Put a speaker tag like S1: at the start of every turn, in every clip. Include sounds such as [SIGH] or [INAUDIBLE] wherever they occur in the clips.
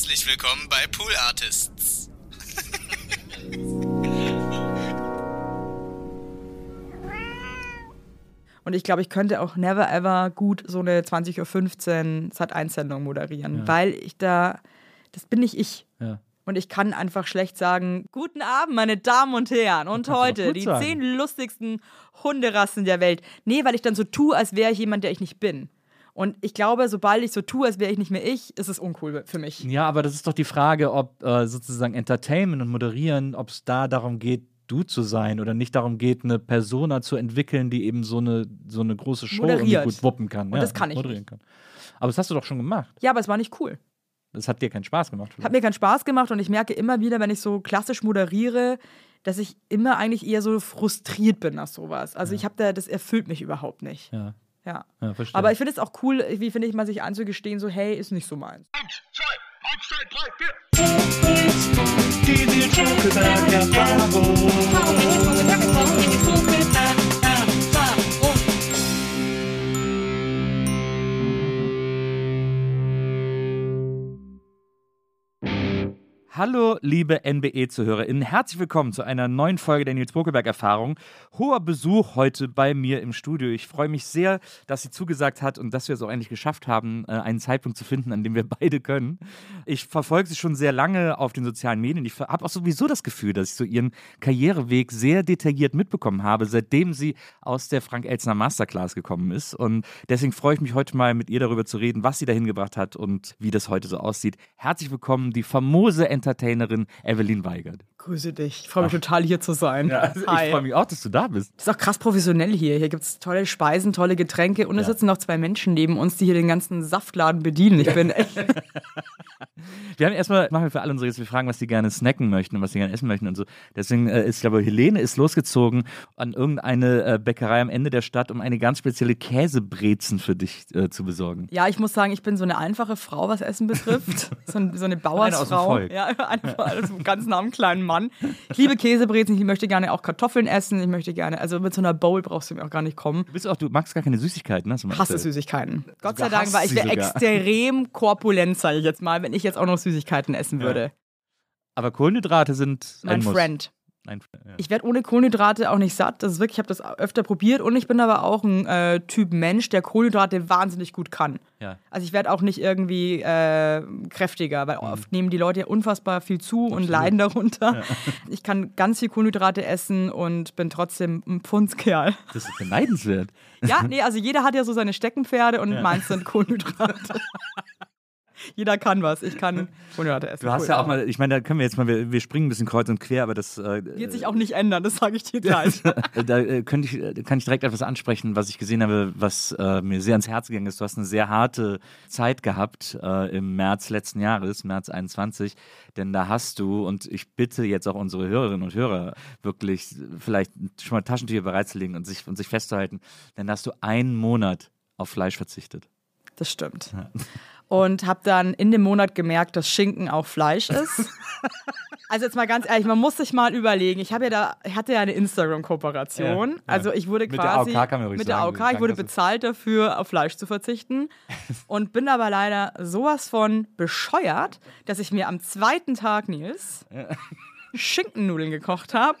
S1: Herzlich willkommen bei Pool Artists.
S2: Und ich glaube, ich könnte auch never ever gut so eine 20.15 Uhr Sat1-Sendung moderieren,
S3: Ja.
S2: weil ich da, das bin nicht ich.
S3: Ja.
S2: Und ich kann einfach schlecht sagen, guten Abend, meine Damen und Herren. Und heute die
S3: sagen.
S2: zehn lustigsten Hunderassen der Welt. Nee, weil ich dann so tue, als wäre ich jemand, der ich nicht bin. Und ich glaube, sobald ich so tue, als wäre ich nicht mehr ich, ist es uncool für mich.
S3: Ja, aber das ist doch die Frage, ob äh, sozusagen Entertainment und Moderieren, ob es da darum geht, du zu sein oder nicht darum geht, eine Persona zu entwickeln, die eben so eine, so eine große Show gut wuppen kann.
S2: Und das kann ich
S3: moderieren kann. Aber das hast du doch schon gemacht.
S2: Ja, aber es war nicht cool.
S3: Das hat dir keinen Spaß gemacht.
S2: Hat mir keinen Spaß gemacht und ich merke immer wieder, wenn ich so klassisch moderiere, dass ich immer eigentlich eher so frustriert bin nach sowas. Also ich habe da, das erfüllt mich überhaupt nicht.
S3: ja,
S2: Ja.
S3: ja, verstehe.
S2: Aber ich finde es auch cool, wie finde ich mal sich anzugestehen, so hey, ist nicht so meins.
S3: Hallo, liebe NBE-ZuhörerInnen. Herzlich willkommen zu einer neuen Folge der Nils Bokelberg-Erfahrung. Hoher Besuch heute bei mir im Studio. Ich freue mich sehr, dass sie zugesagt hat und dass wir es auch endlich geschafft haben, äh, einen Zeitpunkt zu finden, an dem wir [LAUGHS] beide können. Ich verfolge sie schon sehr lange auf den sozialen Medien. Ich habe auch sowieso das Gefühl, dass ich so ihren Karriereweg sehr detailliert mitbekommen habe, seitdem sie aus der Frank Elzner Masterclass gekommen ist. Und deswegen freue ich mich heute mal mit ihr darüber zu reden, was sie dahin gebracht hat und wie das heute so aussieht. Herzlich willkommen, die famose Entertainerin Evelyn Weigert.
S2: Grüße dich. Ich freue mich total hier zu sein.
S3: also
S2: Hi.
S3: ich freue mich auch, dass du da bist.
S2: Das ist auch krass professionell hier. Hier gibt es tolle Speisen, tolle Getränke und es
S3: Ja.
S2: sitzen noch zwei Menschen neben uns, die hier den ganzen Saftladen bedienen. Ich bin echt. [LAUGHS]
S3: Wir haben erstmal, machen wir für alle unsere Gäste, wir fragen, was die gerne snacken möchten und was sie gerne essen möchten und so. Deswegen äh, ist, ich glaube, Helene ist losgezogen an irgendeine äh, Bäckerei am Ende der Stadt, um eine ganz spezielle Käsebrezen für dich äh, zu besorgen.
S2: Ja, ich muss sagen, ich bin so eine einfache Frau, was Essen betrifft. [LAUGHS] So, ein, so eine Bauersfrau.
S3: Volk.
S2: Ja, einfach also ganz nah am kleinen Mann. Ich liebe Käsebrezen, ich möchte gerne auch Kartoffeln essen. Ich möchte gerne, also mit so einer Bowl brauchst du mir auch gar nicht kommen.
S3: Du bist auch, du magst gar keine Süßigkeiten, hast du mal
S2: Hasse. Süßigkeiten. Gott sei
S3: Sogar
S2: Dank,
S3: hasst
S2: ich
S3: sie sogar.
S2: extrem korpulent, sage ich jetzt mal, wenn ich jetzt auch noch Süßigkeiten essen würde.
S3: Aber Kohlenhydrate sind
S2: Mein. Friend.
S3: Ein, ja.
S2: Ich werde ohne Kohlenhydrate auch nicht satt. Das ist wirklich, ich habe das öfter probiert und ich bin aber auch ein äh, Typ Mensch, der Kohlenhydrate wahnsinnig gut kann.
S3: Ja.
S2: Also ich werde auch nicht irgendwie äh, kräftiger, weil oft nehmen die Leute ja unfassbar viel zu und leiden darunter. [LAUGHS] Ich kann ganz viel Kohlenhydrate essen und bin trotzdem ein Pfundskerl.
S3: Das ist beneidenswert.
S2: Ja, nee, also jeder hat ja so seine Steckenpferde und meins sind Kohlenhydrate. [LAUGHS] jeder kann was. Ich kann [LAUGHS] Kohlenhydrate essen.
S3: Du hast
S2: Cool.
S3: ja auch mal, ich meine, da können wir jetzt mal, wir, wir springen ein bisschen kreuz und quer, aber das äh,
S2: Wird sich auch nicht ändern, das sage ich dir gleich. [LAUGHS]
S3: da äh, könnte ich, äh, kann ich direkt etwas ansprechen, was ich gesehen habe, was äh, mir sehr ans Herz gegangen ist. Du hast eine sehr harte Zeit gehabt äh, im März letzten Jahres, März 21, denn da hast du, und ich bitte jetzt auch unsere Hörerinnen und Hörer wirklich vielleicht schon mal Taschentücher bereitzulegen und sich, und sich festzuhalten, denn da hast du einen Monat auf Fleisch verzichtet.
S2: Das stimmt. Und habe dann in dem Monat gemerkt, dass Schinken auch Fleisch ist. [LAUGHS] Also jetzt mal ganz ehrlich, man muss sich mal überlegen. Ich habe ja da, ich hatte ja eine Instagram-Kooperation.
S3: Ja, ja.
S2: Also ich wurde
S3: Mit der
S2: quasi
S3: AOK kann man
S2: mit der
S3: sagen,
S2: AOK, ich wurde bezahlt dafür, auf Fleisch zu verzichten [LAUGHS] und bin aber leider sowas von bescheuert, dass ich mir am zweiten Tag Nils Schinkennudeln gekocht habe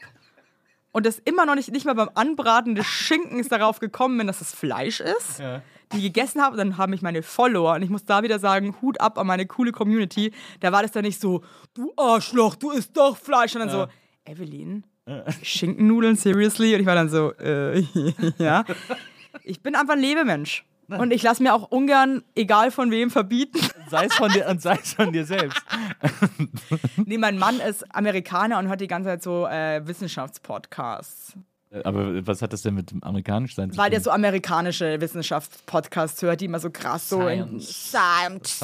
S2: und das immer noch nicht, nicht mal beim Anbraten des Schinkens darauf gekommen bin, dass es Fleisch ist. Die gegessen habe, dann haben mich meine Follower, und ich muss da wieder sagen, Hut ab an meine coole Community, da war das dann nicht so, du Arschloch, du isst doch Fleisch, sondern so, Evelyn, Schinkennudeln, seriously? Und ich war dann so, äh, [LAUGHS] ja. Ich bin einfach ein Lebemensch. Und ich lasse mir auch ungern, egal von wem, verbieten. [LAUGHS]
S3: Sei es von dir und sei es von dir selbst.
S2: Nee, mein Mann ist Amerikaner und hört die ganze Zeit so äh, Wissenschaftspodcasts.
S3: Aber was hat das denn mit dem amerikanisch sein zu
S2: Weil der so amerikanische Wissenschaftspodcasts hört, die immer so krass so in
S3: Science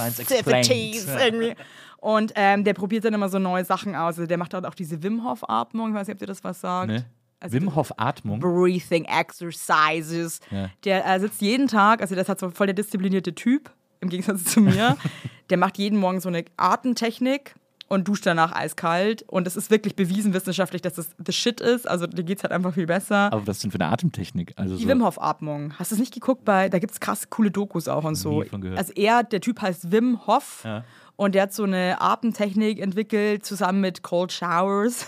S2: irgendwie. Und ähm, der probiert dann immer so neue Sachen aus. Also der macht halt auch diese Wim Hof Atmung. Ich weiß nicht, ob dir das was sagt.
S3: Ne?
S2: Also
S3: Wim Hof Atmung.
S2: Breathing Exercises.
S3: Ja.
S2: Der äh, sitzt jeden Tag, also das hat so voll der disziplinierte Typ, im Gegensatz zu mir. [LAUGHS] der macht jeden Morgen so eine Atemtechnik und dusche danach eiskalt. Und es ist wirklich bewiesen wissenschaftlich, dass das the shit ist. Also dir geht es halt einfach viel besser.
S3: Aber was denn für eine Atemtechnik? Also
S2: Die
S3: so,
S2: Wim Hof Atmung. Hast du es nicht geguckt bei, da gibt es krass coole Dokus auch und so. Also er, der Typ heißt Wim Hof
S3: Ja.
S2: und der hat so eine Atemtechnik entwickelt zusammen mit Cold Showers.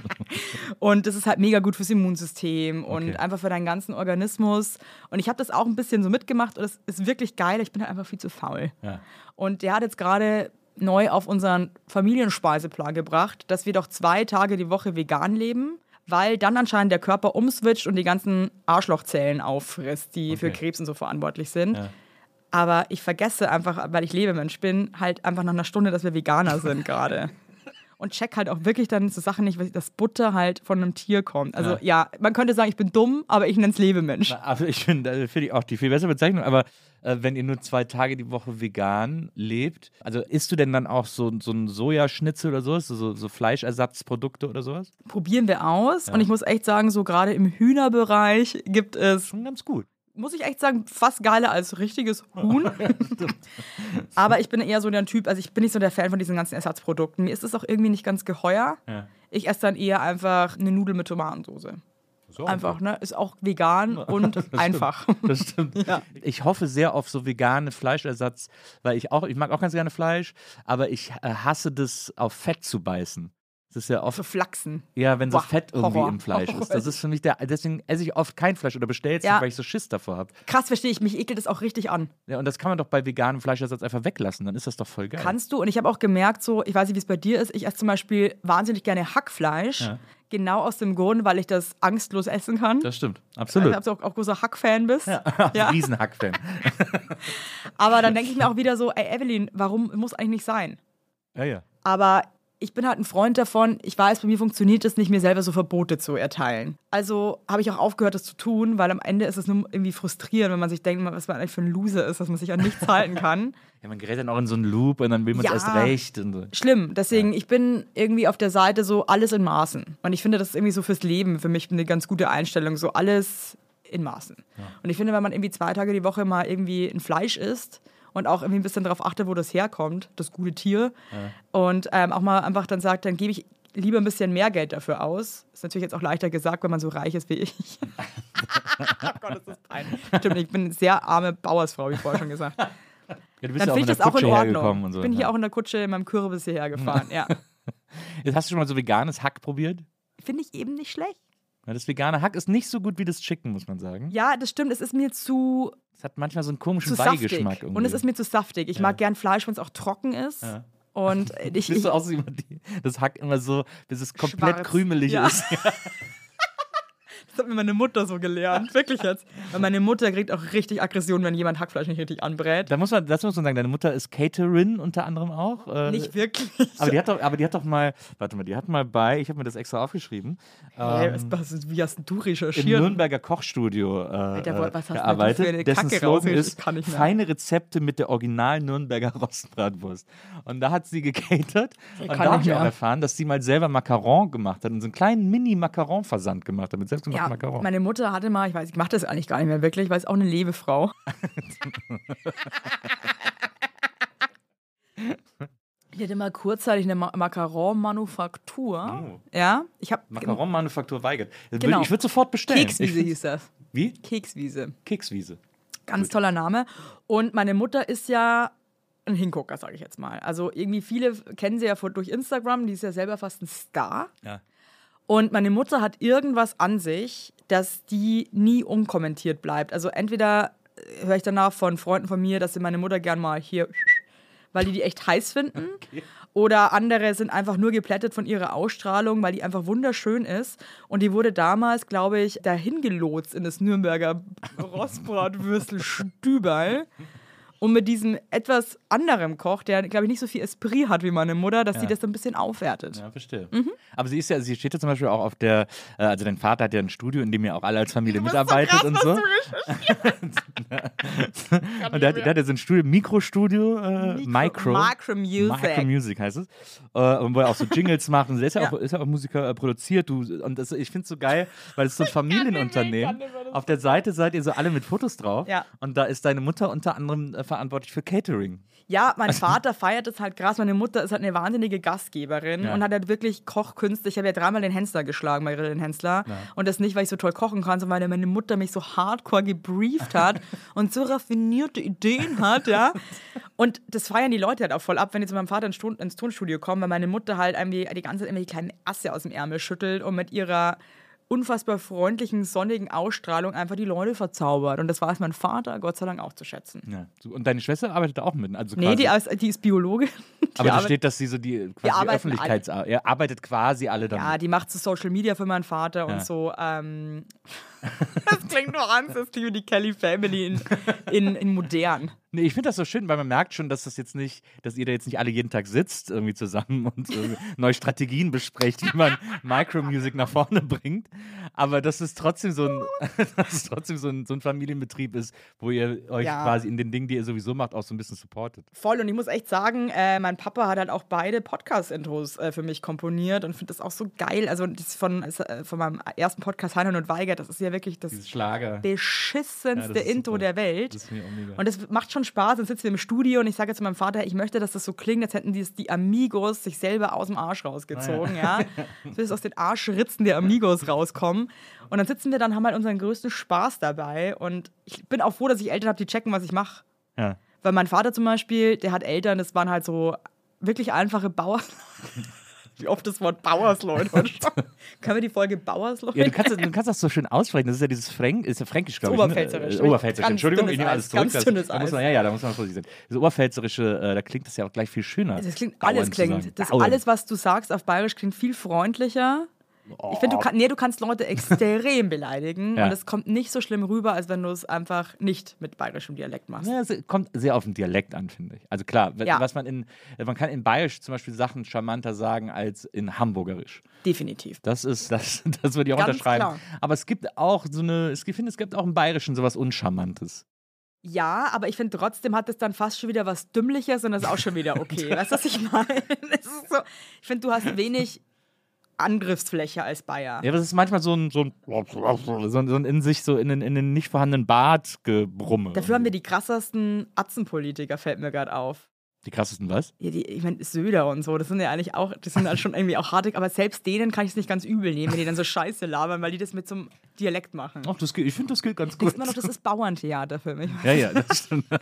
S2: [LAUGHS] und das ist halt mega gut fürs Immunsystem und
S3: Okay.
S2: einfach für deinen ganzen Organismus. Und ich habe das auch ein bisschen so mitgemacht und es ist wirklich geil. Ich bin halt einfach viel zu faul.
S3: Ja.
S2: Und der hat jetzt gerade neu auf unseren Familienspeiseplan gebracht, dass wir doch zwei Tage die Woche vegan leben, weil dann anscheinend der Körper umswitcht und die ganzen Arschlochzellen auffrisst, die für
S3: Okay.
S2: Krebs und so verantwortlich sind.
S3: Ja.
S2: Aber ich vergesse einfach, weil ich Lebemensch bin, halt einfach nach einer Stunde, dass wir Veganer sind [LAUGHS] gerade. Und check halt auch wirklich dann so Sachen nicht, dass Butter halt von einem Tier kommt. Also
S3: Ja.
S2: ja, man könnte sagen, ich bin dumm, aber ich nenne es Lebemensch.
S3: Aber ich finde äh, find ich auch die viel bessere Bezeichnung. Aber äh, wenn ihr nur zwei Tage die Woche vegan lebt, also isst du denn dann auch so, so ein Sojaschnitzel oder sowas? So, so Fleischersatzprodukte oder sowas?
S2: Probieren wir aus. Und ich muss echt sagen, so gerade im Hühnerbereich gibt es
S3: Schon ganz gut.
S2: muss ich echt sagen, fast geiler als richtiges Huhn. [LAUGHS] [LAUGHS] Aber ich bin eher so der Typ, also ich bin nicht so der Fan von diesen ganzen Ersatzprodukten. Mir ist es auch irgendwie nicht ganz geheuer.
S3: Ja.
S2: Ich esse dann eher einfach eine Nudel mit Tomatensauce. Einfach, ne? Ist auch vegan [LAUGHS] und einfach.
S3: Das stimmt. [LAUGHS]
S2: Ja.
S3: Ich hoffe sehr auf so vegane Fleischersatz, weil ich auch, ich mag auch ganz gerne Fleisch, aber ich äh, hasse das, auf Fett zu beißen. Das ist ja oft,
S2: So Flachsen.
S3: ja, wenn so
S2: Boah,
S3: Fett irgendwie
S2: Horror.
S3: im Fleisch
S2: Horror. [LAUGHS]
S3: ist. Das ist für mich der, deswegen esse ich oft kein Fleisch oder bestelle es
S2: Ja.
S3: nicht, weil ich so Schiss davor habe.
S2: Krass, verstehe ich. Mich ekelt das auch richtig an.
S3: Ja, und das kann man doch bei veganem Fleischersatz einfach weglassen, dann ist das doch voll geil.
S2: Kannst du, und ich habe auch gemerkt, so, ich weiß nicht, wie es bei dir ist, ich esse zum Beispiel wahnsinnig gerne Hackfleisch.
S3: Ja.
S2: Genau aus dem Grund, weil ich das angstlos essen kann.
S3: das stimmt,
S2: Ich
S3: absolut.
S2: nicht, ob du auch, auch großer Hack-Fan bist. Ja. [LAUGHS]
S3: Riesenhack-Fan. [LAUGHS]
S2: Aber dann denke ich mir auch wieder so, ey Evelyn, warum muss eigentlich nicht sein?
S3: Ja, ja.
S2: Aber ich bin halt ein Freund davon, ich weiß, bei mir funktioniert es nicht, mir selber so Verbote zu erteilen. Also habe ich auch aufgehört, das zu tun, weil am Ende ist es nur irgendwie frustrierend, wenn man sich denkt, was man eigentlich für ein Loser ist, dass man sich an nichts [LAUGHS] halten kann.
S3: Ja, man gerät dann auch in so einen Loop und dann will man es
S2: Ja.
S3: erst recht. So.
S2: Schlimm. Deswegen, ich bin irgendwie auf der Seite so alles in Maßen. Und ich finde, das ist irgendwie so fürs Leben für mich eine ganz gute Einstellung. So alles in Maßen. Und ich finde, wenn man irgendwie zwei Tage die Woche mal irgendwie ein Fleisch isst und auch irgendwie ein bisschen darauf achtet, wo das herkommt, das gute Tier, und ähm, auch mal einfach dann sagt, dann gebe ich lieber ein bisschen mehr Geld dafür aus. Ist natürlich jetzt auch leichter gesagt, wenn man so reich ist wie ich. [LAUGHS] oh Gott, ist das peinlich. Stimmt, ich bin eine sehr arme Bauersfrau, wie vorher schon gesagt. [LAUGHS]
S3: Ja, du bist
S2: Dann
S3: ja
S2: finde ich das auch in Ordnung.
S3: So.
S2: Ich bin hier
S3: ja.
S2: auch in der Kutsche in meinem Kürbis hierher gefahren, [LAUGHS] ja.
S3: Jetzt hast du schon mal so veganes Hack probiert?
S2: Finde ich eben nicht schlecht.
S3: Ja, das vegane Hack ist nicht so gut wie das Chicken, muss man sagen.
S2: Ja, das stimmt. Es ist mir zu,
S3: Es hat manchmal so einen komischen. Beigeschmack. Irgendwie.
S2: Und es ist mir zu saftig. Ich mag gern Fleisch, wenn es auch trocken ist.
S3: Ja.
S2: Und [LAUGHS] ich,
S3: Bist du so immer die, das Hack immer so, bis es komplett
S2: Schwarz.
S3: krümelig
S2: Ja.
S3: ist. [LAUGHS]
S2: das hat mir meine Mutter so gelernt. Wirklich jetzt. Weil meine Mutter kriegt auch richtig Aggression, wenn jemand Hackfleisch nicht richtig anbrät.
S3: Da muss man, das muss man sagen, deine Mutter ist Caterin unter anderem auch. Äh,
S2: Nicht wirklich.
S3: aber die hat doch, aber die hat doch mal, warte mal, die hat mal bei, ich habe mir das extra aufgeschrieben,
S2: Hey,
S3: ähm,
S2: was, wie hast du
S3: im
S2: recherchiert?
S3: Nürnberger Kochstudio äh,
S2: Alter, was hast du
S3: gearbeitet,
S2: für eine
S3: dessen
S2: Kacke
S3: Slogan ist
S2: Ich kann nicht mehr.
S3: feine Rezepte mit der original Nürnberger Rostbratwurst. Und da hat sie gecatert und da habe
S2: nicht
S3: ich auch erfahren, dass sie mal selber Macaron gemacht hat und so einen kleinen Mini-Macaron-Versand gemacht hat mit selbstgemachten
S2: Ja,
S3: Macaron.
S2: meine Mutter hatte mal, ich weiß, ich mache das eigentlich gar nicht mehr wirklich, weil es auch eine Lebefrau. Die hatte mal kurzzeitig eine Ma Macaron-Manufaktur.
S3: Oh.
S2: Ja, ich habe
S3: Macaron-Manufaktur weigert.
S2: Genau.
S3: Ich würde sofort bestellen.
S2: Kekswiese
S3: Ich-
S2: hieß das.
S3: Wie?
S2: Kekswiese.
S3: Kekswiese.
S2: Ganz toller Name. Und meine Mutter ist ja ein Hingucker, sage ich jetzt mal. Also irgendwie viele kennen sie ja durch Instagram, die ist ja selber fast ein Star.
S3: Ja.
S2: Und meine Mutter hat irgendwas an sich, dass die nie unkommentiert bleibt. Also entweder äh, höre ich danach von Freunden von mir, dass sie meine Mutter gern mal hier, [LAUGHS] weil die die echt heiß finden. Oder andere sind einfach nur geplättet von ihrer Ausstrahlung, weil die einfach wunderschön ist. Und die wurde damals, glaube ich, dahin gelotst in das Nürnberger [LAUGHS] Rostbratwürstel Stüberl. Und mit diesem etwas anderem Koch, der, glaube ich, nicht so viel Esprit hat wie meine Mutter, dass sie das so ein bisschen aufwertet.
S3: Ja, verstehe.
S2: Mhm.
S3: Aber sie ist ja, sie steht ja zum Beispiel auch auf der, äh, also dein Vater hat ja ein Studio, in dem ihr auch alle als Familie mitarbeitet und so. [LAUGHS] und der, hat- der hat ja so ein Studio, Mikrostudio, äh, Micro.
S2: Micro Music.
S3: Micro Music heißt es. Äh, und wo er auch so Jingles macht. Und der ist ja,
S2: Ja.
S3: Auch, ist ja auch Musiker äh, produziert. Du, und das, ich finde es so geil, weil es so ein [LAUGHS] Familienunternehmen. Auf der Seite seid ihr so alle mit Fotos drauf.
S2: Ja.
S3: Und da ist deine Mutter unter anderem äh, verantwortlich für Catering.
S2: Ja, mein Vater feiert es halt krass. Meine Mutter ist halt eine wahnsinnige Gastgeberin
S3: Ja.
S2: und hat halt wirklich Kochkünste. Ich habe ja dreimal den Hensler geschlagen bei den Hensler. Und das nicht, weil ich so toll kochen kann, sondern weil meine Mutter mich so hardcore gebrieft hat [LAUGHS] und so raffinierte Ideen hat, ja. Und das feiern die Leute halt auch voll ab, wenn die zu meinem Vater ins, Ton, ins Tonstudio kommen, weil meine Mutter halt irgendwie die ganze Zeit immer die kleinen Asse aus dem Ärmel schüttelt und mit ihrer unfassbar freundlichen, sonnigen Ausstrahlung einfach die Leute verzaubert. Und das weiß mein Vater Gott sei Dank auch zu schätzen.
S3: Ja. Und deine Schwester arbeitet auch mit? Also
S2: Nee, die, ist- die ist Biologin. [LAUGHS] Die
S3: aber da steht, dass sie so die quasi
S2: arbeiten
S3: Öffentlichkeits... Ihr arbeitet quasi alle damit.
S2: Ja, die macht so Social Media für meinen Vater
S3: Ja.
S2: und so. Ähm, das klingt nur an, das klingt wie die Kelly Family in, in, in modern.
S3: Nee, ich finde das so schön, weil man merkt schon, dass das jetzt nicht, dass ihr da jetzt nicht alle jeden Tag sitzt irgendwie zusammen und äh, neue Strategien besprecht, wie man Micromusic nach vorne bringt. Aber dass es trotzdem so ein, [LAUGHS] dass es trotzdem so ein, so ein Familienbetrieb ist, wo ihr euch
S2: Ja.
S3: quasi in den Dingen, die ihr sowieso macht, auch so ein bisschen supportet.
S2: Voll. Und ich muss echt sagen, äh, mein Papa hat halt auch beide Podcast-Intros äh, für mich komponiert und finde das auch so geil. Also das von, äh, von meinem ersten Podcast Heinrich und Weiger, das ist ja wirklich das
S3: Dieses Schlager. Ja,
S2: beschissenste
S3: das ist
S2: Intro
S3: super.
S2: der Welt.
S3: Das.
S2: Und das macht schon Spaß. Dann sitzen wir im Studio und ich sage zu meinem Vater, ich möchte, dass das so klingt, als hätten die, die Amigos sich selber aus dem Arsch rausgezogen. Ja. So [LAUGHS] ist aus den Arschritzen der Amigos rauskommen. Und dann sitzen wir dann, haben halt unseren größten Spaß dabei. Und ich bin auch froh, dass ich Eltern habe, die checken, was ich mache.
S3: ja.
S2: Weil mein Vater zum Beispiel, der hat Eltern, das waren halt so wirklich einfache Bauern. [LAUGHS] [LAUGHS] Wie oft das Wort Bauersleute. Können wir die Folge Bauersleute?
S3: Ja, du kannst, du kannst das so schön aussprechen. Das ist ja dieses Fränk, ist ja Fränkisch, glaube ich.
S2: Oberpfälzerisch.
S3: Ne? Äh, Oberpfälzerisch.
S2: Ganz
S3: Entschuldigung, ich nehme alles zurück. Das, da muss man, ja, ja, da muss man vorsichtig sein. Das Oberpfälzerische, äh, da klingt das ja auch gleich viel schöner.
S2: Das klingt, alles klingt. Das alles, was du sagst auf Bayerisch, klingt viel freundlicher. Ich
S3: Oh.
S2: finde, du, kann, nee, du kannst Leute extrem [LAUGHS] beleidigen
S3: Ja.
S2: und es kommt nicht so schlimm rüber, als wenn du es einfach nicht mit bayerischem Dialekt machst.
S3: Ja, es kommt sehr auf den Dialekt an, finde ich. Also klar,
S2: Ja.
S3: was man in, man kann in Bayerisch zum Beispiel Sachen charmanter sagen als in Hamburgerisch.
S2: Definitiv.
S3: Das ist, das, [LAUGHS] das würde ich auch
S2: Ganz
S3: unterschreiben.
S2: klar.
S3: Aber es gibt auch so eine, ich finde, es gibt auch im Bayerischen sowas Uncharmantes.
S2: Ja, aber ich finde trotzdem hat es dann fast schon wieder was Dümmliches und das ist auch schon wieder okay. [LAUGHS] weißt du, was ich meine? So, ich finde, du hast wenig Angriffsfläche als Bayer.
S3: Ja, das ist manchmal so ein, so ein, so ein, so ein in sich so in den, in den nicht vorhandenen Bart gebrumme.
S2: Dafür haben wir die krassesten Atzenpolitiker, fällt mir gerade auf.
S3: Die krassesten was?
S2: Ja, die, ich meine, Söder und so, das sind ja eigentlich auch, das sind halt schon irgendwie auch harte, aber selbst denen kann ich es nicht ganz übel nehmen, wenn die dann so Scheiße labern, weil die das mit so einem Dialekt machen.
S3: Ach, das geht, ich finde, das geht ganz gut.
S2: noch, das ist Bauerntheater für mich?
S3: ja, ja, das stimmt. [LAUGHS]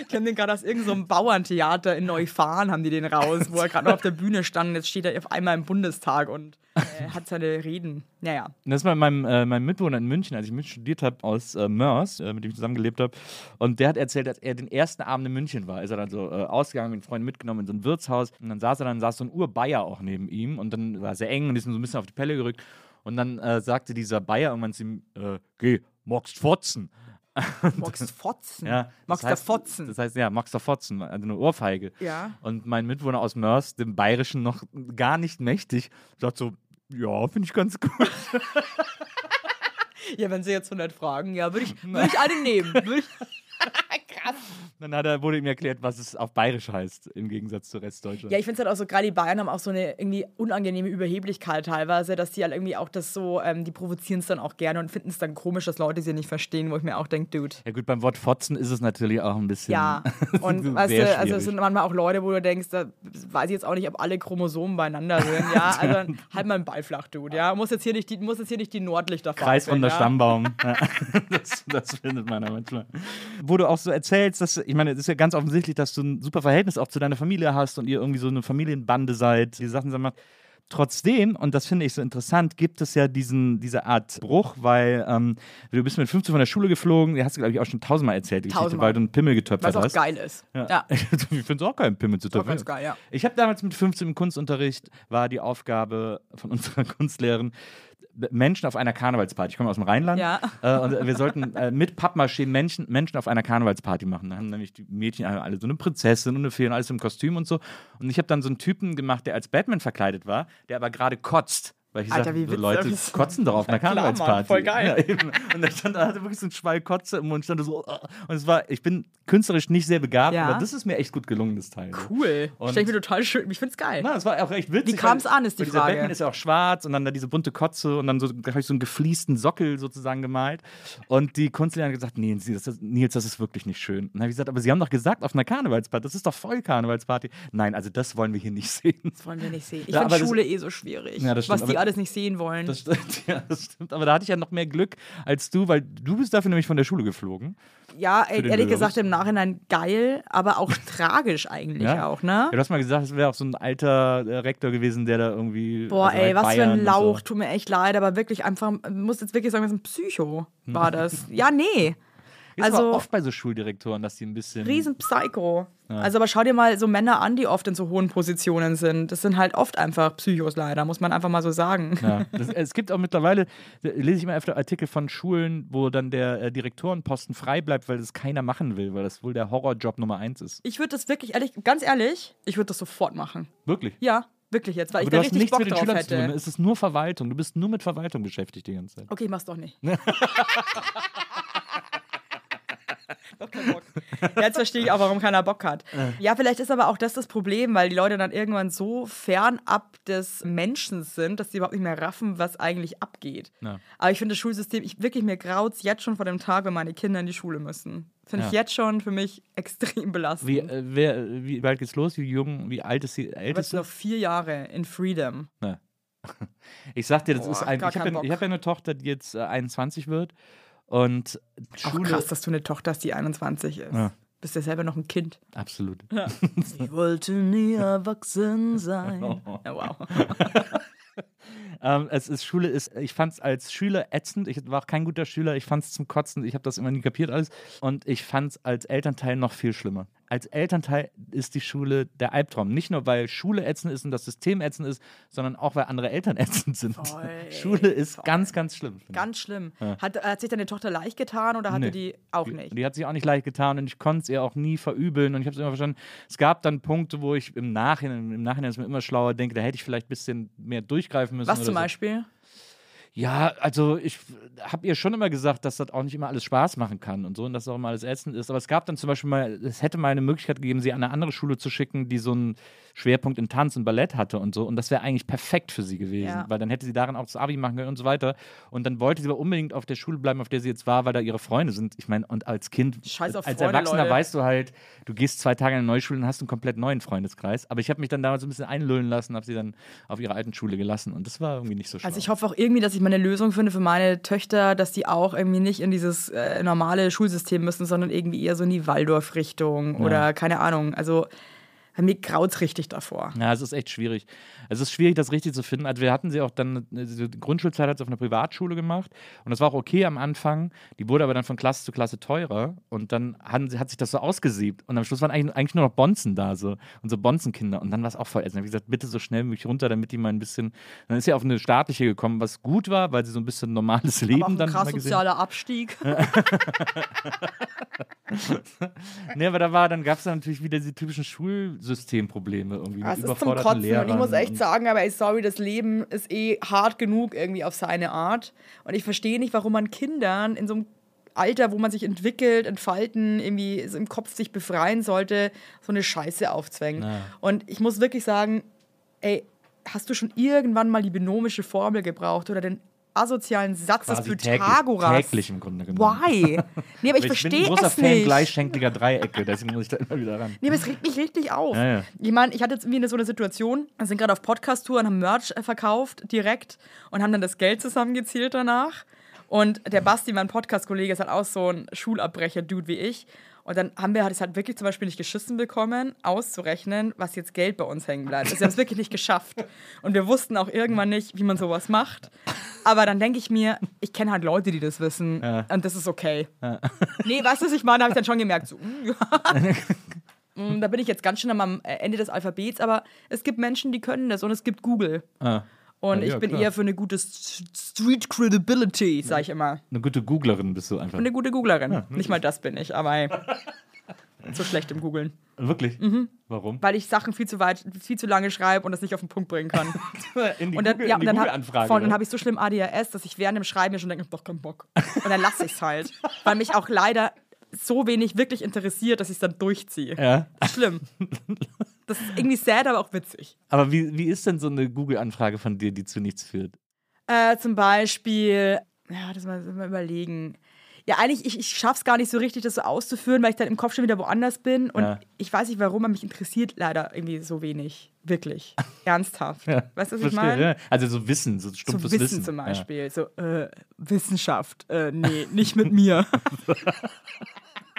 S2: Ich kenne den gerade aus irgendeinem so Bauerntheater in Neufahren, haben die den raus, wo er gerade noch auf der Bühne stand. Jetzt steht er auf einmal im Bundestag und äh, hat seine Reden. Naja.
S3: Das war meinem, äh, meinem Mitbewohner in München, als ich in München studiert habe, aus äh, Mörs, äh, mit dem ich zusammengelebt habe. Und der hat erzählt, dass er den ersten Abend in München war. Ist er dann so äh, ausgegangen, mit Freunden mitgenommen in so ein Wirtshaus. Und dann saß er dann, saß so ein Urbayer auch neben ihm. Und dann war es sehr eng und ist ihm so ein bisschen auf die Pelle gerückt. Und dann äh, sagte dieser Bayer irgendwann zu ihm, äh, geh, magst fotzen. [LAUGHS]
S2: Magst Fotzen?
S3: Ja,
S2: du
S3: heißt,
S2: Fotzen?
S3: Das heißt, ja, magst du Fotzen, also eine Ohrfeige.
S2: Ja.
S3: Und mein Mitbewohner aus Mörs, dem Bayerischen noch gar nicht mächtig, sagt so, ja, finde ich ganz gut. [LAUGHS]
S2: Ja, wenn sie jetzt 100 fragen, ja, würde ich, [LAUGHS] würd ich eine nehmen. Würd ich,
S3: Dann hat er, wurde ihm erklärt, was es auf Bayerisch heißt, im Gegensatz zu Restdeutschland.
S2: Ja, ich finde es halt auch so, gerade die Bayern haben auch so eine irgendwie unangenehme Überheblichkeit teilweise, dass die halt irgendwie auch das so, ähm, die provozieren es dann auch gerne und finden es dann komisch, dass Leute sie nicht verstehen, wo ich mir auch denke, Dude.
S3: Ja gut, beim Wort Fotzen ist es natürlich auch ein bisschen.
S2: Ja, [LAUGHS] und weißt du, also es sind manchmal auch Leute, wo du denkst, da weiß ich jetzt auch nicht, ob alle Chromosomen beieinander [LAUGHS] sind. Ja, also halt mal einen Ball flach, Dude. Ja, muss jetzt hier nicht die, muss jetzt hier nicht die Nordlichter
S3: Kreisrunder
S2: ja?
S3: Stammbaum. [LAUGHS] Ja. das, das findet man ja manchmal. Wo du auch so erzählst, dass, ich meine, es ist ja ganz offensichtlich, dass du ein super Verhältnis auch zu deiner Familie hast und ihr irgendwie so eine Familienbande seid, die Sachen macht. Trotzdem, und das finde ich so interessant, gibt es ja diesen, diese Art Bruch, weil ähm, du bist mit 15 von der Schule geflogen, die hast du, glaube ich, auch schon tausendmal erzählt, die Geschichte,
S2: Tausendmal.
S3: weil du einen Pimmel getöpfert
S2: Was auch
S3: hast.
S2: geil ist.
S3: Ja.
S2: Ja. [LAUGHS]
S3: ich finde es auch geil, einen Pimmel zu töpfern.
S2: ganz geil, ja.
S3: Ich habe damals mit 15 im Kunstunterricht, war die Aufgabe von [LAUGHS] unserer Kunstlehrerin, Menschen auf einer Karnevalsparty. Ich komme aus dem Rheinland.
S2: Ja.
S3: Äh, und wir sollten äh, mit Pappmaschinen Menschen, Menschen auf einer Karnevalsparty machen. Da haben nämlich die Mädchen alle so eine Prinzessin und eine Fee und alles im Kostüm und so. Und ich habe dann so einen Typen gemacht, der als Batman verkleidet war, der aber gerade kotzt. Weil ich
S2: Alter, wie
S3: so. Leute kotzen doch auf einer
S2: Mann,
S3: Karnevalsparty.
S2: voll geil. [LAUGHS]
S3: Ja. Und da stand, da hatte wirklich so ein Schwall Kotze im Mund, stand so, oh. und es war, ich bin künstlerisch nicht sehr begabt,
S2: Ja.
S3: aber das ist mir echt gut gelungen, das Teil.
S2: Cool.
S3: Und-
S2: ich mir total schön. Ich find's geil.
S3: Na, das war auch echt witzig.
S2: Wie kam's an, ist die
S3: weil dieser
S2: Frage.
S3: Batman ist ja auch schwarz und dann da diese bunte Kotze und dann so, da habe ich so einen gefliesten Sockel sozusagen gemalt. Und die Kunstlehrerin hat gesagt, Nils, das ist, Nils, das ist wirklich nicht schön. Und dann habe ich gesagt, aber Sie haben doch gesagt, auf einer Karnevalsparty, das ist doch voll Karnevalsparty. Nein, also das wollen wir hier nicht [LAUGHS] sehen.
S2: Das wollen wir nicht sehen. Ich
S3: Ja,
S2: finde
S3: aber das-
S2: Schule eh so schwierig.
S3: Ja, das stimmt,
S2: was die alles nicht sehen wollen.
S3: Das stimmt, [LAUGHS] ja, das stimmt. Aber da hatte ich ja noch mehr Glück als du, weil du bist dafür nämlich von der Schule geflogen.
S2: ja, ey, ehrlich
S3: Löris.
S2: gesagt im Nachhinein geil, aber auch [LAUGHS] tragisch eigentlich
S3: Ja.
S2: auch, ne?
S3: Ja, du hast mal gesagt, es wäre auch so ein alter äh, Rektor gewesen, der da irgendwie.
S2: Boah,
S3: also
S2: ey,
S3: halt
S2: was für
S3: Bayern
S2: ein
S3: und
S2: Lauch.
S3: So.
S2: Tut mir echt leid, aber wirklich einfach, muss jetzt wirklich sagen, das ist ein Psycho, war [LAUGHS] das. ja, nee.
S3: Ist
S2: Also-
S3: aber oft bei so Schuldirektoren, dass die ein bisschen.
S2: Riesen Psycho. Also, aber schau dir mal so Männer an, die oft in so hohen Positionen sind. Das sind halt oft einfach Psychos leider, muss man einfach mal so sagen.
S3: Ja, [LAUGHS] das, es gibt auch mittlerweile, lese ich immer öfter Artikel von Schulen, wo dann der äh, Direktorenposten frei bleibt, weil das keiner machen will, weil das wohl der Horrorjob Nummer eins ist.
S2: Ich würde das wirklich, ehrlich, ganz ehrlich, ich würde das sofort machen.
S3: Wirklich.
S2: Ja, wirklich jetzt, weil
S3: Aber
S2: ich
S3: du
S2: da
S3: hast
S2: richtig
S3: nichts
S2: Bock drauf
S3: zu tun.
S2: hätte.
S3: Es ist nur Verwaltung. Du bist nur mit Verwaltung beschäftigt die ganze Zeit.
S2: Okay, ich mach's doch nicht. [LAUGHS] doch kein Bock. Jetzt verstehe ich auch, warum keiner Bock hat. Ja, vielleicht ist aber auch das das Problem, weil die Leute dann irgendwann so fernab des Menschen sind, dass sie überhaupt nicht mehr raffen, was eigentlich abgeht.
S3: Ja.
S2: Aber ich finde das Schulsystem, ich wirklich mir graut's jetzt schon vor dem Tag, wenn meine Kinder in die Schule müssen. Finde ich
S3: Ja.
S2: jetzt schon für mich [LAUGHS] extrem belastend.
S3: Wie, äh, wer, wie bald geht's los? Wie jung, wie alt ist die
S2: Du bist
S3: Älteste?
S2: noch vier Jahre in Freedom.
S3: Ne. [LAUGHS] Ich sag dir, das
S2: Boah,
S3: ist ein. Ich habe ja, ich hab ja eine Tochter, die jetzt äh, 21 wird. Und
S2: Auch
S3: Schule.
S2: krass, dass du eine Tochter hast, die 21 ist.
S3: Ja.
S2: Bist ja selber noch ein Kind.
S3: Absolut. [LAUGHS]
S2: Ich wollte nie erwachsen sein. [LAUGHS] Ja, wow. [LAUGHS]
S3: Ähm, es ist Schule ist, ich fand es als Schüler ätzend. Ich war auch kein guter Schüler. Ich fand es zum Kotzen. Ich habe das immer nie kapiert alles. Und ich fand es als Elternteil noch viel schlimmer. Als Elternteil ist die Schule der Albtraum. Nicht nur, weil Schule ätzend ist und das System ätzend ist, sondern auch, weil andere Eltern [LAUGHS] ätzend sind.
S2: Voll,
S3: Schule ist
S2: voll.
S3: ganz, ganz schlimm.
S2: Ganz schlimm. Hat, hat sich deine Tochter leicht getan oder hatte
S3: Nee.
S2: die auch
S3: Die-
S2: nicht?
S3: Die hat sich auch nicht leicht getan und ich konnte es ihr auch nie verübeln und ich habe es immer verstanden. Es gab dann Punkte, wo ich im Nachhinein, im Nachhinein ist mir immer schlauer denke, da hätte ich vielleicht ein bisschen mehr durchgreifen müssen.
S2: Was zum
S3: so.
S2: Beispiel?
S3: Ja, also ich habe ihr schon immer gesagt, dass das auch nicht immer alles Spaß machen kann und so und dass auch immer alles ätzend ist. Aber es gab dann zum Beispiel mal, es hätte mal eine Möglichkeit gegeben, sie an eine andere Schule zu schicken, die so einen Schwerpunkt in Tanz und Ballett hatte und so. Und das wäre eigentlich perfekt für sie gewesen,
S2: Ja.
S3: weil dann hätte sie darin auch das Abi machen können und so weiter. Und dann wollte sie aber unbedingt auf der Schule bleiben, auf der sie jetzt war, weil da ihre Freunde sind. Ich meine, und als Kind,
S2: Scheiß auf
S3: als
S2: Freunde,
S3: Erwachsener
S2: Leute.
S3: weißt du halt, du gehst zwei Tage in eine neue Schule und hast einen komplett neuen Freundeskreis. Aber ich habe mich dann damals ein bisschen einlullen lassen, habe sie dann auf ihre alten Schule gelassen und das war irgendwie nicht so schlau.
S2: Also ich hoffe auch irgendwie, dass ich mal eine Lösung finde für meine Töchter, dass die auch irgendwie nicht in dieses äh, normale Schulsystem müssen, sondern irgendwie eher so in die Waldorf-Richtung oder keine Ahnung. Also mir graut's richtig davor.
S3: Ja, es ist echt schwierig. Es ist schwierig, das richtig zu finden. Also wir hatten sie auch dann, die Grundschulzeit hat sie auf einer Privatschule gemacht und das war auch okay am Anfang. Die wurde aber dann von Klasse zu Klasse teurer und dann sie- hat sich das so ausgesiebt und am Schluss waren eigentlich, eigentlich nur noch Bonzen da, so unsere Bonzenkinder und dann war es auch voll ätzend. Dann hab ich gesagt, bitte so schnell wie möglich runter, damit die mal ein bisschen, dann ist sie auf eine staatliche gekommen, was gut war, weil sie so ein bisschen normales Leben
S2: Aber auch ein
S3: dann
S2: krass sozialer Abstieg. [LAUGHS]
S3: Nee, aber da war, dann gab es natürlich wieder diese typischen Schulsystemprobleme irgendwie.
S2: Das
S3: mit
S2: ist zum Kotzen. Und ich
S3: Lehrern
S2: muss echt sagen, aber ey, sorry, das Leben ist eh hart genug irgendwie auf seine Art. Und ich verstehe nicht, warum man Kindern in so einem Alter, wo man sich entwickelt, entfalten, irgendwie im Kopf sich befreien sollte, so eine Scheiße aufzwängt.
S3: Ja.
S2: Und ich muss wirklich sagen, ey, hast du schon irgendwann mal die binomische Formel gebraucht oder den asozialen Satz des
S3: quasi täglich,
S2: Pythagoras?
S3: täglich im Grunde genommen.
S2: Why? [LAUGHS] Nee, aber ich
S3: ich bin
S2: verstehe
S3: ein großer
S2: es
S3: Fan
S2: nicht.
S3: gleichschenkliger Dreiecke, deswegen muss ich da immer wieder ran.
S2: Nee, aber es regt mich richtig auf.
S3: Ja, ja.
S2: Ich meine, ich hatte jetzt irgendwie so eine Situation, wir sind gerade auf Podcast-Tour und haben Merch äh, verkauft direkt und haben dann das Geld zusammengezielt danach. Und der Basti, mein Podcast-Kollege, ist halt auch so ein Schulabbrecher-Dude wie ich. Und dann haben wir halt es halt wirklich zum Beispiel nicht geschissen bekommen, auszurechnen, was jetzt Geld bei uns hängen bleibt. Also wir haben es wirklich nicht geschafft. Und wir wussten auch irgendwann nicht, wie man sowas macht. Aber dann denke ich mir, ich kenne halt Leute, die das wissen. Und das ist okay. Nee, weißt du, was ich meine? habe ich dann schon gemerkt, so, ja. Mm, Da bin ich jetzt ganz schön am Ende des Alphabets, aber es gibt Menschen, die können das und es gibt Google.
S3: Ah,
S2: Und
S3: Ja,
S2: ich
S3: ja,
S2: bin
S3: klar.
S2: eher für eine gute Street Credibility, sag ich immer.
S3: eine gute Googlerin bist du einfach.
S2: Eine gute Googlerin. Nicht mal das bin ich, aber hey. [LAUGHS] so schlecht im Googeln.
S3: Wirklich? Warum?
S2: Weil ich Sachen viel zu weit, viel zu lange schreibe und das nicht auf den Punkt bringen kann. [LAUGHS]
S3: In die
S2: Und dann,
S3: Google-
S2: ja, und dann, hab-
S3: Google-Anfrage.
S2: voll, dann habe ich so schlimm ADHS, dass ich während dem Schreiben mir schon denke, doch keinen Bock. Und dann lasse ich es halt. [LAUGHS] Weil mich auch leider so wenig wirklich interessiert, dass ich es dann durchziehe.
S3: ja.
S2: Schlimm. Das ist irgendwie sad, aber auch witzig.
S3: Aber wie, wie ist denn so eine Google-Anfrage von dir, die zu nichts führt?
S2: Äh, zum Beispiel, ja, das mal, mal überlegen. Ja, eigentlich, ich, ich schaff's gar nicht so richtig, das so auszuführen, weil ich dann im Kopf schon wieder woanders bin. Und
S3: Ja.
S2: ich weiß nicht, warum, aber mich interessiert leider irgendwie so wenig. Wirklich. [LAUGHS] Ernsthaft.
S3: Ja,
S2: Weißt du, was ich meine?
S3: ja. Also so Wissen, so
S2: So
S3: stumpfes
S2: Wissen,
S3: Wissen.
S2: zum
S3: Ja.
S2: Beispiel. So, äh, Wissenschaft. Äh, nee, nicht mit mir. [LAUGHS] [LAUGHS]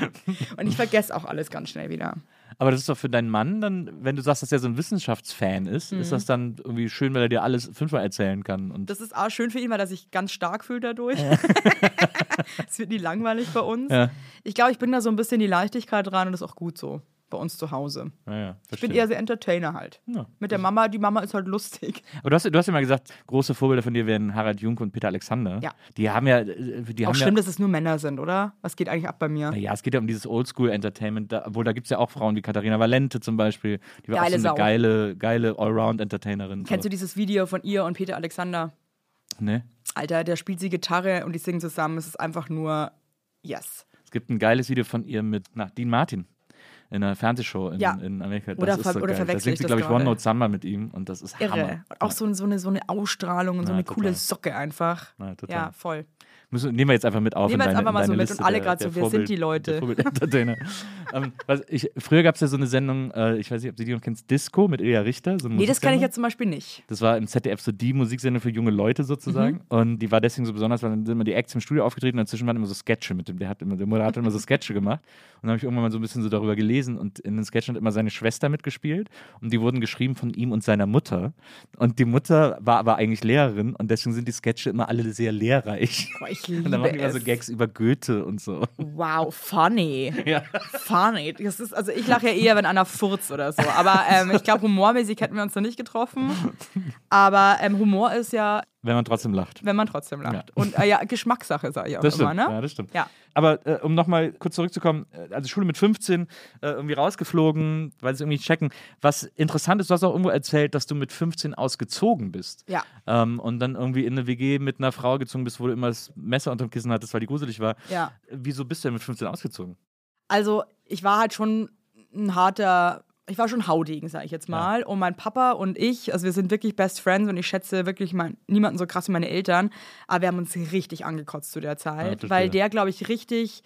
S2: [LAUGHS] Und ich vergesse auch alles ganz schnell wieder.
S3: Aber das ist doch für deinen Mann dann, wenn du sagst, dass er so ein Wissenschaftsfan ist, ist das dann irgendwie schön, weil er dir alles fünfmal erzählen kann. Und
S2: Mhm. Das ist auch schön für ihn, weil er sich ganz stark fühlt dadurch. [LAUGHS] Es wird nie langweilig bei uns.
S3: Ja.
S2: Ich glaube, ich bin da so ein bisschen die Leichtigkeit dran und das ist auch gut so bei uns zu Hause.
S3: naja,
S2: Ich bin eher so Entertainer halt.
S3: Ja.
S2: Mit der Mama, die Mama ist halt lustig.
S3: Aber du hast, du hast ja mal gesagt, große Vorbilder von dir wären Harald Junk und Peter Alexander.
S2: Ja.
S3: Die haben ja, äh, die
S2: Auch
S3: haben
S2: schlimm,
S3: ja,
S2: dass es nur Männer sind, oder? Was geht eigentlich ab bei mir?
S3: ja, es geht ja um dieses Oldschool-Entertainment, obwohl da gibt es ja auch Frauen wie Katharina Valente zum Beispiel, die war
S2: Geile
S3: auch so eine geile, geile Allround-Entertainerin.
S2: Kennst
S3: so.
S2: du dieses Video von ihr und Peter Alexander?
S3: Ne?
S2: Alter, der spielt sie Gitarre und die singen zusammen. Es ist einfach nur yes.
S3: Es gibt ein geiles Video von ihr mit na, Dean Martin in einer Fernsehshow in,
S2: Ja.
S3: in Amerika. Das
S2: Oder
S3: ist so
S2: oder
S3: geil. Da
S2: verwechsel
S3: singt sie, glaube ich, One? Note Summer mit ihm und das ist
S2: Irre.
S3: Hammer.
S2: Auch so, so, eine, so eine Ausstrahlung und so eine coole. Socke einfach.
S3: Ja,
S2: voll.
S3: Müssen, nehmen wir jetzt einfach mit auf.
S2: Nehmen wir jetzt einfach mal so mit
S3: Liste
S2: und alle
S3: der
S2: so, wer sind die Leute? [LAUGHS]
S3: ähm, was ich, früher gab es ja so eine Sendung, äh, ich weiß nicht, ob du die noch kennst, Disco mit Ilja Richter. So
S2: Nee, das kenne ich jetzt zum Beispiel nicht.
S3: Das war im ZDF so die Musiksendung für junge Leute sozusagen.
S2: Mhm.
S3: Und die war deswegen so besonders, weil dann sind immer die Acts im Studio aufgetreten und dazwischen waren immer so Sketche mit dem. Der, hat immer, der Moderator hat immer so Sketche gemacht. Und dann habe ich irgendwann mal so ein bisschen so darüber gelesen und in den Sketchen hat immer seine Schwester mitgespielt. Und die wurden geschrieben von ihm und seiner Mutter. Und die Mutter war aber eigentlich Lehrerin und deswegen sind die Sketche immer alle sehr lehrreich.
S2: Boah, ich
S3: Und dann machen die
S2: liebe
S3: immer so. Gags über Goethe und so.
S2: Wow, funny. [LAUGHS]
S3: Ja.
S2: Funny. Das ist, also ich lache ja eher, wenn einer furzt oder so. Aber ähm, ich glaube, humormäßig hätten wir uns noch nicht getroffen. [LAUGHS] Aber ähm, Humor ist ja,
S3: Wenn man trotzdem lacht.
S2: wenn man trotzdem lacht.
S3: Ja.
S2: Und äh, ja, Geschmackssache, sage ich auch
S3: Das
S2: immer,
S3: stimmt.
S2: ne?
S3: Ja, das stimmt.
S2: Ja.
S3: Aber äh, um nochmal kurz zurückzukommen, äh, also Schule mit 15, äh, irgendwie rausgeflogen, weil sie irgendwie checken. Was interessant ist, du hast auch irgendwo erzählt, dass du mit 15 ausgezogen bist.
S2: Ja.
S3: Ähm, und dann irgendwie in eine WG mit einer Frau gezogen bist, wo du immer das Messer unterm Kissen hattest, weil die gruselig war.
S2: Ja.
S3: Wieso bist du denn mit 15 ausgezogen?
S2: Also, ich war halt schon ein harter, ich war schon Haudegen, sage ich jetzt mal. Und mein Papa und ich, also wir sind wirklich Best Friends und ich schätze wirklich mein, niemanden so krass wie meine Eltern, aber wir haben uns richtig angekotzt zu der Zeit,
S3: verstehe.
S2: weil der, glaube ich, richtig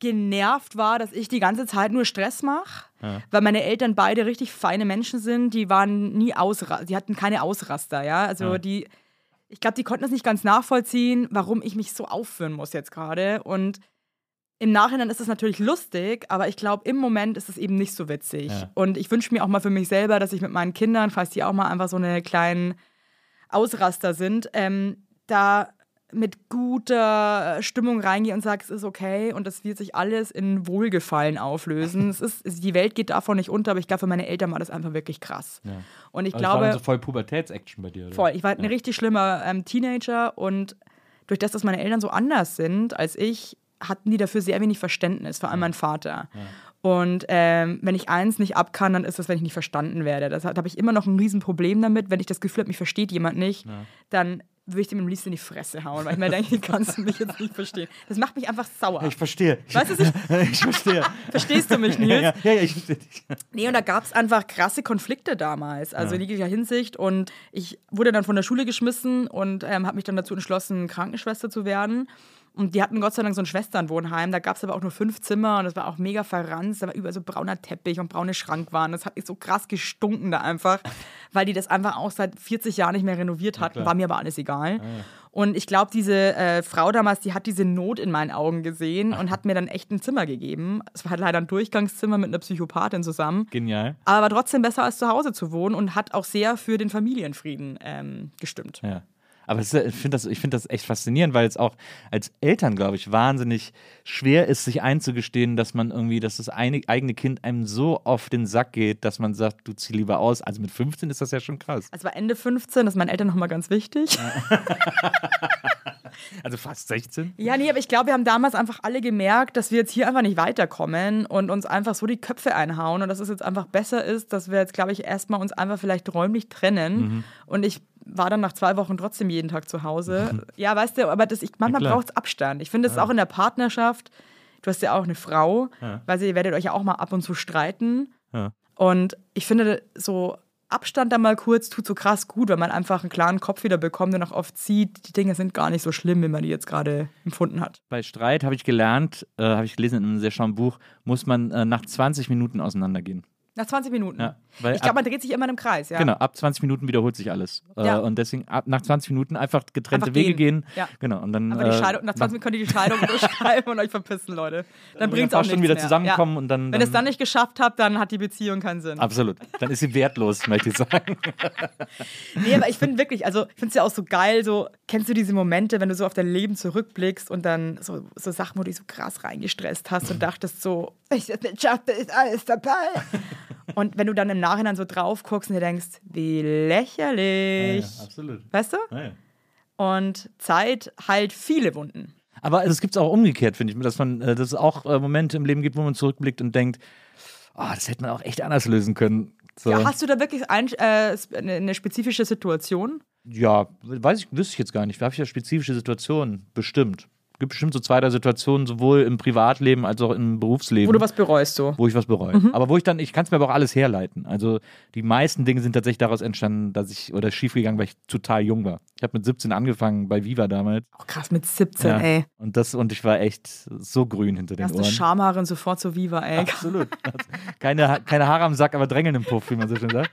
S2: genervt war, dass ich die ganze Zeit nur Stress mache, weil meine Eltern beide richtig feine Menschen sind, die waren nie Ausraster, die hatten keine Ausraster, ja, also
S3: Ja.
S2: die, ich glaube, die konnten das nicht ganz nachvollziehen, warum ich mich so aufführen muss jetzt gerade und im Nachhinein ist es natürlich lustig, aber ich glaube, im Moment ist es eben nicht so witzig.
S3: Ja.
S2: Und ich wünsche mir auch mal für mich selber, dass ich mit meinen Kindern, falls die auch mal einfach so eine kleinen Ausraster sind, ähm, da mit guter Stimmung reingehe und sage, es ist okay und das wird sich alles in Wohlgefallen auflösen. [LAUGHS] es ist, die Welt geht davon nicht unter, aber ich glaube, für meine Eltern war das einfach wirklich krass.
S3: Ja.
S2: Und ich
S3: Also war
S2: glaube,
S3: dann so voll Pubertätsaction bei dir, oder?
S2: Voll. Ich war halt ein richtig schlimmer ähm, Teenager und durch das, dass meine Eltern so anders sind als ich, hatten die dafür sehr wenig Verständnis, vor allem mein Vater. Und ähm, wenn ich eins nicht ab kann, dann ist das, wenn ich nicht verstanden werde. Das, da habe ich immer noch ein Riesenproblem damit. Wenn ich das Gefühl habe, mich versteht jemand nicht, dann würde ich dem am liebsten in die Fresse hauen, weil ich mir denke, [LAUGHS] kannst du mich jetzt nicht verstehen? Das macht mich einfach sauer.
S3: Ich verstehe.
S2: Weißt du, ich, [LAUGHS]
S3: ich verstehe. [LAUGHS]
S2: verstehst du mich, Nils?
S3: ja, ja, ja, ich verstehe dich.
S2: Nee, und da gab es einfach krasse Konflikte damals, also in jeglicher Hinsicht. Und ich wurde dann von der Schule geschmissen und ähm, habe mich dann dazu entschlossen, Krankenschwester zu werden. Und die hatten Gott sei Dank so ein Schwesternwohnheim. Da gab es aber auch nur fünf Zimmer und das war auch mega verranzt. Da war überall so brauner Teppich und braune Schrankwaren. Das hat mich so krass gestunken da einfach, [LAUGHS] weil die das einfach auch seit 40 Jahren nicht mehr renoviert hatten.
S3: klar.
S2: War mir aber alles egal. Und ich glaube, diese äh, Frau damals, die hat diese Not in meinen Augen gesehen und hat mir dann echt ein Zimmer gegeben. Es war halt leider ein Durchgangszimmer mit einer Psychopathin zusammen.
S3: Genial.
S2: Aber war trotzdem besser als zu Hause zu wohnen und hat auch sehr für den Familienfrieden ähm, gestimmt.
S3: Ja. Aber ist, ich finde das, ich find das echt faszinierend, weil es auch als Eltern, glaube ich, wahnsinnig schwer ist, sich einzugestehen, dass man irgendwie, dass das eine, eigene Kind einem so auf den Sack geht, dass man sagt, du zieh lieber aus. Also mit 15 ist das ja schon krass.
S2: Es war Ende 15, das ist meinen Eltern nochmal ganz wichtig. [LAUGHS]
S3: Also fast 16?
S2: Ja, nee, aber ich glaube, wir haben damals einfach alle gemerkt, dass wir jetzt hier einfach nicht weiterkommen und uns einfach so die Köpfe einhauen und dass es jetzt einfach besser ist, dass wir jetzt, glaube ich, erstmal uns einfach vielleicht räumlich trennen.
S3: Mhm.
S2: Und ich war dann nach zwei Wochen trotzdem jeden Tag zu Hause. [LAUGHS] Ja, weißt du, aber das, ich, manchmal
S3: klar.
S2: braucht es Abstand. Ich finde es auch in der Partnerschaft, du hast ja auch eine Frau,
S3: Ja.
S2: weil ihr werdet euch ja auch mal ab und zu streiten.
S3: Ja.
S2: Und ich finde, so Abstand da mal kurz tut so krass gut, weil man einfach einen klaren Kopf wieder bekommt und auch oft sieht, die Dinge sind gar nicht so schlimm, wie man die jetzt gerade empfunden hat.
S3: Bei Streit habe ich gelernt, äh, habe ich gelesen in einem sehr schlauen Buch, muss man äh, nach 20 Minuten auseinandergehen.
S2: Nach 20 Minuten.
S3: Ja,
S2: ich glaube, man dreht sich immer im Kreis, ja.
S3: Genau, ab 20 Minuten wiederholt sich alles. Äh,
S2: Ja.
S3: Und deswegen ab, nach 20 Minuten einfach getrennte
S2: Einfach
S3: Wege
S2: gehen. Ja.
S3: Genau, und dann,
S2: Aber die
S3: äh,
S2: Scheidung, nach 20 Minuten könnt ihr die Scheidung [LAUGHS] unterschreiben und euch verpissen, Leute. Dann bringt es auch
S3: schon wieder
S2: mehr.
S3: zusammenkommen und dann.
S2: Wenn ihr es dann nicht geschafft habt, dann hat die Beziehung keinen Sinn.
S3: Absolut. Dann ist sie wertlos, möchte ich sagen. [LAUGHS]
S2: Nee, aber ich finde wirklich, also ich finde es ja auch so geil, so, kennst du diese Momente, wenn du so auf dein Leben zurückblickst und dann so, so Sachen, wo du dich so krass reingestresst hast und dachtest so, ich es nicht schaffe, ist alles dabei. Und wenn du dann im Nachhinein so drauf guckst und dir denkst, wie lächerlich.
S3: absolut.
S2: Weißt du? Und Zeit heilt viele Wunden.
S3: Aber es gibt es auch umgekehrt, finde ich, dass man, äh, dass es auch äh, Momente im Leben gibt, wo man zurückblickt und denkt, ah, das hätte man auch echt anders lösen können. So.
S2: Ja, hast du da wirklich ein, äh, eine eine spezifische Situation?
S3: Ja, weiß ich, wüsste ich jetzt gar nicht. Habe ich ja spezifische Situationen? Bestimmt. Gibt bestimmt so zwei, drei Situationen, sowohl im Privatleben als auch im Berufsleben.
S2: Wo du was bereust, so.
S3: wo ich was bereue. Aber wo ich dann, ich kann es mir aber auch alles herleiten. Also die meisten Dinge sind tatsächlich daraus entstanden, dass ich, oder schiefgegangen, weil ich total jung war. Ich habe mit 17 angefangen bei Viva damals.
S2: Oh, krass, mit 17,
S3: Ja.
S2: ey.
S3: Und das, und ich war echt so grün hinter den
S2: Erste
S3: Ohren.
S2: Schamhaare und sofort so Viva, ey.
S3: Absolut. Keine, keine Haare am Sack, aber Drängeln im Puff, wie man so schön sagt.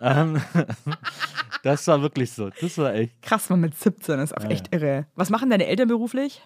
S3: ähm, [LAUGHS] das war wirklich so. Das war echt.
S2: Krass, man mit 17 ist auch
S3: Ja,
S2: echt irre. Was machen deine Eltern beruflich?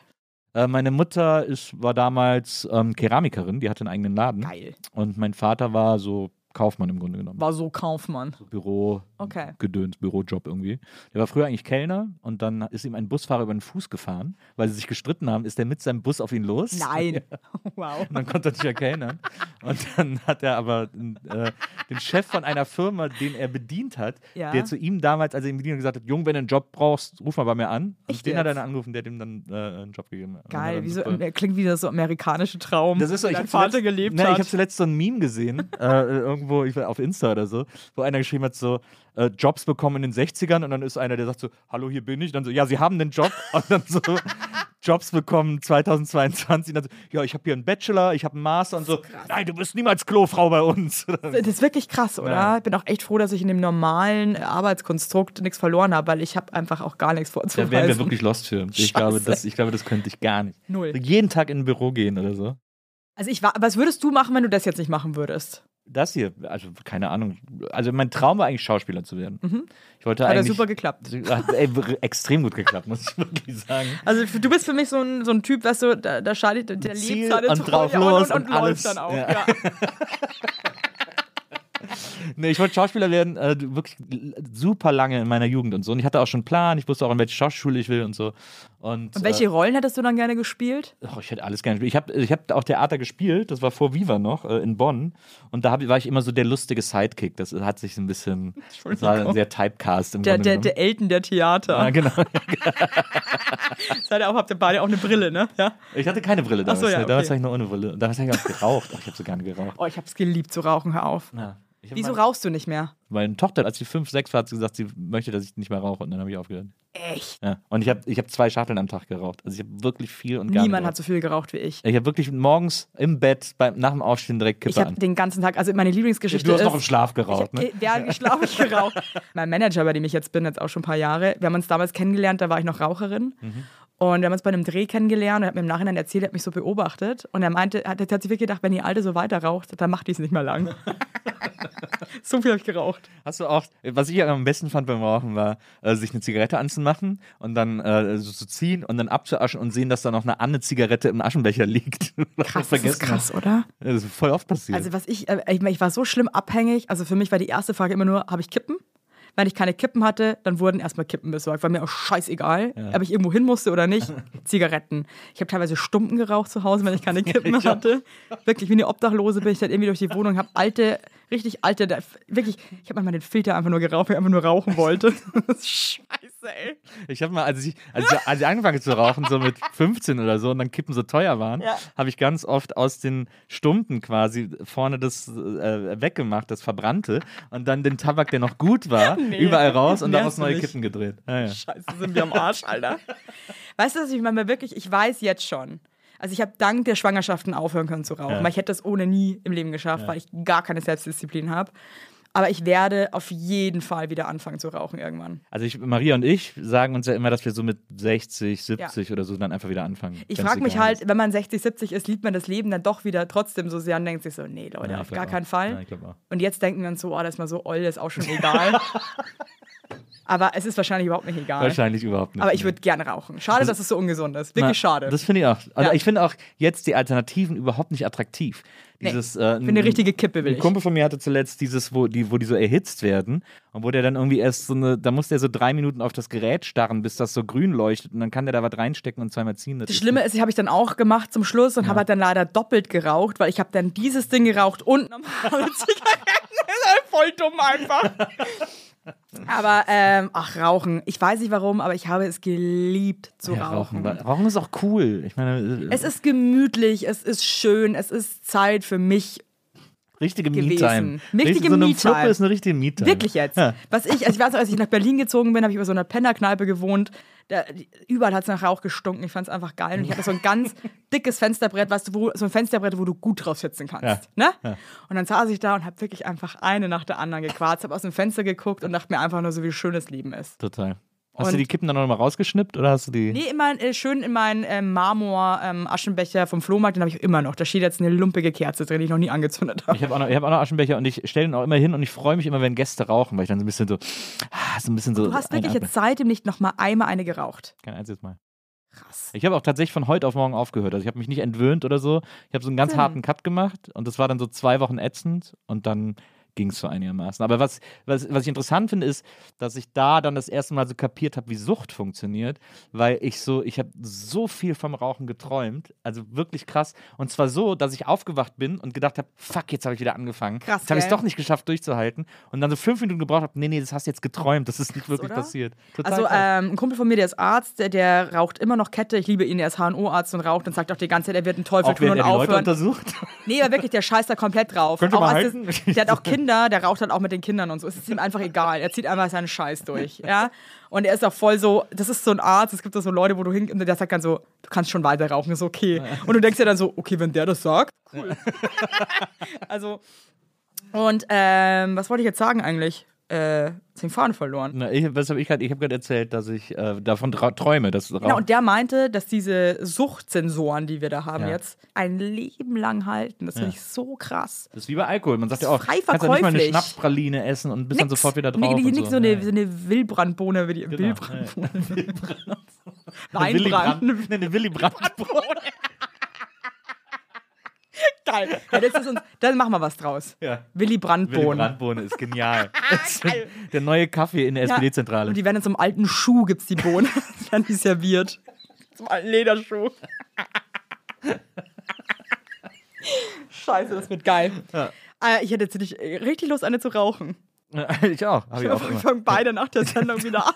S3: Äh, meine Mutter ist, war damals ähm, Keramikerin, die hatte einen eigenen Laden.
S2: Geil.
S3: Und mein Vater war so Kaufmann im Grunde genommen.
S2: War so Kaufmann.
S3: Büro,
S2: Okay.
S3: Gedöns, Bürojob irgendwie. Der war früher eigentlich Kellner und dann ist ihm ein Busfahrer über den Fuß gefahren, weil sie sich gestritten haben, ist er mit seinem Bus auf ihn los.
S2: Nein. [LAUGHS] [LAUGHS] Wow.
S3: Und dann konnte er nicht mehr kellnern. Und dann hat er aber äh, den Chef von einer Firma, den er bedient hat,
S2: Ja.
S3: der zu ihm damals, als er ihn bedient hat, gesagt hat, Jung, wenn du einen Job brauchst, ruf mal bei mir an. Und
S2: Echt
S3: den hat er
S2: jetzt?
S3: dann angerufen, der hat ihm dann äh, einen Job gegeben.
S2: Geil, wie so, klingt wie der so amerikanische Traum,
S3: das ist so, ich
S2: Vater
S3: zuletzt,
S2: gelebt
S3: ne, Ich
S2: hat.
S3: habe zuletzt so ein Meme gesehen, äh, [LAUGHS] irgendwo, ich war auf Insta oder so, wo einer geschrieben hat, so, äh, Jobs bekommen in den 60ern und dann ist einer, der sagt so, hallo, hier bin ich. Dann so, ja, Sie haben den Job. [LAUGHS] Und dann so, Jobs bekommen 2022. Und dann so, ja, ich habe hier einen Bachelor, ich habe einen Master und so, nein, du bist niemals Klofrau bei uns. [LAUGHS]
S2: Das ist wirklich krass, oder?
S3: Ja.
S2: Ich bin auch echt froh, dass ich in dem normalen Arbeitskonstrukt nichts verloren habe, weil ich habe einfach auch gar nichts
S3: Da
S2: vorzuweisen.
S3: wären wir wirklich lost für. Ich glaube, das, ich glaube, das könnte ich gar nicht.
S2: Null.
S3: Jeden Tag in ein Büro gehen oder so.
S2: Also ich war, was würdest du machen, wenn du das jetzt nicht machen würdest?
S3: Das hier, also keine Ahnung. Also mein Traum war eigentlich Schauspieler zu werden. Ich wollte
S2: Hat ja
S3: eigentlich.
S2: super geklappt. [LAUGHS]
S3: Hat, ey, extrem gut geklappt, muss ich [LAUGHS] wirklich sagen.
S2: Also du bist für mich so ein, so ein Typ, weißt du, da, da scheidet der
S3: Ziel
S2: lebt seine
S3: und
S2: Treue
S3: drauf
S2: und,
S3: los
S2: und, und,
S3: und alles.
S2: läuft dann auch.
S3: Ja.
S2: Ja. [LAUGHS] [LAUGHS]
S3: Nee, ich wollte Schauspieler werden, äh, wirklich super lange in meiner Jugend und so. Und ich hatte auch schon einen Plan, ich wusste auch, in welche Schauspielschule ich will und so. Und,
S2: Und welche Rollen hättest du dann gerne gespielt?
S3: Äh, oh, ich hätte alles gerne gespielt. Ich habe ich hab auch Theater gespielt, das war vor Viva noch, äh, in Bonn. Und da hab, war ich immer so der lustige Sidekick. Das hat sich so ein bisschen, das war sehr Typecast im
S2: Der, der, der Elton der Theater.
S3: ja, genau. [LAUGHS] [LAUGHS]
S2: Seid ihr auch, habt ihr beide auch eine Brille, ne? Ja.
S3: Ich hatte keine Brille damals.
S2: Ach so, ja,
S3: ne? Damals
S2: okay.
S3: war ich nur ohne Brille. Und damals habe ich auch geraucht. Ach, ich habe so gerne geraucht.
S2: Oh, ich hab's geliebt zu rauchen, hör auf.
S3: Ja. Hab
S2: Wieso
S3: mal-
S2: rauchst du nicht mehr?
S3: Meine Tochter, als sie fünf, sechs war, hat sie gesagt, sie möchte, dass ich nicht mehr rauche. Und dann habe ich aufgehört.
S2: Echt?
S3: Ja. Und ich habe ich hab zwei Schachteln am Tag geraucht. Also ich habe wirklich viel und gerne
S2: Niemand hat so viel geraucht wie ich.
S3: Ich habe wirklich morgens im Bett beim, nach dem Aufstehen direkt Kippe
S2: Ich habe den ganzen Tag, also meine Lieblingsgeschichte
S3: Du hast
S2: ist,
S3: noch im Schlaf geraucht,
S2: ich,
S3: ne?
S2: äh, Ja, ich schlafe ich geraucht. [LAUGHS] mein Manager, bei dem ich jetzt bin, jetzt auch schon ein paar Jahre, wir haben uns damals kennengelernt, da war ich noch Raucherin.
S3: Mhm.
S2: Und wir haben uns bei einem Dreh kennengelernt und er hat mir im Nachhinein erzählt, er hat mich so beobachtet. Und er meinte, hat, er hat sich wirklich gedacht, wenn die Alte so weiter raucht, dann macht die es nicht mehr lang. [LAUGHS] [LAUGHS] so viel habe ich geraucht.
S3: Hast du auch, was ich am besten fand beim Rauchen war, äh, sich eine Zigarette anzumachen und dann äh, so zu ziehen und dann abzuaschen und sehen, dass da noch eine andere Zigarette im Aschenbecher liegt. [LAUGHS]
S2: Krass, das ist krass, oder?
S3: Das ist voll oft passiert.
S2: Also was ich, äh, ich, ich war so schlimm abhängig. Also für mich war die erste Frage immer nur, habe ich Kippen? Wenn ich keine Kippen hatte, dann wurden erstmal Kippen besorgt. War mir auch scheißegal, ob ich irgendwo hin musste oder nicht. [LAUGHS] Zigaretten. Ich habe teilweise Stumpen geraucht zu Hause, wenn ich keine Kippen hatte. Wirklich, wie eine Obdachlose bin ich dann irgendwie durch die Wohnung, habe alte, richtig alte, da- wirklich, ich habe manchmal den Filter einfach nur geraucht, weil ich einfach nur rauchen wollte. [LAUGHS] Scheiße. ey.
S3: Ich habe mal, als ich, als, ich, als ich angefangen zu rauchen, so mit 15 oder so, und dann Kippen so teuer waren,
S2: Ja.
S3: habe ich ganz oft aus den Stumpen quasi vorne das äh, weggemacht, das Verbrannte, und dann den Tabak, der noch gut war, [LAUGHS]
S2: Nee.
S3: überall raus und daraus neue. Kippen gedreht. Ja, ja.
S2: Scheiße, sind wir am Arsch, Alter. [LAUGHS] Weißt du, was ich meine? Wirklich, ich weiß jetzt schon. Also ich habe dank der Schwangerschaften aufhören können zu rauchen,
S3: Ja.
S2: weil ich hätte das ohne nie im Leben geschafft, weil ich gar keine Selbstdisziplin habe. Aber ich werde auf jeden Fall wieder anfangen zu rauchen irgendwann.
S3: Also ich, Maria und ich sagen uns ja immer, dass wir so mit 60, 70 oder so dann einfach wieder anfangen.
S2: Ich frage mich halt,
S3: ist.
S2: wenn man 60, 70 ist, liebt man das Leben dann doch wieder trotzdem so sehr und denkt sich so, nee, Leute,
S3: Ja,
S2: auf gar
S3: auch.
S2: keinen Fall.
S3: Ja,
S2: und jetzt denken wir uns so, oh, das ist mal so oll, das ist auch schon egal. [LAUGHS] Aber es ist wahrscheinlich überhaupt nicht egal.
S3: Wahrscheinlich überhaupt nicht.
S2: Aber ich
S3: nee.
S2: würde gerne rauchen. Schade, dass es so ungesund ist. Wirklich
S3: Na,
S2: schade.
S3: Das finde ich auch. Also
S2: Ja.
S3: ich finde auch jetzt die Alternativen überhaupt nicht attraktiv.
S2: Nee,
S3: Dieses, äh,
S2: ich bin eine richtige Kippe, will
S3: Ein
S2: ich.
S3: Kumpel von mir hatte zuletzt dieses, wo die, wo die so erhitzt werden und wo der dann irgendwie erst so eine, da muss der so drei Minuten auf das Gerät starren, bis das so grün leuchtet und dann kann der da was reinstecken und zweimal ziehen.
S2: Das Schlimme ist, ich habe ich dann auch gemacht zum Schluss und habe halt dann leider doppelt geraucht, weil ich habe dann dieses Ding geraucht und normale [LAUGHS] Zigaretten. Das ist halt voll dumm einfach. Aber, ähm, ach, Rauchen. Ich weiß nicht warum, aber ich habe es geliebt zu
S3: ja,
S2: rauchen.
S3: rauchen. ist auch cool. Ich meine, äh,
S2: Es ist gemütlich, es ist schön, es ist Zeit für mich.
S3: richtige. Me-Time.
S2: Richtige
S3: Richtig- so eine. Fluppe ist eine richtige Me-Time.
S2: Wirklich jetzt.
S3: Ja.
S2: Was ich, also ich weiß noch, als ich nach Berlin gezogen bin, habe ich über so einer Pennerkneipe gewohnt. Da, überall hat es nach Rauch gestunken. Ich fand es einfach geil. Und ich hatte so ein ganz [LAUGHS] dickes Fensterbrett, weißt du, wo, so ein Fensterbrett, wo du gut drauf sitzen kannst.
S3: Ja.
S2: Ne?
S3: Ja.
S2: Und dann saß ich da und habe wirklich einfach eine nach der anderen gequarzt, habe aus dem Fenster geguckt und dachte mir einfach nur so, wie schön das Leben ist.
S3: Total. Hast du
S2: Und-
S3: die Kippen dann noch mal rausgeschnippt oder hast du die?
S2: Nee, immer äh, schön in meinen ähm, Marmor-Aschenbecher vom Flohmarkt, den habe ich immer noch. Da steht jetzt eine lumpige Kerze drin, die ich noch nie angezündet habe.
S3: Ich habe auch, noch- ich hab auch noch Aschenbecher und ich stelle den auch immer hin und ich freue mich immer, wenn Gäste rauchen, weil ich dann so ein bisschen so, ah, so ein bisschen so.
S2: Du hast wirklich jetzt seitdem nicht noch mal einmal eine geraucht.
S3: Kein einziges Mal.
S2: Krass.
S3: Ich habe auch tatsächlich von heute auf morgen aufgehört. Also ich habe mich nicht entwöhnt oder so. Ich habe so einen ganz
S2: Hm.
S3: harten Cut gemacht und das war dann so zwei Wochen ätzend und dann ging es so einigermaßen. Aber was, was, was ich interessant finde, ist, dass ich da dann das erste Mal so kapiert habe, wie Sucht funktioniert, weil ich so, ich habe so viel vom Rauchen geträumt, also wirklich krass. Und zwar so, dass ich aufgewacht bin und gedacht habe, fuck, jetzt habe ich wieder angefangen.
S2: Krass,
S3: jetzt habe ich es doch nicht geschafft durchzuhalten. Und dann so fünf Minuten gebraucht habe, nee, nee, das hast du jetzt geträumt, das ist nicht wirklich
S2: oder?
S3: passiert. Total
S2: Also
S3: krass.
S2: ähm, ein Kumpel von mir, der ist Arzt, der, der raucht immer noch Kette. Ich liebe ihn, er ist HNO-Arzt und raucht und sagt auch die ganze Zeit, er wird einen Teufel
S3: auch
S2: tun und
S3: er die Leute
S2: aufhören.
S3: untersucht.
S2: Nee, aber wirklich, der scheißt da komplett drauf.
S3: Könnt ihr
S2: Auch als
S3: halten?
S2: der hat auch Kinder, [LAUGHS] der raucht halt auch mit den Kindern und so. Es ist ihm einfach egal. Er zieht einfach seinen Scheiß durch. Ja? Und er ist auch voll so, das ist so ein Arzt, es gibt da so Leute, wo du hin, und der sagt dann so, du kannst schon weiter rauchen, ist okay. Und du denkst dir dann so, okay, wenn der das sagt, cool. [LAUGHS] also, und ähm, was wollte ich jetzt sagen eigentlich? Äh, den Faden verloren.
S3: Na, ich, was habe ich gerade? Ich habe gerade erzählt, dass ich äh, davon träume, dass.
S2: Genau, und der meinte, dass diese Suchtsensoren, die wir da haben
S3: Ja.
S2: jetzt, ein Leben lang halten. Das finde
S3: Ja.
S2: ich so krass.
S3: das ist wie bei Alkohol. Man sagt ja auch,
S2: Frei
S3: kannst ja nicht mal eine. Schnapspraline essen und bist dann
S2: Nix.
S3: sofort wieder drauf.
S2: Nee, nicht
S3: so.
S2: so, eine, so eine Wildbrandbohne wie die
S3: Genau, Willy [LAUGHS]
S2: Weinbrand.
S3: Brandt- nee, eine Willy Brandt. [LAUGHS]
S2: Geil. Ja, das ist uns, dann machen wir was draus.
S3: Ja.
S2: Willy
S3: Willy
S2: Brandbohnen.
S3: Brandtbohne ist genial. [LAUGHS] Der neue Kaffee in der
S2: Ja.
S3: SPD-Zentrale.
S2: Und die werden in so einem alten Schuh, gibt's die Bohnen. Die [LAUGHS] werden die serviert. Einem alten Lederschuh. [LAUGHS] Scheiße, das wird geil.
S3: Ja.
S2: Äh, ich hätte jetzt nicht richtig Lust, eine zu rauchen.
S3: ich auch. Hab ich auch
S2: fangen beide nach der Sendung wieder an.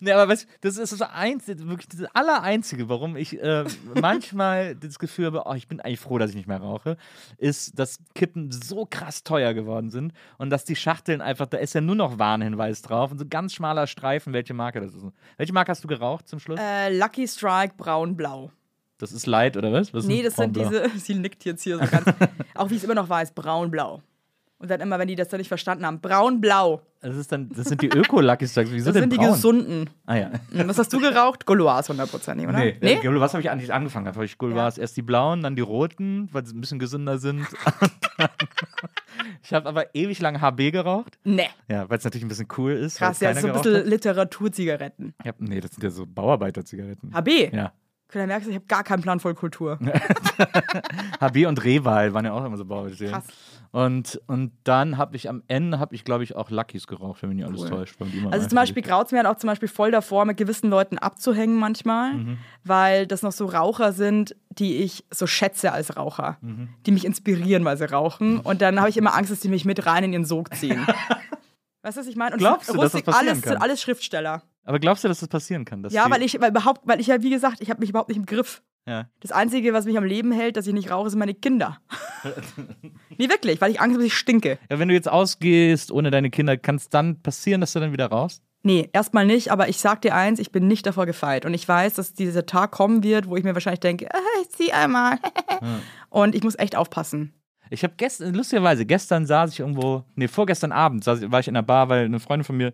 S3: Nee, aber weißt, du, das ist das einzige, wirklich das allereinzige, warum ich äh, manchmal [LAUGHS] das Gefühl habe, oh, ich bin eigentlich froh, dass ich nicht mehr rauche, ist, dass Kippen so krass teuer geworden sind und dass die Schachteln einfach, da ist ja nur noch Warnhinweis drauf und so ganz schmaler Streifen, welche Marke das ist. Welche Marke hast du geraucht zum Schluss?
S2: Äh, Lucky Strike braun-blau.
S3: Das ist Light oder was? was
S2: Nee, das sind diese, [LAUGHS] sie nickt jetzt hier so ganz, auch wie es immer noch weiß, braun-blau. Und dann immer, wenn die das dann nicht verstanden haben, braun-blau.
S3: Das, ist dann, das sind die Öko-Lucky Strikes. Wieso
S2: Das sind die
S3: braun?
S2: gesunden.
S3: Ah ja.
S2: Was hast du geraucht? Goloise hundertprozentig, oder?
S3: Nee, nee? was habe ich eigentlich angefangen? Habe ich Gulwas erst die blauen, dann die roten, weil sie ein bisschen gesünder sind. Dann- [LAUGHS] ich habe aber ewig lang HB geraucht.
S2: Nee.
S3: Ja, weil es natürlich ein bisschen cool ist.
S2: Krass, ja, so ein bisschen. Literaturzigaretten.
S3: Hab, nee, das sind ja so Bauarbeiter-Zigaretten.
S2: HB?
S3: Ja.
S2: Da merkst du, ich habe gar keinen Plan voll Kultur. [LAUGHS]
S3: HB und Rewal waren ja auch immer so Bauarbeiter.
S2: Krass.
S3: Und, und dann habe ich am Ende, habe ich glaube ich auch Luckys geraucht, wenn mich nicht alles
S2: Cool.
S3: täuscht.
S2: Also zum Beispiel graut es mir halt auch zum Beispiel voll davor, mit gewissen Leuten abzuhängen manchmal,
S3: Mhm.
S2: weil das noch so Raucher sind, die ich so schätze als Raucher,
S3: Mhm.
S2: die mich inspirieren, weil sie rauchen. Und dann habe ich immer Angst, dass die mich mit rein in ihren Sog ziehen. [LAUGHS] Weißt du, was ich meine? Und
S3: Glaubst du, dass das passieren
S2: alles,
S3: kann?
S2: sind alles Schriftsteller.
S3: Aber glaubst du, dass das passieren kann?
S2: Ja, weil ich, weil überhaupt, weil ich ja, wie gesagt, ich habe mich überhaupt nicht im Griff.
S3: Ja.
S2: Das Einzige, was mich am Leben hält, dass ich nicht rauche, sind meine Kinder. [LAUGHS] nee, wirklich, weil ich Angst habe, dass ich stinke.
S3: ja, wenn du jetzt ausgehst ohne deine Kinder, kann es dann passieren, dass du dann wieder raus?
S2: Nee, erstmal nicht, aber ich sag dir eins, ich bin nicht davor gefeit. Und ich weiß, dass dieser Tag kommen wird, wo ich mir wahrscheinlich denke, [LAUGHS] ich zieh einmal. Und ich muss echt aufpassen.
S3: Ich habe gestern, lustigerweise, gestern saß ich irgendwo, nee, vorgestern Abend saß, war ich in einer Bar, weil eine Freundin von mir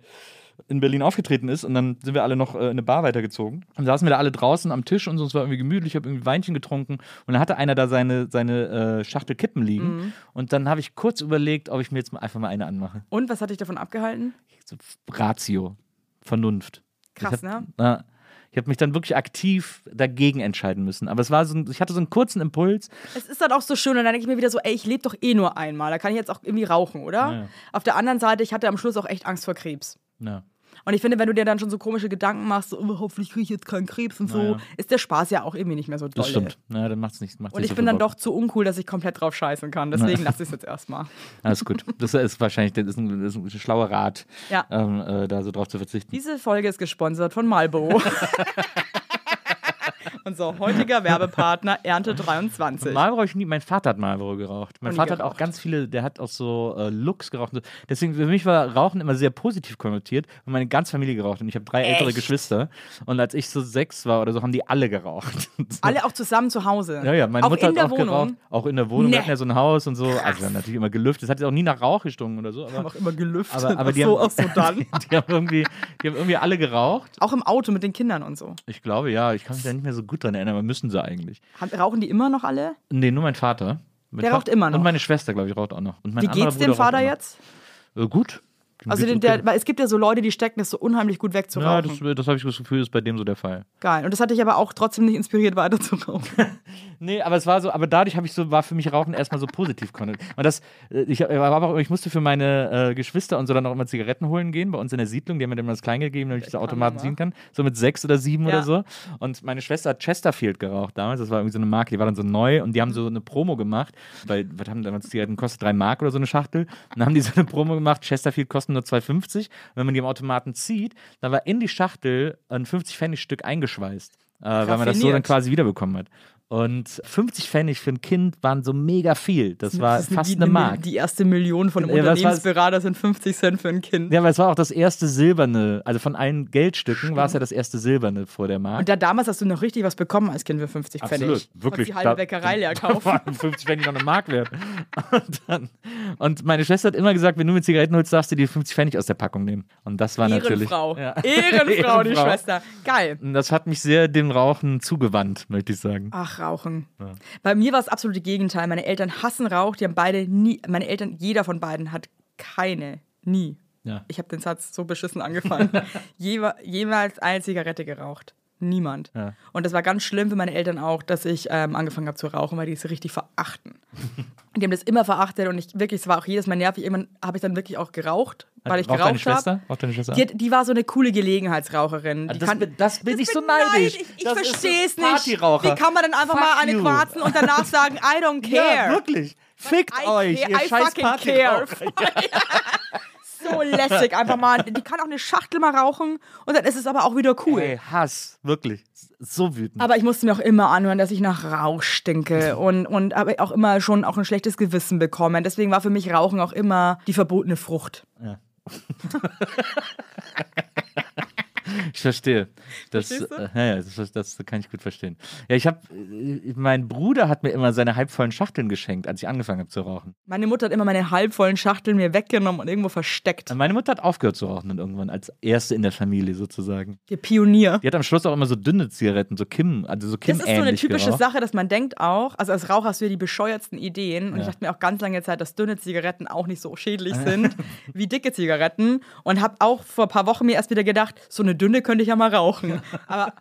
S3: in Berlin aufgetreten ist und dann sind wir alle noch äh, in eine Bar weitergezogen. Und saßen wir da alle draußen am Tisch und so, es war irgendwie gemütlich, ich habe irgendwie Weinchen getrunken und dann hatte einer da seine, seine äh, Schachtel Kippen liegen und dann habe ich kurz überlegt, ob ich mir jetzt mal einfach mal eine anmache.
S2: Und was hat dich davon abgehalten?
S3: So, Ratio, Vernunft.
S2: Krass,
S3: ich hab,
S2: ne?
S3: Ja, ich habe mich dann wirklich aktiv dagegen entscheiden müssen. Aber es war so, ein, ich hatte so einen kurzen Impuls.
S2: Es ist dann auch so schön und dann denke ich mir wieder so, ey, ich lebe doch eh nur einmal, da kann ich jetzt auch irgendwie rauchen, oder?
S3: Ja, ja.
S2: Auf der anderen Seite, ich hatte am Schluss auch echt Angst vor Krebs.
S3: Ja.
S2: Und ich finde, wenn du dir dann schon so komische Gedanken machst, so, oh, hoffentlich kriege ich jetzt keinen Krebs und so,
S3: Naja.
S2: ist der Spaß ja auch irgendwie nicht mehr so doll.
S3: Das stimmt. Ja, dann macht's nicht. Macht's
S2: Und
S3: nicht
S2: ich
S3: so
S2: bin dann
S3: Bock.
S2: doch zu uncool, dass ich komplett drauf scheißen kann. Deswegen lasse ich es jetzt erstmal. [LAUGHS]
S3: Alles gut. Das ist wahrscheinlich das ist ein, das ist ein schlauer Rat,
S2: Ja.
S3: ähm, äh, da so drauf zu verzichten.
S2: Diese Folge ist gesponsert von Marlboro. [LAUGHS] [LAUGHS] Unser heutiger Werbepartner Ernte 23.
S3: Marlboro ich nie, mein Vater hat Marlboro geraucht. Mein Vater hat auch
S2: geraucht.
S3: ganz viele, der hat auch so äh, Looks geraucht. so. Deswegen, für mich war Rauchen immer sehr positiv konnotiert und meine ganze Familie geraucht. Und ich habe drei ältere
S2: Echt?
S3: Geschwister. Und als ich so sechs war oder so, haben die alle geraucht. [LAUGHS]
S2: Alle auch zusammen zu Hause.
S3: Ja, ja, meine
S2: auch
S3: Mutter hat auch
S2: Wohnung.
S3: geraucht. Auch in der Wohnung.
S2: Nee.
S3: Wir hatten ja so ein Haus und so. Also wir haben natürlich immer gelüftet. Es hat auch nie nach Rauch gestunken oder so.
S2: Haben
S3: Aber,
S2: auch immer gelüftet.
S3: aber, aber die,
S2: so,
S3: haben,
S2: so dann. [LAUGHS]
S3: die, haben irgendwie, die haben irgendwie alle geraucht.
S2: Auch im Auto mit den Kindern und so.
S3: Ich glaube, ja. Ich kann mich da nicht mehr so gut dran erinnern, aber müssen sie eigentlich.
S2: Haben- Rauchen die immer noch alle?
S3: Nee, nur mein Vater. Mein
S2: Der
S3: Fa-
S2: raucht immer noch.
S3: Und meine Schwester, glaube ich, raucht auch noch.
S2: Wie geht's dem Vater jetzt?
S3: Äh, gut.
S2: Also den, der, weil es gibt ja so Leute, die stecken das so unheimlich gut weg zu
S3: Ja,
S2: rauchen.
S3: das, das habe ich das Gefühl, ist bei dem so der Fall.
S2: Geil. Und das hat dich aber auch trotzdem nicht inspiriert, weiter zu rauchen. [LAUGHS]
S3: Nee, aber es war so, aber dadurch habe ich so, war für mich Rauchen erstmal so positiv konnotiert. Und das, äh, ich, äh, aber, ich musste für meine äh, Geschwister und so dann auch immer Zigaretten holen gehen bei uns in der Siedlung. Die haben mir dann immer das Klein gegeben, damit ich das Automaten ziehen kann. So mit sechs oder sieben
S2: Ja.
S3: oder so. Und meine Schwester hat Chesterfield geraucht damals. Das war irgendwie so eine Marke, die war dann so neu und die haben so eine Promo gemacht. Weil, was haben damals Zigaretten kostet? Drei Mark oder so eine Schachtel. Und dann haben die so eine Promo gemacht, Chesterfield kosten nur 2,50. Wenn man die im Automaten zieht, dann war in die Schachtel ein 50-Pfennig-Stück eingeschweißt. Äh, weil man das so dann quasi wiederbekommen hat. Und 50 Pfennig für ein Kind waren so mega viel. Das war
S2: ist
S3: fast
S2: die-
S3: eine Mark.
S2: Die erste Million von einem
S3: Ja?
S2: Unternehmensberater sind 50 Cent für ein Kind.
S3: Ja, aber es war auch das erste silberne, also von allen Geldstücken war es ja das erste silberne vor der Mark.
S2: Und da damals hast du noch richtig was bekommen als Kind für 50 Pfennig.
S3: Absolut, wirklich.
S2: Konntest die halbe
S3: Da-
S2: Bäckerei leer [LAUGHS] kaufen.
S3: waren 50 Pfennig noch eine Mark wert. Und, dann, und meine Schwester hat immer gesagt, wenn du mir Zigaretten holst, darfst du die 50 Pfennig aus der Packung nehmen. Und das war natürlich.
S2: Ehrenfrau.
S3: Ja.
S2: Ehrenfrau, die [LAUGHS]
S3: Ehrenfrau.
S2: Schwester. Geil.
S3: Und das hat mich sehr dem Rauchen zugewandt, möchte ich sagen.
S2: Ach, Rauchen. Bei mir war es absolute Gegenteil. Meine Eltern hassen Rauch. Die haben beide nie, meine Eltern, jeder von beiden hat keine, nie.
S3: Ja.
S2: Ich habe den Satz so beschissen angefangen. [LAUGHS] Jewe- jemals eine Zigarette geraucht. Niemand.
S3: Ja.
S2: Und das war ganz schlimm für meine Eltern auch, dass ich ähm, angefangen habe zu rauchen, weil die es richtig verachten. [LAUGHS] die haben das immer verachtet und ich wirklich, es war auch jedes Mal nervig. Irgendwann habe ich dann wirklich auch geraucht, weil ich
S3: Raucht deine
S2: geraucht habe. Die, die war so eine coole Gelegenheitsraucherin. Die
S3: das
S2: kann-
S3: bin- das bin ich so neidisch.
S2: Ich, ich
S3: Das
S2: verstehe es nicht. Wie kann man denn einfach
S3: Fuck
S2: mal eine
S3: you.
S2: quarzen und danach [LAUGHS] sagen, I don't care?
S3: Ja, wirklich. Fickt
S2: I
S3: euch,
S2: care-
S3: ihr
S2: I
S3: scheiß
S2: fucking care. [LAUGHS] So lässig, einfach mal. Die kann auch eine Schachtel mal rauchen und dann ist es aber auch wieder cool.
S3: Ey, Hass, wirklich. So wütend.
S2: Aber ich musste mir auch immer anhören, dass ich nach Rauch stinke und, und aber auch immer schon auch ein schlechtes Gewissen bekommen. Deswegen war für mich Rauchen auch immer die verbotene Frucht. [LAUGHS] [LAUGHS]
S3: Ich verstehe. Das, äh, ja, ja, das, das kann ich gut verstehen. Ja, ich habe, mein Bruder hat mir immer seine halbvollen Schachteln geschenkt, als ich angefangen habe zu rauchen.
S2: Meine Mutter hat immer meine halbvollen Schachteln mir weggenommen und irgendwo versteckt.
S3: Meine Mutter hat aufgehört zu rauchen dann irgendwann, als erste in der Familie sozusagen.
S2: Der Pionier.
S3: Die hat am Schluss auch immer so dünne Zigaretten, so Kim, also so Kim
S2: Das ist so eine typische
S3: geraucht.
S2: Sache, dass man denkt auch, also als Raucher hast du ja die bescheuertsten Ideen. Und
S3: Ja.
S2: ich dachte mir auch ganz lange Zeit, dass dünne Zigaretten auch nicht so schädlich [LAUGHS] sind wie dicke Zigaretten. Und habe auch vor ein paar Wochen mir erst wieder gedacht, so eine dünne könnte ich ja mal rauchen. [LAUGHS] Aber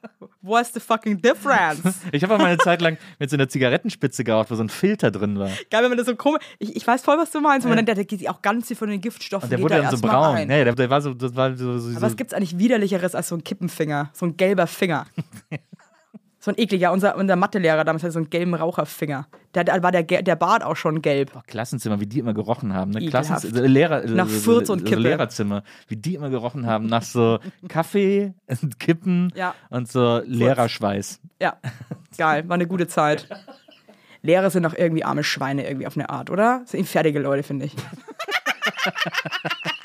S2: what's the fucking difference? [LAUGHS]
S3: Ich habe auch mal eine Zeit lang mit so einer Zigarettenspitze geraucht, wo so ein Filter drin war.
S2: Geil, wenn man das so komisch. Ich, ich weiß voll, was du meinst. Und man denkt, da geht auch ganz viel von den Giftstoffen.
S3: Und der wurde
S2: da
S3: dann so braun. Nee, der, der war so, das war so, so,
S2: Aber
S3: so
S2: was gibt's eigentlich widerlicheres als so ein Kippenfinger? So ein gelber Finger. [LAUGHS] So ein ekliger, unser, unser Mathelehrer damals hatte so einen gelben Raucherfinger. Da da war der, der Bart auch schon gelb.
S3: Boah, Klassenzimmer, wie die immer gerochen haben. Ne?
S2: Ekelhaft.
S3: Klassenzimmer, äh, Lehrer, äh,
S2: Nach
S3: so-
S2: Furz
S3: so-
S2: und
S3: so
S2: Kippe.
S3: Lehrerzimmer, wie die immer gerochen haben nach so Kaffee, [LAUGHS] Kippen
S2: Ja.
S3: und so Lehrerschweiß.
S2: Ja, geil, war eine gute Zeit. Lehrer sind doch irgendwie arme Schweine irgendwie auf eine Art, oder? Sind eben fertige Leute, finde ich. [LAUGHS]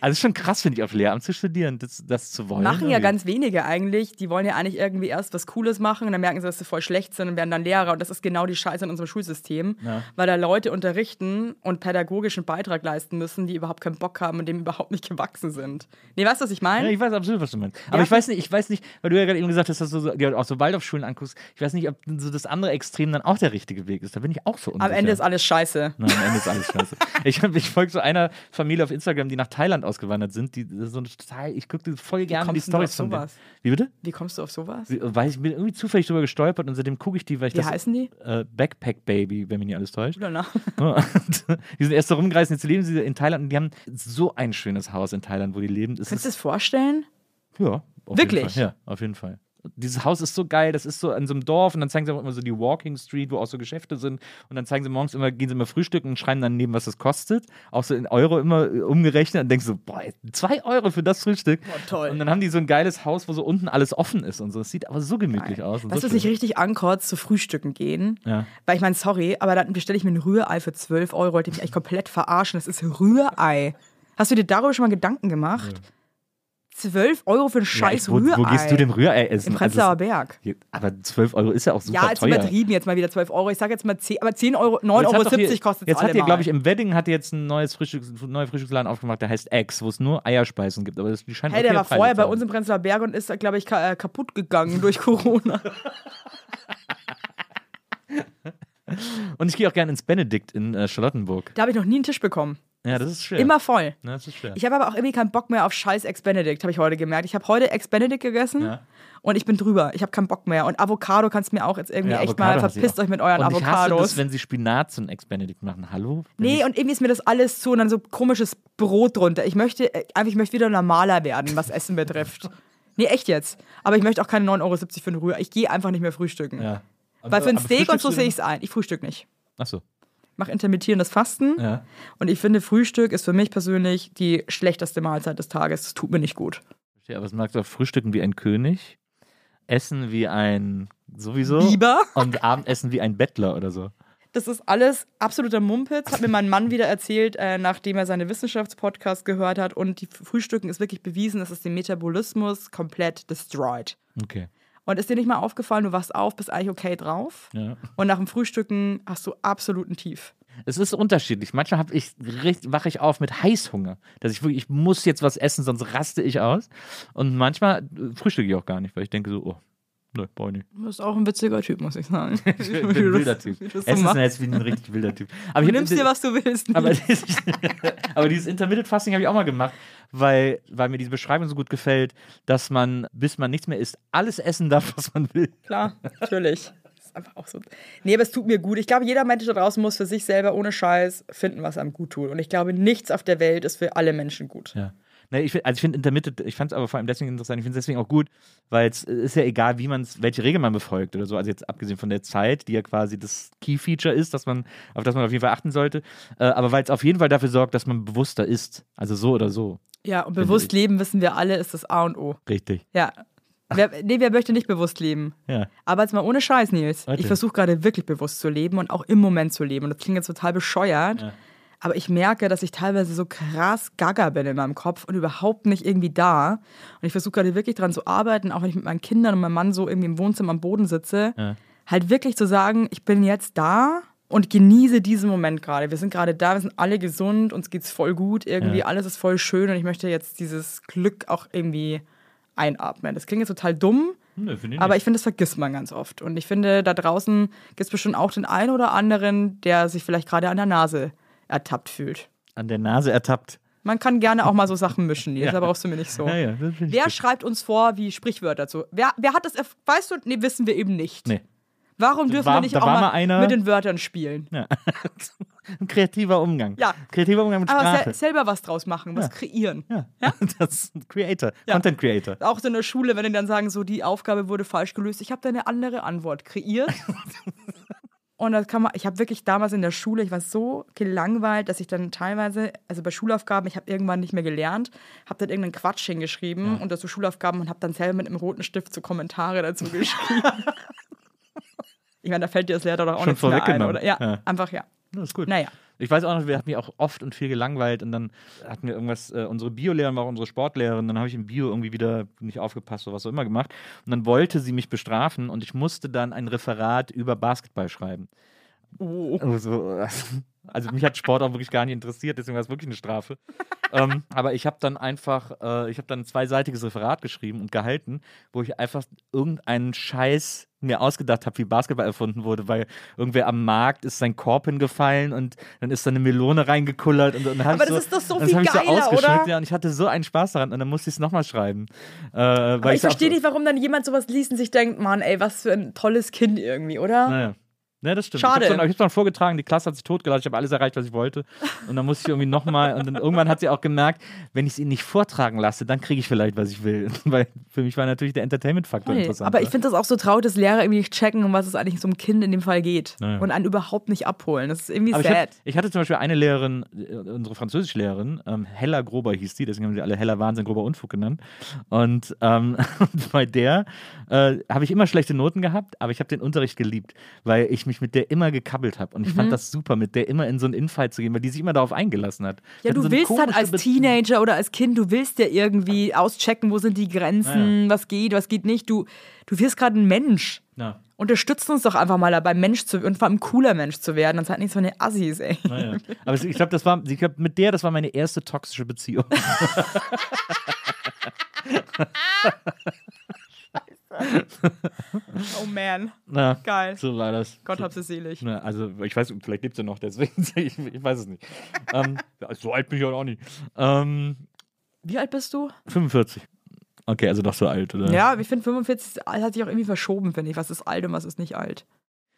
S3: Also ist schon krass, finde ich, auf Lehramt zu studieren, das, das zu wollen.
S2: Machen ja
S3: irgendwie.
S2: ganz wenige eigentlich. Die wollen ja eigentlich irgendwie erst was Cooles machen und dann merken sie, dass sie voll schlecht sind und werden dann Lehrer. Und das ist genau die Scheiße in unserem Schulsystem,
S3: Ja.
S2: weil da Leute unterrichten und pädagogischen Beitrag leisten müssen, die überhaupt keinen Bock haben und dem überhaupt nicht gewachsen sind. Nee, weißt du, was ich
S3: Ja,
S2: meine?
S3: ich weiß absolut, was du meinst. Aber
S2: Ja.
S3: ich weiß nicht, ich weiß nicht, weil du ja gerade eben gesagt hast, dass du so, ja, auch so Waldorfschulen anguckst. Ich weiß nicht, ob so das andere Extrem dann auch der richtige Weg ist. Da bin ich auch so unsicher.
S2: Am Ende ist alles scheiße.
S3: Nein, am Ende ist alles scheiße. [LAUGHS] Ich, ich folge so einer Familie auf Instagram, die nach Thailand ausgewandert sind. Die so total, ich gucke voll gerne die
S2: auf
S3: von denen. Wie bitte?
S2: Wie kommst du auf sowas?
S3: Wie- Weiß ich bin irgendwie zufällig drüber gestolpert und seitdem gucke ich die, weil ich
S2: Wie
S3: das
S2: heißen die?
S3: äh, Backpack Baby, wenn mich nicht alles täuscht.
S2: Oder nach? [LAUGHS]
S3: Die sind erst so rumgereist, jetzt leben sie in Thailand und die haben so ein schönes Haus in Thailand, wo die leben. Es
S2: Kannst du das vorstellen?
S3: ja,
S2: Wirklich?
S3: Ja, auf jeden Fall. Dieses Haus ist so geil, das ist so an so einem Dorf und dann zeigen sie auch immer so die Walking Street, wo auch so Geschäfte sind und dann zeigen sie morgens immer, gehen sie immer frühstücken und schreiben dann neben, was das kostet, auch so in Euro immer äh, umgerechnet und denkst so, boah, zwei Euro für das Frühstück.
S2: Boah, toll.
S3: Und dann haben die so ein geiles Haus, wo so unten alles offen ist und so. Es sieht aber so gemütlich aus. Und
S2: Weißt du,
S3: so
S2: mich
S3: schön.
S2: richtig ankotzt, zu Frühstücken gehen?
S3: Ja.
S2: Weil ich meine, sorry, aber dann bestelle ich mir ein Rührei für 12 Euro. Wollte ich mich eigentlich komplett verarschen. Das ist Rührei. Hast du dir darüber schon mal Gedanken gemacht? 12 Euro für ein scheiß
S3: ja, wo,
S2: Rührei.
S3: wo gehst du denn Rührei essen?
S2: Im Prenzlauer
S3: Also,
S2: Berg.
S3: aber 12 Euro ist ja auch super
S2: Ja, ist
S3: teuer.
S2: übertrieben jetzt mal wieder 12 Euro. Ich sage jetzt mal 10, aber 10 Euro, 9,70
S3: Jetzt
S2: Euro
S3: hat doch hier-
S2: kostet es
S3: Jetzt hat ihr, glaube ich, im Wedding hat ihr jetzt ein neues Frühstücks, neuer Frühstücksladen aufgemacht, der heißt Eggs, wo es nur Eierspeisen gibt. Aber das, die scheinen
S2: Hey, der war
S3: Preise
S2: vorher bei uns im Prenzlauer Berg und ist, glaube ich, ka äh, kaputt gegangen durch Corona. [LAUGHS]
S3: Und ich gehe auch gerne ins Benedikt in äh, Charlottenburg.
S2: Da habe ich noch nie einen Tisch bekommen.
S3: Ja, das ist schwer.
S2: Immer voll.
S3: Ja, das ist schwer.
S2: Ich habe aber auch irgendwie keinen Bock mehr auf scheiß Ex-Benedict, habe ich heute gemerkt. Ich habe heute Ex-Benedict gegessen
S3: Ja.
S2: und ich bin drüber. Ich habe keinen Bock mehr. Und Avocado kannst du mir auch jetzt irgendwie
S3: Ja,
S2: echt
S3: Avocado
S2: mal, verpisst euch mit euren
S3: und ich hasse
S2: Avocados.
S3: das, wenn sie Spinat zu einem Ex-Benedict machen. Hallo? Wenn
S2: nee, und irgendwie ist mir das alles zu und dann so komisches Brot drunter. Ich möchte, äh, einfach, ich möchte wieder normaler werden, was Essen betrifft. [LAUGHS] Nee, echt jetzt. Aber ich möchte auch keine 9,70 Euro für eine Rührei. Ich gehe einfach nicht mehr frühstücken.
S3: ja.
S2: Weil für ein Steak und so sehe ich es ein. Ich frühstück nicht.
S3: denn- Achso.
S2: Mache intermittierendes Fasten.
S3: Ja.
S2: Und ich finde, Frühstück ist für mich persönlich die schlechteste Mahlzeit des Tages. Das tut mir nicht gut.
S3: Verstehe, aber es magst du auch frühstücken wie ein König, essen wie ein sowieso
S2: Biber. [LAUGHS]
S3: und Abendessen wie ein Bettler oder so.
S2: Das ist alles absoluter Mumpitz, hat mir mein Mann wieder erzählt, äh, nachdem er seine Wissenschaftspodcast gehört hat. Und die Frühstücken ist wirklich bewiesen, dass es den Metabolismus komplett destroyed.
S3: Okay.
S2: Und ist dir nicht mal aufgefallen, du wachst auf, bist eigentlich okay drauf.
S3: Ja.
S2: Und nach dem Frühstücken hast du absoluten Tief.
S3: Es ist unterschiedlich. Manchmal ich, wache ich auf mit Heißhunger. Dass ich wirklich, ich muss jetzt was essen, sonst raste ich aus. Und manchmal äh, frühstücke ich auch gar nicht, weil ich denke so, oh, ne, brauch ich nicht.
S2: Du bist auch ein witziger Typ, muss ich sagen. [LAUGHS]
S3: Ich bin ein wilder Typ.
S2: so
S3: ist jetzt wie ein richtig wilder Typ. Aber
S2: Du
S3: ich hab-
S2: nimmst dir, was du willst.
S3: aber, dieses, [LAUGHS] aber dieses Intermittent Fasting habe ich auch mal gemacht, weil, weil mir diese Beschreibung so gut gefällt, dass man, bis man nichts mehr isst, alles essen darf, was man will.
S2: Klar, natürlich. Das ist einfach auch so. Nee, aber es tut mir gut. Ich glaube, jeder Mensch da draußen muss für sich selber ohne Scheiß finden, was einem gut tut. Und ich glaube, nichts auf der Welt ist für alle Menschen gut.
S3: Ja. Nee, ich find, also ich finde Intermittent, ich fand es aber vor allem deswegen interessant, ich finde es deswegen auch gut, weil es ist ja egal, wie man welche Regel man befolgt oder so. Also jetzt abgesehen von der Zeit, die ja quasi das Key-Feature ist, dass man, auf das man auf jeden Fall achten sollte. Äh, aber weil es auf jeden Fall dafür sorgt, dass man bewusster ist. Also so oder so.
S2: Ja, und bewusst leben, wissen wir alle, ist das A und O.
S3: Richtig.
S2: Ja. Wer, nee, wer möchte nicht bewusst leben?
S3: Ja.
S2: Aber jetzt mal ohne Scheiß, Nils.
S3: Warte.
S2: Ich versuche gerade wirklich bewusst zu leben und auch im Moment zu leben. Und das klingt jetzt total bescheuert.
S3: Ja.
S2: Aber ich merke, dass ich teilweise so krass gaga bin in meinem Kopf und überhaupt nicht irgendwie da. Und ich versuche gerade wirklich dran zu arbeiten, auch wenn ich mit meinen Kindern und meinem Mann so irgendwie im Wohnzimmer am Boden sitze,
S3: Ja.
S2: halt wirklich zu sagen, ich bin jetzt da und genieße diesen Moment gerade. Wir sind gerade da, wir sind alle gesund, uns geht's voll gut, irgendwie
S3: Ja.
S2: alles ist voll schön und ich möchte jetzt dieses Glück auch irgendwie einatmen. Das klingt jetzt total dumm,
S3: finde ich
S2: aber
S3: nicht.
S2: ich finde, das vergisst man ganz oft. Und ich finde, da draußen gibt es bestimmt auch den einen oder anderen, der sich vielleicht gerade an der Nase ertappt fühlt.
S3: An der Nase ertappt.
S2: Man kann gerne auch mal so Sachen [LAUGHS] mischen, Nils,
S3: Ja.
S2: brauchst du mir nicht so.
S3: Ja, ja,
S2: Wer
S3: gut.
S2: schreibt uns vor wie Sprichwörter zu? Wer, wer hat das, weißt du, nee, wissen wir eben nicht.
S3: Nee.
S2: Warum dürfen
S3: war-
S2: wir nicht auch mal
S3: einer-
S2: mit den Wörtern spielen?
S3: Ja. [LAUGHS] Ein kreativer Umgang.
S2: Ja.
S3: Kreativer Umgang mit
S2: Aber
S3: Sprache.
S2: sel selber was draus machen, was
S3: Ja.
S2: kreieren.
S3: ja. [LAUGHS] Das ist ein Creator,
S2: Ja.
S3: Content Creator.
S2: Auch so in der Schule, wenn die dann sagen, so die Aufgabe wurde falsch gelöst, ich habe da eine andere Antwort kreiert. Und das kann man, ich habe wirklich damals in der Schule, ich war so gelangweilt, dass ich dann teilweise, also bei Schulaufgaben, ich habe irgendwann nicht mehr gelernt, habe dann irgendeinen Quatsch hingeschrieben unter so Schulaufgaben und habe dann selber mit einem roten Stift so Kommentare dazu geschrieben. [LAUGHS] ich meine, da fällt dir das Lehrer doch auch
S3: Schon
S2: nichts mehr ein, oder? Ja,
S3: Ja.
S2: einfach ja.
S3: Das ist gut.
S2: Naja.
S3: Ich weiß auch noch, wir hatten mich auch oft und viel gelangweilt und dann hatten wir irgendwas, äh, unsere Biolehrerin war auch unsere Sportlehrerin, dann habe ich im Bio irgendwie wieder nicht aufgepasst oder was auch immer gemacht und dann wollte sie mich bestrafen und ich musste dann ein Referat über Basketball schreiben.
S2: Oh.
S3: Also, [LAUGHS] also mich hat Sport auch wirklich gar nicht interessiert, deswegen war es wirklich eine Strafe. [LAUGHS] ähm, aber ich habe dann einfach, äh, ich habe dann ein zweiseitiges Referat geschrieben und gehalten, wo ich einfach irgendeinen Scheiß mir ausgedacht habe, wie Basketball erfunden wurde, weil irgendwer am Markt ist sein Korb hingefallen und dann ist da eine Melone reingekullert und, und dann hab
S2: Aber
S3: ich
S2: das
S3: so,
S2: ist doch so viel
S3: ich so
S2: geiler,
S3: ausgeschmückt,
S2: oder?
S3: Ja, und ich hatte so einen Spaß daran und dann musste ich es nochmal schreiben. Äh,
S2: Aber ich verstehe nicht, warum dann jemand sowas liest und sich denkt, Mann, ey, was für ein tolles Kind irgendwie, oder?
S3: Naja. Ja, das stimmt.
S2: Schade.
S3: Ich habe es dann vorgetragen, die Klasse hat sich totgelassen, ich habe alles erreicht, was ich wollte. Und dann musste ich irgendwie nochmal, und dann irgendwann hat sie auch gemerkt, wenn ich es ihnen nicht vortragen lasse, dann kriege ich vielleicht, was ich will. [LAUGHS] Weil für mich war natürlich der Entertainment-Faktor
S2: Nee,
S3: interessant.
S2: aber ich finde das auch so traurig, dass Lehrer irgendwie nicht checken, um was es eigentlich so einem Kind in dem Fall geht.
S3: Naja.
S2: Und einen überhaupt nicht abholen. Das ist irgendwie
S3: Aber ich,
S2: sad.
S3: hab, ich hatte zum Beispiel eine Lehrerin, äh, unsere Französischlehrerin, ähm, Hella Grober hieß die, deswegen haben sie alle Hella Wahnsinn, Grober Unfug genannt. Und ähm, [LAUGHS] bei der äh, habe ich immer schlechte Noten gehabt, aber ich habe den Unterricht geliebt, weil ich mich mit der immer gekabbelt habe. Und ich
S2: Mhm.
S3: fand das super, mit der immer in so einen Infight zu gehen, weil die sich immer darauf eingelassen hat.
S2: Ja, du
S3: so eine
S2: willst halt als. Teenager oder als Kind, du willst ja irgendwie auschecken, wo sind die Grenzen, was geht, was geht nicht. Du, du wirst gerade ein Mensch.
S3: Ja.
S2: Unterstützt uns doch einfach mal dabei, Mensch zu und vor allem ein cooler Mensch zu werden. Das hat nichts von den Assis, ey.
S3: Naja. Aber ich glaube, das war, ich glaub, mit der, das war meine erste toxische Beziehung. [LAUGHS] [LAUGHS] [LAUGHS]
S2: Oh man.
S3: Na,
S2: Geil.
S3: so war das.
S2: Gott hab sie selig.
S3: Na, also, ich weiß, vielleicht lebt sie noch, deswegen, [LAUGHS] ich, ich weiß es nicht. ähm, so alt bin ich auch nicht. Ähm,
S2: Wie alt bist du?
S3: 45. Okay, also doch so alt, oder?
S2: Ja, ich finde 45 hat sich auch irgendwie verschoben, finde ich. Was ist alt und was ist nicht alt.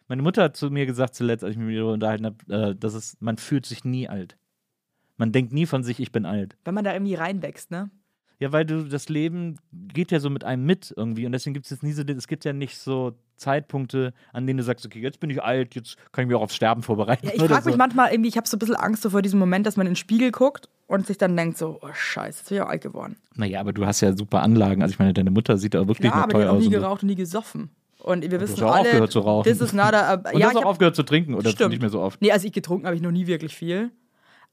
S3: Meine Mutter hat zu mir gesagt, zuletzt, als ich mich mit ihr unterhalten habe, äh, dass es, man fühlt sich nie alt. Man denkt nie von sich, ich bin alt.
S2: Wenn man da irgendwie reinwächst, ne?
S3: Ja, weil du das Leben geht ja so mit einem mit irgendwie und deswegen gibt es jetzt nie so, es gibt ja nicht so Zeitpunkte, an denen du sagst, okay, jetzt bin ich alt, jetzt kann ich mich auch aufs Sterben vorbereiten.
S2: Ja, ich frage mich
S3: so.
S2: manchmal irgendwie, ich habe so ein bisschen Angst so vor diesem Moment, dass man in den Spiegel guckt und sich dann denkt so, oh scheiße, jetzt bin ich auch alt geworden.
S3: Naja, aber du hast ja super Anlagen. Also ich meine, deine Mutter sieht auch wirklich
S2: Ja,
S3: noch
S2: aber
S3: toll
S2: die hat auch
S3: aus.
S2: nie geraucht und nie gesoffen. Und wir
S3: Du
S2: wissen
S3: hast auch
S2: alle,
S3: aufgehört zu rauchen.
S2: das ist nada. [LAUGHS]
S3: Und
S2: ja,
S3: du hast
S2: ich
S3: auch
S2: hab,
S3: aufgehört zu trinken, oder
S2: Stimmt.
S3: nicht mehr so oft?
S2: nee, als ich getrunken habe ich noch nie wirklich viel.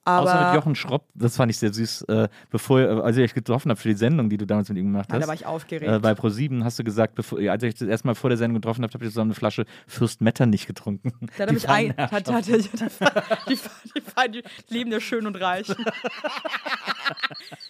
S3: Außer mit
S2: Aber
S3: Jochen Schropp, das fand ich sehr süß, äh, bevor, äh, als ich dich getroffen habe für die Sendung, die du damals mit ihm gemacht hast.
S2: da war ich aufgeregt.
S3: Äh, bei Pro7 hast du gesagt, bevor, ja, als ich das erste Mal vor der Sendung getroffen habe, habe ich zusammen eine Flasche Fürst Metternich getrunken.
S2: Da hat er
S3: Die
S2: mich ein. Hat, hat, hat, die, die, die, die leben ja schön und reich.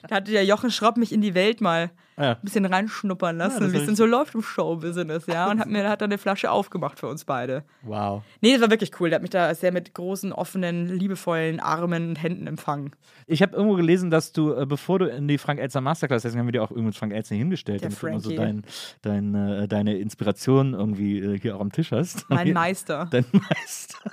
S2: da hatte der Jochen Schropp mich in die Welt mal
S3: Ja.
S2: ein bisschen reinschnuppern lassen,
S3: das
S2: wie es denn so läuft im Showbusiness, ja. Und hat mir hat dann eine Flasche aufgemacht für uns beide.
S3: Wow.
S2: Nee, das war wirklich cool. Der hat mich da sehr mit großen, offenen, liebevollen Armen und Händen empfangen.
S3: Ich habe irgendwo gelesen, dass du, äh, bevor du in die Frank Elster Masterclass, deswegen haben wir dir auch irgendwo Frank Elster hingestellt,
S2: Der
S3: damit du immer so
S2: Frankie.
S3: dein, dein, äh, deine Inspiration irgendwie äh, hier auch am Tisch hast.
S2: Mein [LAUGHS] Meister.
S3: Dein Meister.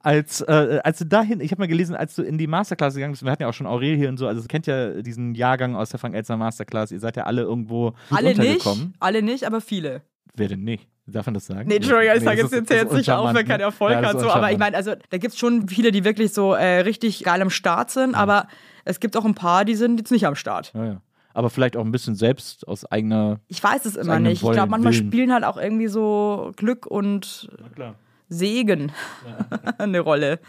S3: Als, äh, als du dahin, ich habe mal gelesen, als du in die Masterclass gegangen bist, wir hatten ja auch schon Aurel hier und so, also ihr kennt ja diesen Jahrgang aus der Frank Elster Masterclass, ihr seid ja alle irgendwo
S2: Alle nicht, alle nicht, aber viele.
S3: Wer denn nicht? Darf man das sagen?
S2: Nee, Entschuldigung, ich
S3: Nee,
S2: sage jetzt, jetzt, jetzt nicht auf, wenn
S3: uncharmant,
S2: kein
S3: ne?
S2: Erfolg
S3: Ja,
S2: hat. So. Aber ich meine, also da gibt es schon viele, die wirklich so äh, richtig geil am Start sind, aber es gibt auch ein paar, die sind jetzt nicht am Start.
S3: Ja, ja. Aber vielleicht auch ein bisschen selbst aus eigener.
S2: Ich weiß es immer nicht. Ich
S3: Wollen,
S2: glaube, manchmal
S3: Willen.
S2: spielen halt auch irgendwie so Glück und
S3: Na klar.
S2: Segen [LAUGHS] eine Rolle.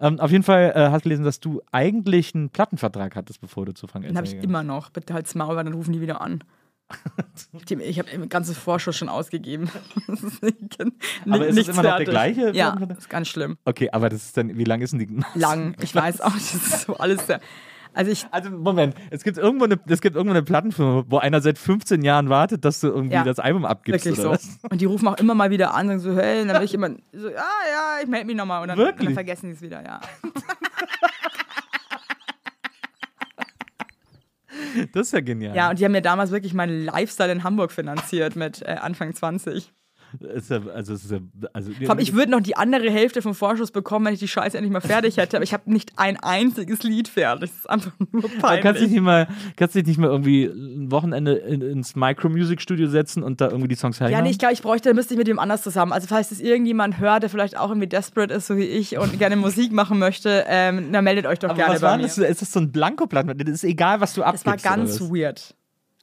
S3: Ähm, auf jeden Fall äh, hast du gelesen, dass du eigentlich einen Plattenvertrag hattest, bevor du zu Frank
S2: Den habe ich immer noch. Bitte halt's Maul, weil dann rufen die wieder an. [LAUGHS] Ich habe ein ganzes Vorschuss schon ausgegeben. [LAUGHS] Das nicht,
S3: Aber ist es
S2: nichts
S3: immer noch der gleiche
S2: Ja, das ist ganz schlimm.
S3: Okay, aber das ist dann, wie lang ist denn die?
S2: Lang. Ich weiß auch, das ist so alles sehr. Also ich,
S3: Also, Moment, es gibt irgendwo eine, es gibt irgendwo eine Plattenfirma, wo einer seit 15 Jahren wartet, dass du irgendwie
S2: Ja,
S3: das Album abgibst,
S2: Wirklich
S3: oder
S2: so.
S3: was?
S2: Und die rufen auch immer mal wieder an und sagen so, hey, und dann bin ich [LAUGHS] immer so, ja, ja, ich melde mich nochmal. Und dann, und
S3: Wirklich?
S2: dann vergessen die es wieder, ja. [LAUGHS]
S3: Das ist ja genial.
S2: Ja, und die haben mir damals wirklich meinen Lifestyle in Hamburg finanziert mit äh, Anfang 20.
S3: Ist ja, also, ist ja, also,
S2: ich würde noch die andere Hälfte vom Vorschuss bekommen, wenn ich die Scheiße endlich mal fertig hätte, aber ich habe nicht ein einziges Lied fertig. Das ist einfach nur peinlich.
S3: kannst du dich nicht mal, kannst dich nicht mal irgendwie ein Wochenende in, ins Micro-Music-Studio setzen und da irgendwie die Songs
S2: ja,
S3: hermachen?
S2: nee, ich glaube, ich bräuchte, müsste ich mit dem anders zusammen. Also, falls das irgendjemand hört, der vielleicht auch irgendwie desperate ist, so wie ich, und gerne Musik machen möchte, ähm, dann meldet euch doch
S3: Aber
S2: gerne
S3: was
S2: bei
S3: war
S2: mir.
S3: das? Ist das so ein Blankoblatt? Das ist egal, was du
S2: Das war
S3: abgibst.
S2: ganz weird.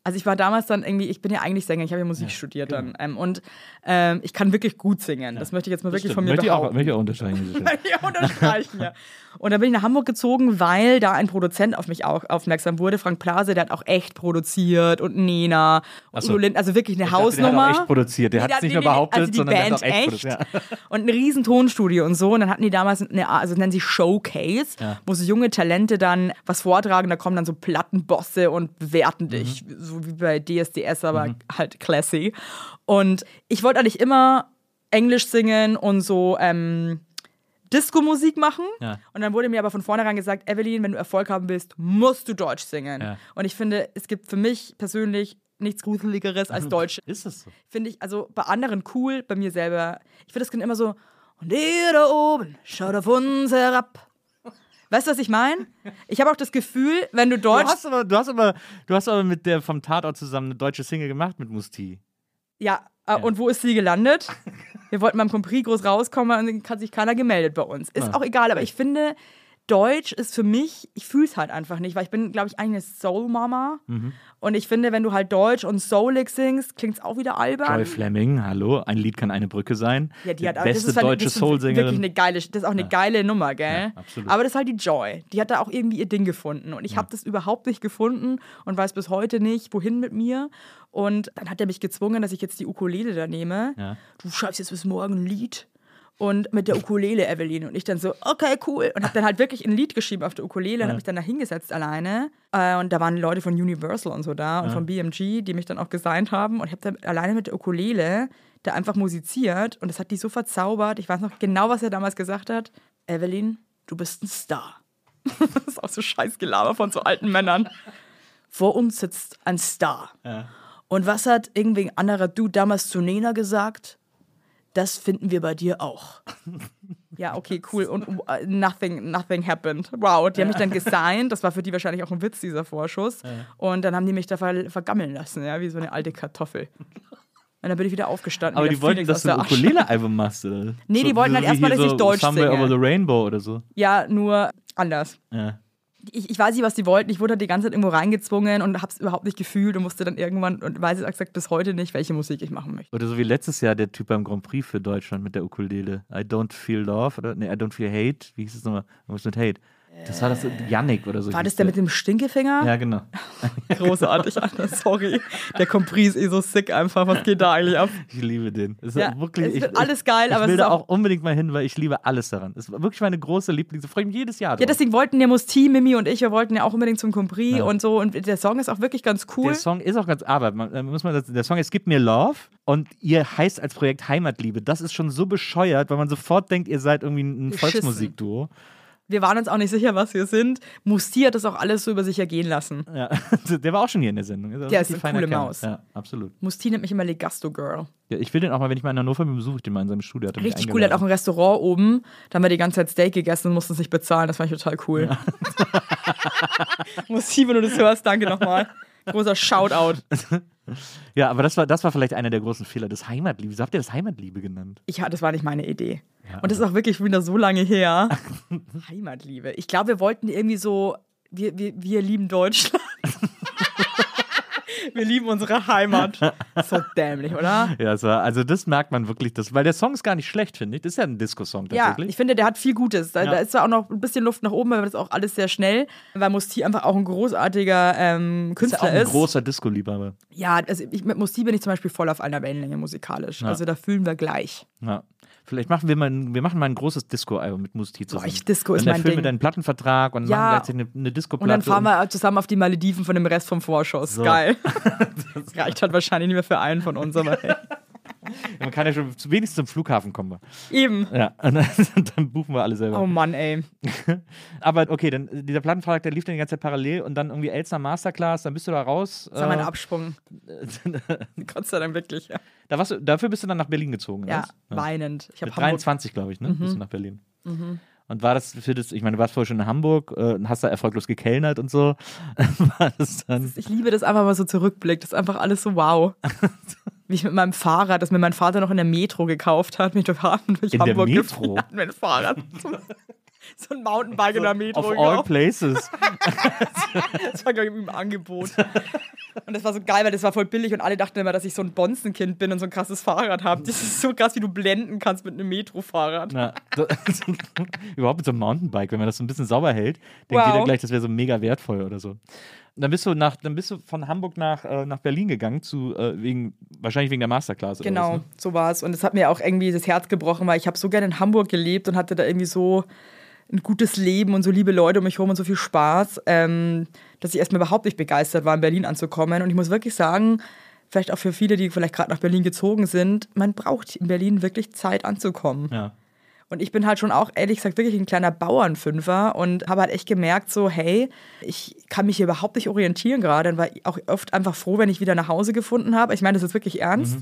S2: Also ich war damals dann irgendwie, ich bin ja eigentlich Sänger, ich habe ja Musik studiert dann. Ähm, und ähm, ich kann wirklich gut singen. Das möchte ich jetzt mal wirklich von mir
S3: möchte ich auch,
S2: behaupten.
S3: möchte ich auch unterstreichen.
S2: ja, [LAUGHS] unterstreichen, ja. Und dann bin ich nach Hamburg gezogen, weil da ein Produzent auf mich auch aufmerksam wurde. Frank Plase, der hat auch echt produziert und Nena und
S3: so.
S2: Lind, also wirklich eine
S3: Der
S2: Hausnummer.
S3: hat auch echt produziert. Der
S2: Nee,
S3: hat es
S2: der-
S3: nicht nur behauptet,
S2: also die
S3: sondern der
S2: Band
S3: hat auch echt,
S2: echt.
S3: produziert. Ja. [LAUGHS]
S2: Und ein riesen Tonstudio und so. Und dann hatten die damals eine, also nennen sie Showcase,
S3: Ja.
S2: wo so junge Talente dann was vortragen. Da kommen dann so Plattenbosse und bewerten
S3: Mhm.
S2: dich, so wie bei DSDS, aber halt classy. Und ich wollte eigentlich immer Englisch singen und so ähm, Disco-Musik machen.
S3: Ja.
S2: Und dann wurde mir aber von vornherein gesagt, Evelyn, wenn du Erfolg haben willst, musst du Deutsch singen.
S3: Ja.
S2: Und ich finde, es gibt für mich persönlich nichts Gruseligeres als [LAUGHS] Deutsch
S3: Ist es so?
S2: finde ich, also bei anderen cool, bei mir selber. Ich finde, das klingt immer so, und ihr da oben, schaut auf uns herab. Weißt du, was ich meine? Ich habe auch das Gefühl, wenn du
S3: Du
S2: Deutsch.
S3: hast, aber, du, hast aber, du hast aber mit der vom Tatort zusammen eine deutsche Single gemacht mit Musti.
S2: Ja, äh, und wo ist sie gelandet? [LAUGHS] Wir wollten beim Compris groß rauskommen und dann hat sich keiner gemeldet bei uns. Ist
S3: Ja.
S2: auch egal, aber ich finde, Deutsch ist für mich, ich fühle es halt einfach nicht, weil ich bin, glaube ich, eigentlich eine Soul-Mama.
S3: Mhm.
S2: Und ich finde, wenn du halt Deutsch und Soulig singst, klingt es auch wieder albern.
S3: Joy Fleming, hallo, ein Lied kann eine Brücke sein.
S2: Ja, die hat
S3: Die
S2: das
S3: beste
S2: ist halt-
S3: deutsche
S2: das ist Wirklich
S3: Soul-Sängerin.
S2: eine geile, das ist auch eine geile Nummer, gell?
S3: Ja, absolut.
S2: Aber das ist halt die Joy. Die hat da auch irgendwie ihr Ding gefunden. Und ich habe das überhaupt nicht gefunden und weiß bis heute nicht, wohin mit mir. Und dann hat er mich gezwungen, dass ich jetzt die Ukulele da nehme.
S3: Ja.
S2: Du schreibst jetzt bis morgen ein Lied. Und mit der Ukulele, Evelyn. Und ich dann so, okay, cool. Und habe dann halt wirklich ein Lied geschrieben auf der Ukulele und habe mich dann da hingesetzt alleine. Äh, und da waren Leute von Universal und so da und von BMG, die mich dann auch gesigned haben. Und ich habe dann alleine mit der Ukulele da einfach musiziert. Und das hat die so verzaubert. Ich weiß noch genau, was er damals gesagt hat. Evelyn, du bist ein Star. [LAUGHS] das ist auch so scheiß Gelaber von so alten Männern. Vor uns sitzt ein Star. Und was hat irgendwie ein anderer Dude damals zu Nena gesagt? Das finden wir bei dir auch. [LAUGHS] Ja, okay, cool. Und uh, nothing, nothing happened. Wow, die haben mich dann gesigned. Das war für die wahrscheinlich auch ein Witz, dieser Vorschuss. Und dann haben die mich da ver vergammeln lassen, ja, wie so eine alte Kartoffel. Und dann bin ich wieder aufgestanden.
S3: Aber die wollten, dass du. Ukulele-Album machst, oder?
S2: Nee, die wollten halt erstmal, dass ich Deutsch
S3: Somewhere
S2: singe.
S3: Over the Rainbow oder so.
S2: Ja, nur anders.
S3: Ja.
S2: Ich, ich weiß nicht, was die wollten. Ich wurde halt die ganze Zeit irgendwo reingezwungen und habe es überhaupt nicht gefühlt und musste dann irgendwann und weiß jetzt gesagt bis heute nicht, welche Musik ich machen möchte.
S3: Oder so wie letztes Jahr der Typ beim Grand Prix für Deutschland mit der Ukulele. I don't feel love oder nee, I don't feel hate. Wie hieß es nochmal? Irgendwas mit hate. Das war das Yannick oder so.
S2: War das der mit dem Stinkefinger?
S3: Ja, genau. [LAUGHS]
S2: Großartig, Alter, sorry. Der Compris ist eh so sick einfach. Was geht da eigentlich ab?
S3: Ich liebe den. Es ist
S2: Ja,
S3: wirklich,
S2: es
S3: ich,
S2: wird alles geil,
S3: ich,
S2: aber
S3: ich will da
S2: auch-
S3: auch unbedingt mal hin, weil ich liebe alles daran. Es war wirklich meine große Lieblings. Ich freue mich jedes Jahr drauf.
S2: Ja, deswegen wollten ja Musti, Mimi und ich, wir wollten ja auch unbedingt zum Compris
S3: Ja.
S2: und so. Und der Song ist auch wirklich ganz cool.
S3: Der Song ist auch ganz, aber man, äh, muss man der Song ist Gib mir Love und ihr heißt als Projekt Heimatliebe. Das ist schon so bescheuert, weil man sofort denkt, ihr seid irgendwie ein. Volksmusikduo.
S2: Wir waren uns auch nicht sicher, was wir sind. Musti hat das auch alles so über sich ergehen lassen.
S3: Ja, [LAUGHS] der war auch schon hier in der Sendung.
S2: Der ist eine coole
S3: Kerl.
S2: Maus.
S3: Ja, absolut.
S2: Musti nennt mich immer Legasto Girl.
S3: Ja, ich will den auch mal, wenn ich mal in Hannover bin, besuche ich den mal in seinem Studio. Hat
S2: Richtig cool, er hat auch ein Restaurant oben. Da haben wir die ganze Zeit Steak gegessen und mussten es nicht bezahlen. Das fand ich total cool. [LAUGHS] Musti, wenn du das hörst, danke nochmal. Großer Shoutout. [LAUGHS]
S3: Ja, aber das war, das war vielleicht einer der großen Fehler des Heimatliebe. Wieso habt ihr das Heimatliebe genannt?
S2: Ich, das war nicht meine Idee. Und das ist auch wirklich wieder so lange her. [LAUGHS] Heimatliebe. Ich glaube, wir wollten irgendwie so, wir, wir, wir lieben Deutschland. [LAUGHS] wir lieben unsere Heimat. So [LAUGHS] dämlich, oder?
S3: Ja, war, also das merkt man wirklich, das, weil der Song ist gar nicht schlecht, finde ich. Das ist ja ein Disco-Song
S2: Ja,
S3: tatsächlich.
S2: ich finde, der hat viel Gutes. Da,
S3: Ja.
S2: da ist zwar auch noch ein bisschen Luft nach oben, aber das ist auch alles sehr schnell, weil Musti einfach auch ein großartiger ähm,
S3: ist ja
S2: Künstler
S3: auch ein
S2: ist.
S3: großer Disco-Liebhaber.
S2: Ja, also ich, mit Musti bin ich zum Beispiel voll auf einer Wellenlänge musikalisch.
S3: Ja.
S2: Also da fühlen wir gleich.
S3: Ja. Vielleicht machen wir mal, ein, wir machen mal ein großes Disco-Album mit Musti zusammen.
S2: ich- Disco ist
S3: Dann
S2: mein Ding.
S3: wir deinen Plattenvertrag und
S2: Ja.
S3: machen gleichzeitig eine, eine Disco-Platte.
S2: Und dann fahren wir zusammen auf die Malediven von dem Rest vom Vorschuss.
S3: So.
S2: Geil. das [LAUGHS] reicht halt wahrscheinlich nicht mehr für einen von uns, aber hey. [LAUGHS]
S3: Man kann ja schon wenigstens zum Flughafen kommen.
S2: Eben.
S3: Ja, [LAUGHS] und dann, dann buchen wir alle selber.
S2: Oh Mann, ey. [LAUGHS]
S3: Aber okay, dann dieser Plattenvertrag, der lief dann die ganze Zeit parallel und dann irgendwie Elsner Masterclass, dann bist du da raus.
S2: Das war mein
S3: äh,
S2: Absprung. [LAUGHS] Gott sei Dank wirklich. Ja,
S3: da warst du, dafür bist du dann nach Berlin gezogen.
S2: ja
S3: was?
S2: weinend. Ich habe
S3: Mit
S2: Hamburg.
S3: 23, glaube ich, ne? Bist du nach Berlin. Und war das für das, ich meine, du warst vorher schon in Hamburg, äh, hast da erfolglos gekellnert und so. war das dann.
S2: Ich liebe das einfach mal so zurückblickt. Das ist einfach alles so wow. Wie ich mit meinem Fahrrad, das mir mein Vater noch in der Metro gekauft hat, mich durch, durch
S3: In der
S2: Hamburg
S3: Metro?
S2: gefahren mit Fahrrad. [LAUGHS] So, ein Mountainbike in der Metro
S3: Of all places. [LAUGHS]
S2: Das war, glaube ich, im Angebot. Und das war so geil, weil das war voll billig und alle dachten immer, dass ich so ein Bonzenkind bin und so ein krasses Fahrrad habe. Das ist so krass, wie du blenden kannst mit einem Metro-Fahrrad. [LAUGHS]
S3: Überhaupt mit so einem Mountainbike, wenn man das so ein bisschen sauber hält, denkt
S2: Wow.
S3: jeder gleich, das wäre so mega wertvoll oder so. Dann bist du nach, dann bist du von Hamburg nach, äh, nach Berlin gegangen, zu, äh, wegen, wahrscheinlich wegen der Masterclass oder
S2: Genau,
S3: was, ne?
S2: so war es. Und es hat mir auch irgendwie das Herz gebrochen, weil ich habe so gerne in Hamburg gelebt und hatte da irgendwie so ein gutes Leben und so liebe Leute um mich herum und so viel Spaß, ähm, dass ich erstmal überhaupt nicht begeistert war, in Berlin anzukommen. Und ich muss wirklich sagen, vielleicht auch für viele, die vielleicht gerade nach Berlin gezogen sind, man braucht in Berlin wirklich Zeit anzukommen.
S3: Ja.
S2: Und ich bin halt schon auch, ehrlich gesagt, wirklich ein kleiner Bauernfünfer und habe halt echt gemerkt, so, hey, ich kann mich hier überhaupt nicht orientieren gerade und war auch oft einfach froh, wenn ich wieder nach Hause gefunden habe. Ich meine das ist wirklich ernst,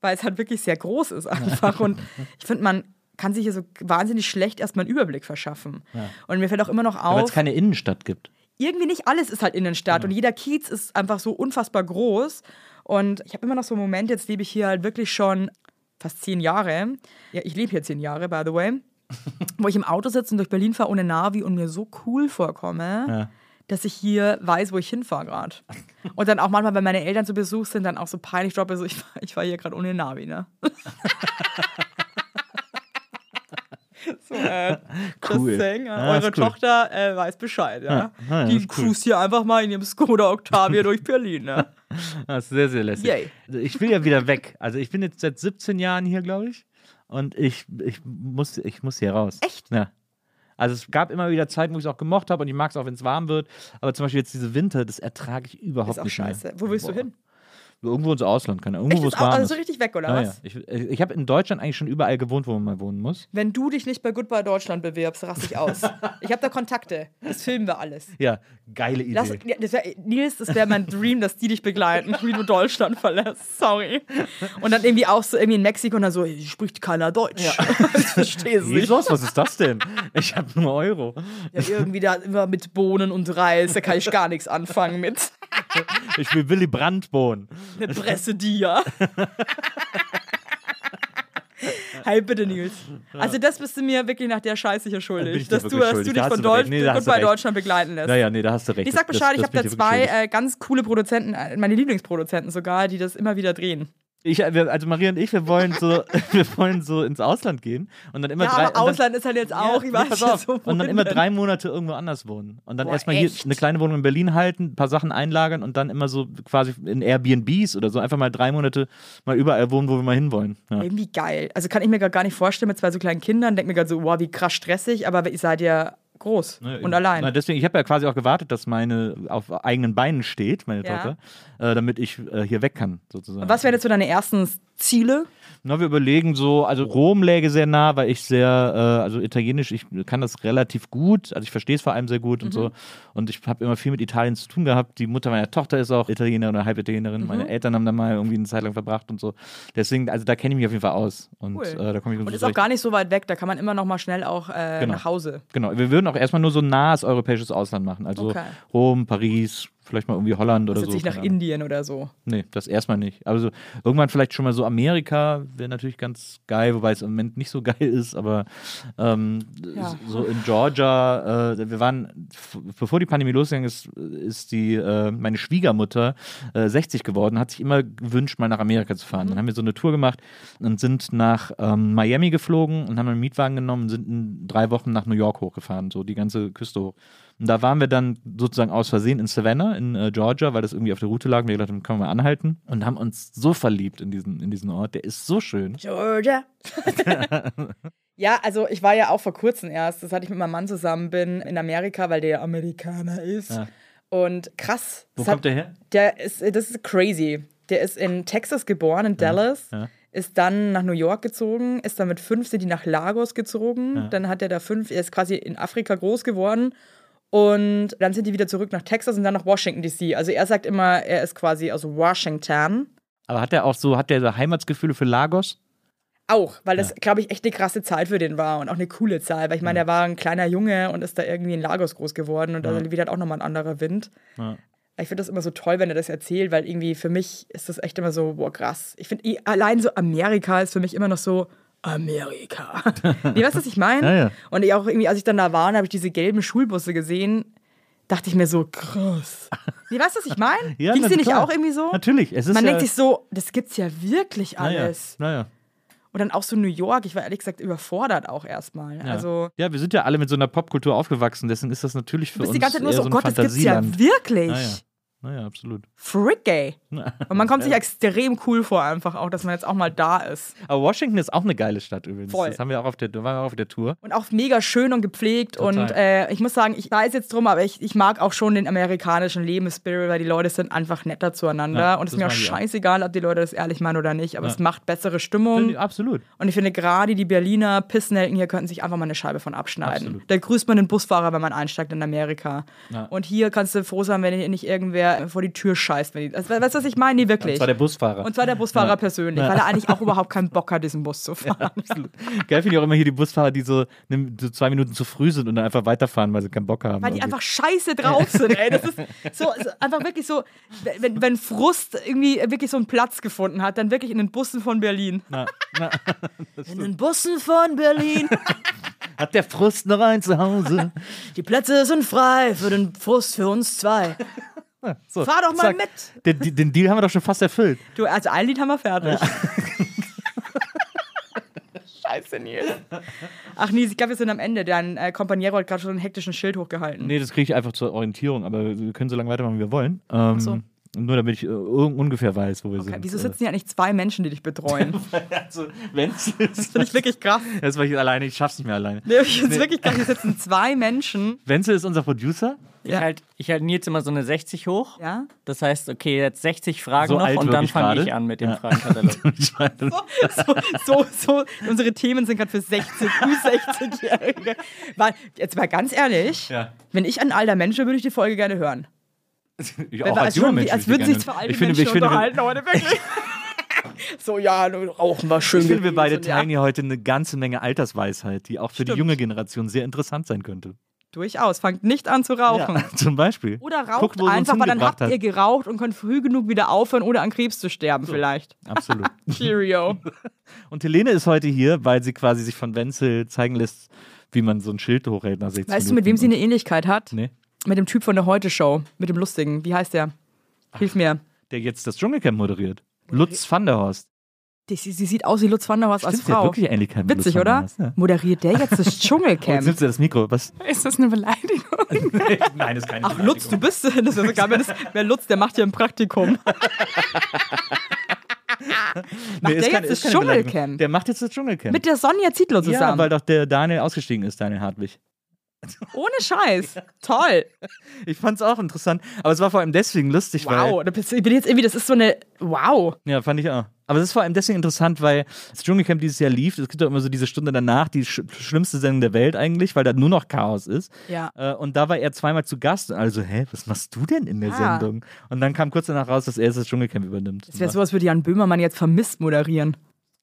S2: weil es halt wirklich sehr groß ist einfach. und [LAUGHS] ich finde, man kann sich hier so wahnsinnig schlecht erstmal einen Überblick verschaffen. Und mir fällt auch immer noch
S3: Weil es
S2: auf,
S3: keine Innenstadt gibt.
S2: irgendwie nicht alles ist halt Innenstadt und jeder Kiez ist einfach so unfassbar groß. Und ich habe immer noch so einen Moment, jetzt lebe ich hier halt wirklich schon fast zehn Jahre. Ja, ich lebe hier zehn Jahre, by the way. [LAUGHS] wo ich im Auto sitze und durch Berlin fahre ohne Navi und mir so cool vorkomme,
S3: Ja.
S2: dass ich hier weiß, wo ich hinfahre gerade. Und dann auch manchmal, wenn meine Eltern zu Besuch sind, dann auch so peinlich droppe, so ich, fahr- ich fahre hier gerade ohne Navi, ne? [LAUGHS] so, äh, [LAUGHS]
S3: Cool.
S2: just saying, ja.
S3: Ah,
S2: eure
S3: cool.
S2: Tochter äh, weiß Bescheid, ja.
S3: Ah, ja,
S2: Die
S3: ist cool.
S2: cruist hier einfach mal in ihrem Skoda Octavia [LAUGHS] durch Berlin, ne?
S3: Das ist sehr, sehr lässig.
S2: Yay.
S3: Ich will ja wieder weg. Also ich bin jetzt seit 17 Jahren hier, glaube ich. Und ich, ich, muss, ich muss hier raus.
S2: Echt?
S3: Ja. Also es gab immer wieder Zeiten, wo ich es auch gemocht habe und ich mag es auch, wenn es warm wird. Aber zum Beispiel jetzt diese Winter, das ertrage ich überhaupt
S2: Ist auch
S3: nicht
S2: scheiße.
S3: mehr.
S2: Wo willst
S3: Boah.
S2: du hin?
S3: Irgendwo ins Ausland, keine Ahnung. Irgendwo, wo es
S2: auch,
S3: warm
S2: also richtig weg, oder
S3: Ja,
S2: was?
S3: ja. Ich, ich habe in Deutschland eigentlich schon überall gewohnt, wo man mal wohnen muss.
S2: Wenn du dich nicht bei Goodbye Deutschland bewirbst, raste ich aus. [LAUGHS] ich habe da Kontakte. Das filmen wir alles.
S3: Ja, geile Idee.
S2: Lass, ja, das wär, Nils, das wäre mein Dream, dass die dich begleiten, wie du Deutschland verlässt. Sorry. Und dann irgendwie auch so irgendwie in Mexiko und dann so, hier spricht keiner Deutsch. ich verstehe es nicht.
S3: Jesus, was ist das denn? Ich habe nur Euro.
S2: Ja, irgendwie da immer mit Bohnen und Reis, da kann ich gar nichts anfangen mit.
S3: Ich will Willy Brandt-Bohnen.
S2: Eine Pressedia. Hey, [LAUGHS] bitte, Nils. Also, das bist du mir wirklich nach der Scheiße hier schuldig. Dass du, dass du dich
S3: Da
S2: von. Deutsch,
S3: Nee,
S2: Goodbye
S3: recht.
S2: Deutschland begleiten lässt.
S3: Naja, nee, da hast du recht.
S2: Ich sag
S3: Das-
S2: Bescheid,
S3: das
S2: ich habe da zwei äh, ganz coole Produzenten, äh, meine Lieblingsproduzenten sogar, die das immer wieder drehen.
S3: Ich, also Maria und ich, wir wollen so, [LAUGHS] [LAUGHS] wir wollen so ins Ausland gehen und dann immer
S2: Ja,
S3: drei.
S2: aber
S3: und dann,
S2: Ausland ist halt jetzt auch,
S3: Ja,
S2: ich weiß
S3: auf.
S2: so,
S3: Und dann immer drei Monate irgendwo anders wohnen. Und dann erstmal hier eine kleine Wohnung in Berlin halten, ein paar Sachen einlagern und dann immer so quasi in Airbnbs oder so einfach mal drei Monate mal überall wohnen, wo wir mal hinwollen. Ja.
S2: Irgendwie geil. Also kann ich mir gar nicht vorstellen mit zwei so kleinen Kindern. Denk mir gerade so, wow, wie krass stressig, aber ihr seid ja groß
S3: Ne,
S2: und allein.
S3: Na, deswegen, ich habe ja quasi auch gewartet, dass meine auf eigenen Beinen steht, meine
S2: Ja.
S3: Tochter, äh, damit ich äh, hier weg kann, sozusagen.
S2: Was wären jetzt so deine ersten Ziele?
S3: Na, wir überlegen so, also Rom läge sehr nah, weil ich sehr, äh, also Italienisch, ich kann das relativ gut, also ich verstehe es vor allem sehr gut und so. Und ich habe immer viel mit Italien zu tun gehabt. Die Mutter meiner Tochter ist auch Italienerin oder Halbitalienerin. Meine Eltern haben da mal irgendwie eine Zeit lang verbracht und so. Deswegen, also da kenne ich mich auf jeden Fall aus. Und
S2: Cool.
S3: äh, da komme ich
S2: Und
S3: gut
S2: ist auch gar nicht so weit weg, da kann man immer noch mal schnell auch äh,
S3: Genau.
S2: nach Hause.
S3: Genau, wir würden auch erstmal nur so ein nahes europäisches Ausland machen. Also
S2: Okay.
S3: Rom, Paris, vielleicht mal irgendwie Holland oder
S2: Setz
S3: so.
S2: dich nach
S3: keine Ahnung.
S2: Indien oder so.
S3: Nee, das erstmal nicht. Also irgendwann vielleicht schon mal so Amerika wäre natürlich ganz geil, wobei es im Moment nicht so [LAUGHS] geil ist, aber ähm,
S2: Ja.
S3: so in Georgia, äh, wir waren, bevor die Pandemie losgegangen ist, ist die, äh, meine Schwiegermutter äh, 60 geworden, hat sich immer gewünscht, mal nach Amerika zu fahren. Dann haben wir so eine Tour gemacht und sind nach ähm, Miami geflogen und haben einen Mietwagen genommen und sind in drei Wochen nach New York hochgefahren, so die ganze Küste hoch. Und da waren wir dann sozusagen aus Versehen in Savannah, in äh, Georgia, weil das irgendwie auf der Route lag. Und wir gedacht, haben, können wir mal anhalten. Und haben uns so verliebt in diesen, in diesen Ort. Der ist so schön.
S2: Georgia. [LAUGHS] ja, also ich war ja auch vor kurzem erst, das hatte ich mit meinem Mann zusammen, bin in Amerika, weil der ja Amerikaner ist.
S3: Ja.
S2: Und krass.
S3: Wo
S2: das hat-
S3: kommt der her?
S2: Der ist, das ist crazy. Der ist in Texas geboren, in Dallas.
S3: ja.
S2: ist dann nach New York gezogen, ist dann mit fünf sind die nach Lagos gezogen. Dann hat er da fünf, er ist quasi in Afrika groß geworden. Und dann sind die wieder zurück nach Texas und dann nach Washington DC. Also er sagt immer, er ist quasi aus Washington.
S3: Aber hat er auch so, hat der so Heimatsgefühle für Lagos?
S2: Auch, weil das, glaube ich, echt eine krasse Zeit für den war und auch eine coole Zeit. Weil ich meine, er war ein kleiner Junge und ist da irgendwie in Lagos groß geworden und da wieder auch nochmal ein anderer Wind.
S3: Ja.
S2: Ich finde das immer so toll, wenn er das erzählt, weil irgendwie für mich ist das echt immer so, boah, krass. Ich finde, allein so Amerika ist für mich immer noch so, Amerika. [LAUGHS] nee, weißt du, was ich meine?
S3: Ja, ja.
S2: Und ich auch irgendwie, als ich dann da war, habe ich diese gelben Schulbusse gesehen, dachte ich mir so, krass. [LAUGHS] Nee, weißt du, was ich meine?
S3: Ja,
S2: Ging es
S3: na
S2: dir nicht auch irgendwie so?
S3: Natürlich. Es ist
S2: Man
S3: ja,
S2: denkt sich so, das gibt's ja wirklich alles.
S3: Naja, naja.
S2: Und dann auch so New York, ich war ehrlich gesagt überfordert auch erstmal.
S3: Ja.
S2: Also,
S3: ja, wir sind ja alle mit so einer Popkultur aufgewachsen, deswegen ist das natürlich für
S2: du bist
S3: uns
S2: die ganze Zeit nur so,
S3: so
S2: oh Gott, das gibt's ja wirklich.
S3: Naja. Naja, absolut.
S2: Frick, ey. [LAUGHS] Und man kommt sich extrem cool vor, einfach auch, dass man jetzt auch mal da ist.
S3: Aber Washington ist auch eine geile Stadt übrigens.
S2: Voll.
S3: Das haben wir auch auf der, waren wir auch auf der Tour.
S2: Und auch mega schön und gepflegt.
S3: Total.
S2: Und äh, ich muss sagen, ich weiß jetzt drum, aber ich, ich mag auch schon den amerikanischen Lebensspirit, weil die Leute sind einfach netter zueinander.
S3: Ja,
S2: und es ist mir auch scheißegal, ob die Leute das ehrlich meinen oder nicht. Aber
S3: Ja.
S2: es macht bessere Stimmung.
S3: ich- Absolut.
S2: Und ich finde gerade die Berliner Pissnelken hier könnten sich einfach mal eine Scheibe von abschneiden.
S3: Absolut.
S2: Da grüßt man den Busfahrer, wenn man einsteigt in Amerika.
S3: Ja.
S2: Und hier kannst du froh sein, wenn hier nicht irgendwer vor die Tür scheißt. Wenn die, also, weißt du, was ich meine? Nee, wirklich.
S3: Und zwar der Busfahrer.
S2: Und zwar der Busfahrer persönlich, weil er eigentlich auch überhaupt keinen Bock hat, diesen Bus zu fahren.
S3: Absolut. Geil finde ich auch immer hier die Busfahrer, die so, so zwei Minuten zu früh sind und dann einfach weiterfahren, weil sie keinen Bock haben.
S2: Weil die
S3: irgendwie.
S2: einfach scheiße drauf sind, ey. Das ist so, so einfach wirklich so, wenn, wenn Frust irgendwie wirklich so einen Platz gefunden hat, dann wirklich in den Bussen von Berlin.
S3: Na, na, [LAUGHS]
S2: In den Bussen von Berlin. [LAUGHS]
S3: hat der Frust noch ein Zuhause?
S2: Die Plätze sind frei für den Frust für uns zwei.
S3: So,
S2: Fahr doch mal
S3: zack.
S2: mit.
S3: Den, den- Deal haben wir doch schon fast erfüllt.
S2: Du, also ein Lied haben wir fertig. [LAUGHS] Scheiße, Nils. Ach, Nils, ich glaube, wir sind am Ende. Dein äh, Kompaniero hat gerade schon einen hektischen Schild hochgehalten.
S3: Nee, das kriege ich einfach zur Orientierung, aber wir können so lange weitermachen, wie wir wollen. Ähm,
S2: so.
S3: Nur damit ich äh, un- ungefähr weiß, wo wir
S2: Okay,
S3: sind.
S2: wieso sitzen hier eigentlich zwei Menschen, die dich betreuen? [LAUGHS]
S3: Also, wenn's
S2: Das finde ich wirklich krass. [LAUGHS]
S3: Das war ich alleine, ich schaff's nicht mehr alleine.
S2: Nee, ich finde wirklich krass. Hier sitzen zwei Menschen.
S3: Wenzel ist unser Producer.
S4: Ich
S2: Ja.
S4: halte ich halt Nils immer so eine 60 hoch.
S2: Ja?
S4: Das heißt, okay, jetzt 60 Fragen
S3: So
S4: noch und dann fange ich an mit dem
S3: Ja.
S4: Fragenkatalog. [LAUGHS]
S2: So, so, so, unsere Themen sind gerade für 60, 60-Jährige. Weil, Jetzt mal ganz ehrlich,
S3: Ja.
S2: wenn ich ein alter Mensch wäre, würde ich die Folge gerne hören. [LAUGHS]
S3: ich auch als junger Mensch.
S2: als
S3: würde
S2: würden
S3: ich
S2: sich
S3: gerne-
S2: alte
S3: ich finde,
S2: Menschen
S3: ich finde,
S2: unterhalten, heute wirklich. [LAUGHS] so, ja, rauchen wir schön.
S3: ich finde, wir beide
S2: ja.
S3: teilen hier heute eine ganze Menge Altersweisheit, die auch für die
S2: Stimmt.
S3: junge Generation sehr interessant sein könnte.
S2: Durchaus, fangt nicht an zu rauchen.
S3: Ja, [LAUGHS] zum Beispiel.
S2: Oder raucht
S3: Guckt,
S2: einfach, weil dann habt ihr geraucht und könnt früh genug wieder aufhören, ohne an Krebs zu sterben vielleicht.
S3: Absolut.
S2: Cheerio.
S3: Und Helene ist heute hier, weil sie quasi sich von Wenzel zeigen lässt, wie man so ein Schild hochhält nach 60
S2: Weißt du, mit wem sie eine Ähnlichkeit hat?
S3: Nee.
S2: Mit dem Typ von der Heute-Show, mit dem Lustigen. Wie heißt der? Hilf mir.
S3: Der jetzt das Dschungelcamp moderiert. Lutz van der Horst.
S2: Die, sie, sie sieht aus wie Lutz van der Horst als
S3: Stimmt, der hat
S2: Frau.
S3: wirklich Ähnlichkeit mit
S2: Witzig,
S3: Lutz van der
S2: oder?
S3: Horst, ja.
S2: Moderiert der jetzt das [LAUGHS]
S3: Oh, jetzt
S2: Dschungelcamp?
S3: nimmst du das Mikro. Was?
S2: Ist das eine Beleidigung? [LAUGHS]
S3: Nein, das ist keine
S2: Ach, Lutz, du bist. Das ist sogar, wenn das, wer Lutz, der macht hier ein Praktikum. [LAUGHS] Macht
S3: ist
S2: der
S3: keine-
S2: jetzt das. Dschungelcamp?
S3: Der macht jetzt das Dschungelcamp.
S2: Mit der Sonja Zietlow
S3: ja,
S2: zusammen.
S3: weil doch der Daniel ausgestiegen ist, Daniel Hartwig.
S2: Ohne Scheiß. [LAUGHS] Toll.
S3: Ich fand's auch interessant, aber es war vor allem deswegen lustig,
S2: Wow.
S3: weil.
S2: Du- Ich bin jetzt irgendwie, das ist so eine. Wow.
S3: Ja, fand ich auch. Aber es ist vor allem deswegen interessant, weil das Dschungelcamp dieses Jahr lief. Es gibt doch immer so diese Stunde danach, die sch schlimmste Sendung der Welt eigentlich, weil da nur noch Chaos ist.
S2: Ja.
S3: Äh, und da war er zweimal zu Gast. Also, hä, was machst du denn in der
S2: Ah.
S3: Sendung? Und dann kam kurz danach raus, dass er jetzt das Dschungelcamp übernimmt.
S2: Das wäre so, als würde Jan Böhmermann jetzt vermisst moderieren.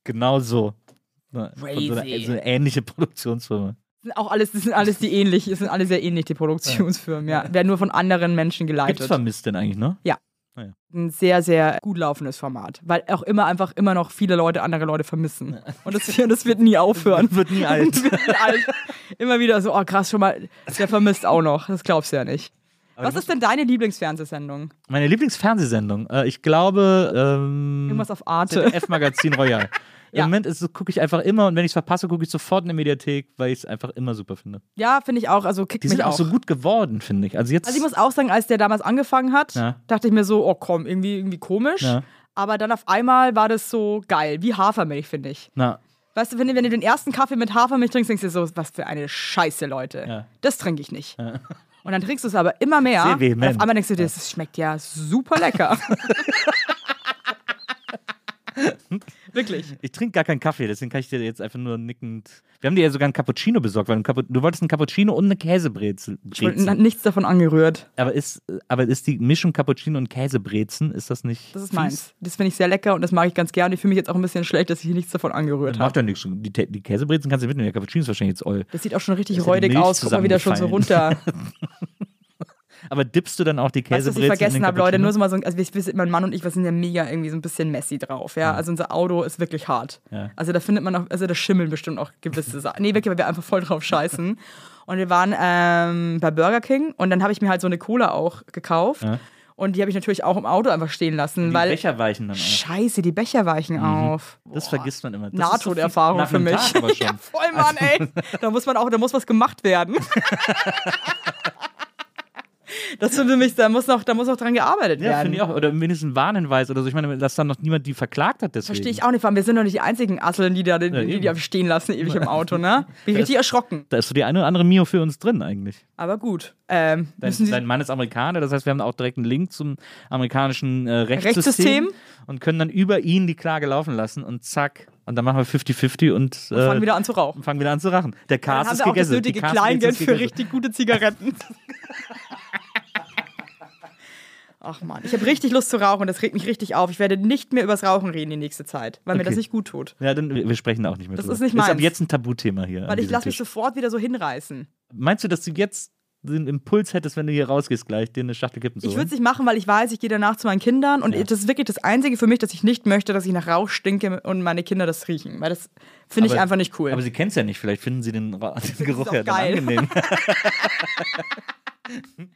S3: Genau so. Von So eine,
S2: Crazy.
S3: so eine ähnliche Produktionsfirma.
S2: Das sind auch alles, das sind alles die ähnlich, das sind alle sehr ähnlich, die Produktionsfirmen, ja. Werden nur von anderen Menschen
S3: Gibt's
S2: geleitet.
S3: vermisst denn eigentlich, ne?
S2: Ein sehr, sehr gut laufendes Format. Weil auch immer einfach immer noch viele Leute andere Leute vermissen. Und das, [LAUGHS] das wird nie aufhören.
S3: Wird nie alt. [LAUGHS]
S2: wird nie alt. Immer wieder so, oh krass, schon mal, der vermisst auch noch. Das glaubst du ja nicht. Was ist denn deine Lieblingsfernsehsendung?
S3: Meine Lieblingsfernsehsendung. Äh, ich glaube, ähm,
S2: Irgendwas auf Arte. [LAUGHS]
S3: F-Magazin Royal.
S2: Ja.
S3: Im Moment gucke ich einfach immer und wenn ich es verpasse, gucke ich sofort in der Mediathek, weil ich es einfach immer super finde.
S2: Ja, finde ich auch. Also kickt
S3: Die
S2: mich
S3: sind auch so gut geworden, finde ich. Also jetzt.
S2: Also ich muss auch sagen, als der damals angefangen hat,
S3: Ja.
S2: dachte ich mir so, oh komm, irgendwie, irgendwie komisch.
S3: Ja.
S2: Aber dann auf einmal war das so geil, wie Hafermilch, finde ich.
S3: na,
S2: Weißt du, wenn, du- wenn du den ersten Kaffee mit Hafermilch trinkst, denkst du dir so, was für eine Scheiße, Leute.
S3: Ja.
S2: Das trinke ich nicht. Und dann trinkst du es aber immer mehr.
S3: Sehr
S2: und
S3: vehement.
S2: auf einmal denkst du dir, das schmeckt ja super lecker. [LAUGHS] Wirklich.
S3: Ich trinke gar keinen Kaffee, deswegen kann ich dir jetzt einfach nur nickend. Wir haben dir ja sogar einen Cappuccino besorgt, weil Capu du wolltest einen Cappuccino und eine Käsebrezel.
S2: Ich n- nichts davon angerührt.
S3: Aber ist, aber ist die Mischung Cappuccino und Käsebrezen, ist das nicht.
S2: Das ist
S3: fies?
S2: meins. Das finde ich sehr lecker und das mag ich ganz gerne. Ich fühle mich jetzt auch ein bisschen schlecht, dass ich hier nichts davon angerührt
S3: Das macht
S2: habe.
S3: ja nichts. Die, die Käsebrezen kannst du mitnehmen, der Cappuccino ist wahrscheinlich jetzt oll.
S2: Das sieht auch schon richtig räudig aus. Guck mal wieder schon so runter. [LAUGHS]
S3: Aber dippst du dann auch die
S2: du, was
S3: Käsebrezen
S2: ich vergessen habe, Leute? Nur so mal so, also sind, mein Mann und ich, wir sind ja mega irgendwie so ein bisschen messy drauf, ja. Also unser Auto ist wirklich hart.
S3: Ja.
S2: Also da findet man auch, also da schimmeln bestimmt auch gewisse Sachen. Nee, wirklich, weil wir einfach voll drauf scheißen. [LAUGHS] Und wir waren ähm, bei Burger King und dann habe ich mir halt so eine Cola auch gekauft.
S3: Ja.
S2: Und die habe ich natürlich auch im Auto einfach stehen lassen,
S3: Die
S2: weil.
S3: Becher weichen dann auch.
S2: Scheiße, die Becher weichen auf.
S3: Das vergisst man immer. So
S2: Nahtoderfahrung
S3: nach
S2: für mich. [LAUGHS] Ja, voll, Mann, ey. Da muss man auch, da muss was gemacht werden. [LAUGHS] das finde mich, da muss noch, da muss noch dran gearbeitet
S3: Ja,
S2: werden.
S3: finde ich auch. Oder mindestens ein Warnhinweis oder so. Ich meine, dass dann noch niemand die verklagt hat deswegen.
S2: Verstehe ich auch nicht, vor allem wir sind doch nicht die einzigen Asseln, die da die, die,
S3: eben.
S2: die da stehen lassen ewig im Auto, ne? [LAUGHS] Bin richtig erschrocken.
S3: Da ist so die eine oder andere Mio für uns drin eigentlich.
S2: Aber gut. Ähm,
S3: Dein, dein Mann ist Amerikaner, das heißt, wir haben auch direkt einen Link zum amerikanischen äh, Rechtssystem,
S2: Rechtssystem?
S3: und können dann über ihn die Klage laufen lassen und zack. Und dann machen wir 50-50 und, äh,
S2: fangen wieder an zu rauchen.
S3: und fangen wieder an zu rachen. Der
S2: Dann
S3: Cast
S2: haben
S3: ist
S2: wir auch das
S3: gegessen.
S2: nötige
S3: Die
S2: Kleingeld für
S3: gegessen.
S2: richtig gute Zigaretten. [LAUGHS] Ach man, ich habe richtig Lust zu rauchen, das regt mich richtig auf. Ich werde nicht mehr übers Rauchen reden die nächste Zeit, weil mir
S3: Okay.
S2: das nicht gut tut.
S3: Ja, dann wir sprechen da auch nicht mehr
S2: Das
S3: drüber.
S2: ist nicht
S3: Ist ab
S2: meins.
S3: jetzt ein Tabuthema hier.
S2: Weil ich lasse mich sofort wieder so hinreißen.
S3: Meinst du, dass du jetzt den Impuls hättest, wenn du hier rausgehst gleich, dir eine Schachtel Kippen zu
S2: Ich würde es nicht machen, weil ich weiß, ich gehe danach zu meinen Kindern und das ist wirklich das Einzige für mich, dass ich nicht möchte, dass ich nach Rauch stinke und meine Kinder das riechen. Weil das finde ich einfach nicht cool.
S3: Aber sie kennen es ja nicht, vielleicht finden sie den, [LAUGHS] den Geruch ja
S2: geil.
S3: angenehm. [LAUGHS]
S2: Ey,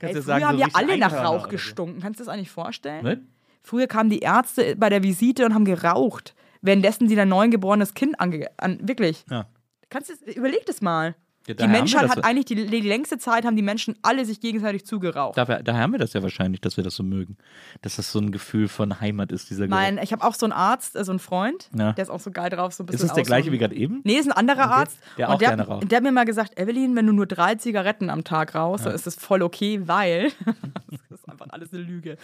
S3: Kannst
S2: früher
S3: ja sagen,
S2: haben
S3: so
S2: ja alle nach Rauch
S3: oder so.
S2: gestunken. Kannst du das eigentlich vorstellen?
S3: Ne?
S2: Früher kamen die Ärzte bei der Visite und haben geraucht, währenddessen sie dein neugeborenes Kind ange... An, wirklich.
S3: Ja.
S2: Kannst du, überleg das mal.
S3: Ja,
S2: Die Menschheit
S3: das
S2: hat eigentlich die, die längste Zeit, haben die Menschen alle sich gegenseitig zugeraucht.
S3: Daher, daher haben wir das ja wahrscheinlich, dass wir das so mögen. Dass das so ein Gefühl von Heimat ist, dieser Geruch.
S2: Mein, ich habe auch so einen Arzt, äh, so einen Freund,
S3: Ja.
S2: der ist auch so geil drauf, so ein
S3: ist
S2: bisschen
S3: es der gleiche wie gerade eben?
S2: Nee, ist ein anderer Arzt.
S3: Der
S2: und
S3: auch
S2: der,
S3: gerne raucht.
S2: der hat mir mal gesagt, Evelyn, wenn du nur drei Zigaretten am Tag rauchst, dann ist das voll okay, weil [LAUGHS] das ist einfach alles eine Lüge.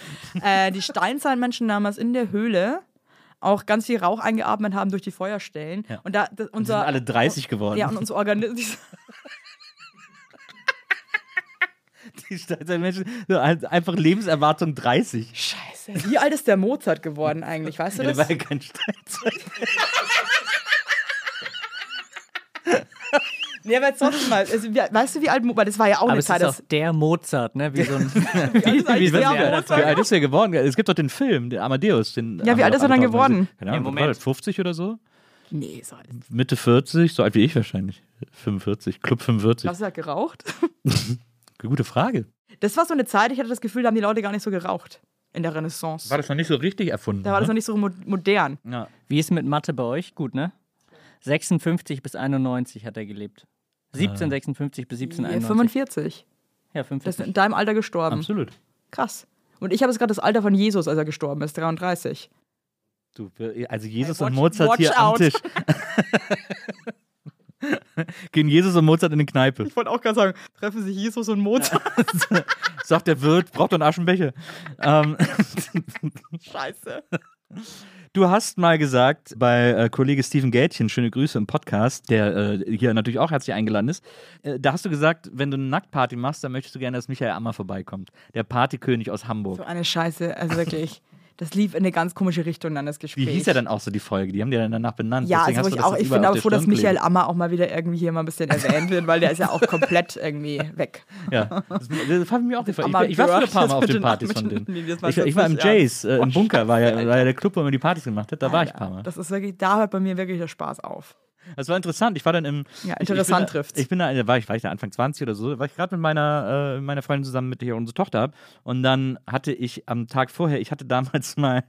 S2: äh, die Steinzeitmenschen damals in der Höhle auch ganz viel Rauch eingeatmet haben durch die Feuerstellen.
S3: Ja.
S2: Und da das,
S3: Und
S2: unser
S3: sind alle 30 geworden.
S2: ja und unser Organismus [LAUGHS] [LAUGHS]
S3: die Steinzeitmenschen, so halt einfach Lebenserwartung 30.
S2: Scheiße. Wie alt ist der Mozart geworden eigentlich? Weißt du
S3: Ja,
S2: das?
S3: der war ja kein Steinzeit. [LAUGHS]
S2: Nee, aber jetzt trotzdem mal. Also, weißt du, wie alt Mozart? Das war ja auch
S4: Aber
S2: eine
S4: es
S2: Zeit.
S4: ist
S2: Das,
S4: der Mozart, ne? Wie so ein [LAUGHS]
S2: wie alt ist eigentlich
S3: Wie,
S2: der
S3: wie, wie alt ist er geworden? Es gibt doch den Film, den Amadeus. Den
S2: Ja, wie alt ist er dann geworden?
S3: Keine Ahnung,
S4: Moment.
S3: war das, 50 oder so?
S2: Nee, so alt.
S3: Mitte 40, so alt wie ich wahrscheinlich. 45, Club 45.
S2: Hast du da geraucht? [LAUGHS]
S3: Gute Frage.
S2: Das war so eine Zeit, ich hatte das Gefühl, da haben die Leute gar nicht so geraucht. In der Renaissance.
S3: War das noch nicht so richtig erfunden?
S2: Da war das
S3: ne?
S2: noch nicht so mo modern.
S3: ja.
S4: Wie ist mit Mathe bei euch? Gut, ne? 56 bis 91 hat er gelebt. 1756 bis
S2: Ja,
S4: 1791.
S2: 45.
S4: Ja,
S2: Das ist
S4: 45.
S2: in deinem Alter gestorben.
S3: Absolut.
S2: Krass. Und ich habe jetzt gerade das Alter von Jesus, als er gestorben ist, 33.
S3: Du, also Jesus
S2: Hey,
S3: und
S2: watch-
S3: Mozart
S2: watch
S3: hier am
S2: out.
S3: Tisch. [LAUGHS] Gehen Jesus und Mozart in die Kneipe.
S2: Ich wollte auch gerade sagen, treffen sich Jesus und Mozart. [LAUGHS]
S3: Sagt der Wirt, braucht doch einen Aschenbecher. ähm, [LAUGHS]
S2: Scheiße.
S3: Du hast mal gesagt bei äh, Kollege Steven Gätchen, schöne Grüße im Podcast, der äh, hier natürlich auch herzlich eingeladen ist. Äh, da hast du gesagt, wenn du eine Nacktparty machst, dann möchtest du gerne, dass Michael Ammer vorbeikommt. Der Partykönig aus Hamburg.
S2: So eine Scheiße, also wirklich. Das lief in eine ganz komische Richtung dann, das
S3: Wie
S2: Gespräch.
S3: hieß ja dann auch so die Folge? Die haben die dann danach benannt.
S2: Ja,
S3: Deswegen
S2: also ich, auch, ich bin aber froh, dass Michael. Ammer auch mal wieder irgendwie hier mal ein bisschen erwähnt wird, weil der ist ja auch komplett irgendwie weg.
S3: Ja, das, das habe ich mir auch gefragt. Ich, ich war früher ein paar Mal auf den Partys von
S2: den-
S3: denen. Ich, ich war im. Jays, äh, im Bunker, war ja, war ja der Club, wo man die Partys gemacht hat. Da war ich ein
S2: Alter,
S3: paar Mal.
S2: Das ist wirklich, da hört bei mir wirklich der Spaß auf.
S3: Das war interessant. Ich war dann im.
S2: Ja, interessant trifft's.
S3: Ich bin da, war ich, war ich da Anfang 20 oder so, war ich gerade mit meiner, äh, meiner Freundin zusammen, mit der ich unsere Tochter habe. Und dann hatte ich am Tag vorher, ich hatte damals [LAUGHS] mal,